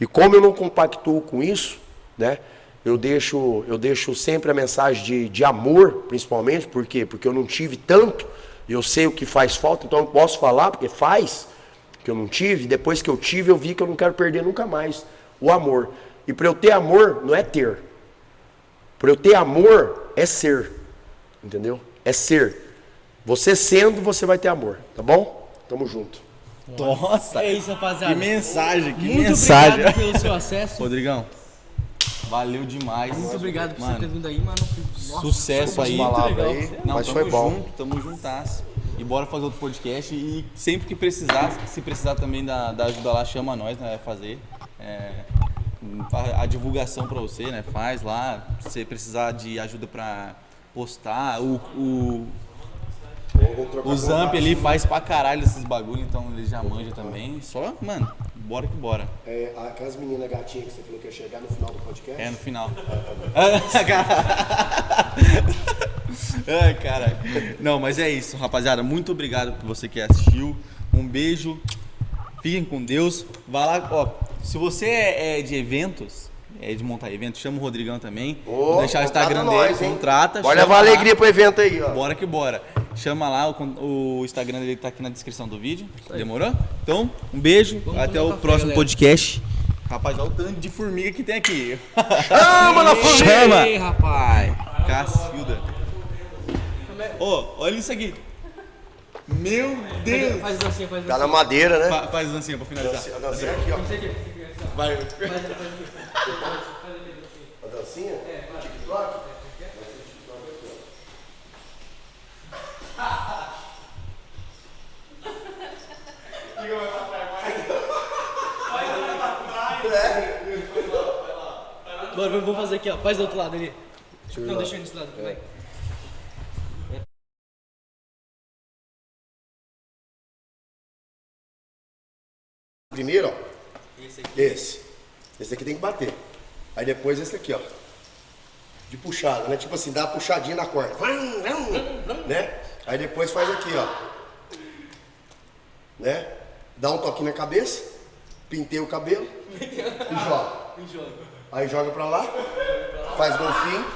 E como eu não compactuo com isso, né? Eu deixo, eu deixo sempre a mensagem de, de amor, principalmente, por quê? Porque eu não tive tanto, eu sei o que faz falta, então eu não posso falar, porque faz, que eu não tive, depois que eu tive, eu vi que eu não quero perder nunca mais o amor. E para eu ter amor, não é ter. Para eu ter amor, é ser. Entendeu? É ser. Você sendo, você vai ter amor, tá bom? Tamo junto. Nossa. É isso, rapaziada. Que mensagem, que Muito mensagem. obrigado pelo seu acesso. Rodrigão, valeu demais. Muito obrigado por você Mano, ter vindo aí, mano. Nossa, Sucesso aí. aí, Não, mas tamo foi bom. junto, tamo juntas. E bora fazer outro podcast. E sempre que precisar, se precisar também da, da ajuda lá, chama nós, né? Vai fazer. É, a divulgação pra você, né? Faz lá. Se você precisar de ajuda pra postar, o, o, o Zamp ali faz pra caralho esses bagulho, então ele já manja também. Só, mano, bora que bora. É, aquelas meninas gatinhas que você falou que ia chegar no final do podcast. É no final. Ai, cara. Não, mas é isso, rapaziada. Muito obrigado por você que assistiu. Um beijo. Fiquem com Deus. Vai lá, ó. Se você é é de eventos, é de montar eventos, chama o Rodrigão também. Ô, Vou deixar o Instagram dele, nós, contrata. Bora levar lá. alegria pro evento aí, ó. Bora que bora. Chama lá, o, o Instagram dele tá aqui na descrição do vídeo. Demorou? Então, um beijo. Vamos até o café, próximo galera. podcast. Rapaz, olha o tanto de formiga que tem aqui. Chama na família! Chama! Ei, rapaz. Cacilda. Ô, olha isso aqui. Meu Deus! Faz dancinha, faz Tá na dancinha. madeira, né? Fa- faz dancinha pra finalizar. A dancinha aqui, ó. Vai. A dancinha? TikTok? Bora, vamos fazer aqui, ó. Faz do outro lado ali. Deixa Não, lá. deixa eu ir nesse lado. Vai. Primeiro, ó. Esse. Esse aqui tem que bater. Aí depois esse aqui, ó. De puxada, né? Tipo assim, dá uma puxadinha na corda. Né? Aí depois faz aqui, ó. Né? Dá um toque na cabeça, penteia o cabelo e joga. Aí joga pra lá, faz golfinho.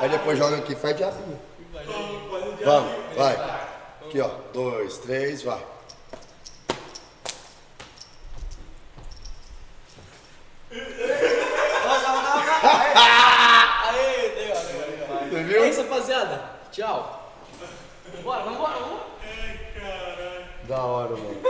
Aí depois joga aqui, faz diabinho. Vamos, vai. Aqui, ó. Dois, três, vai. Você viu? É isso, rapaziada. Tchau. Bora, vambora, vambora. Da hora, mano.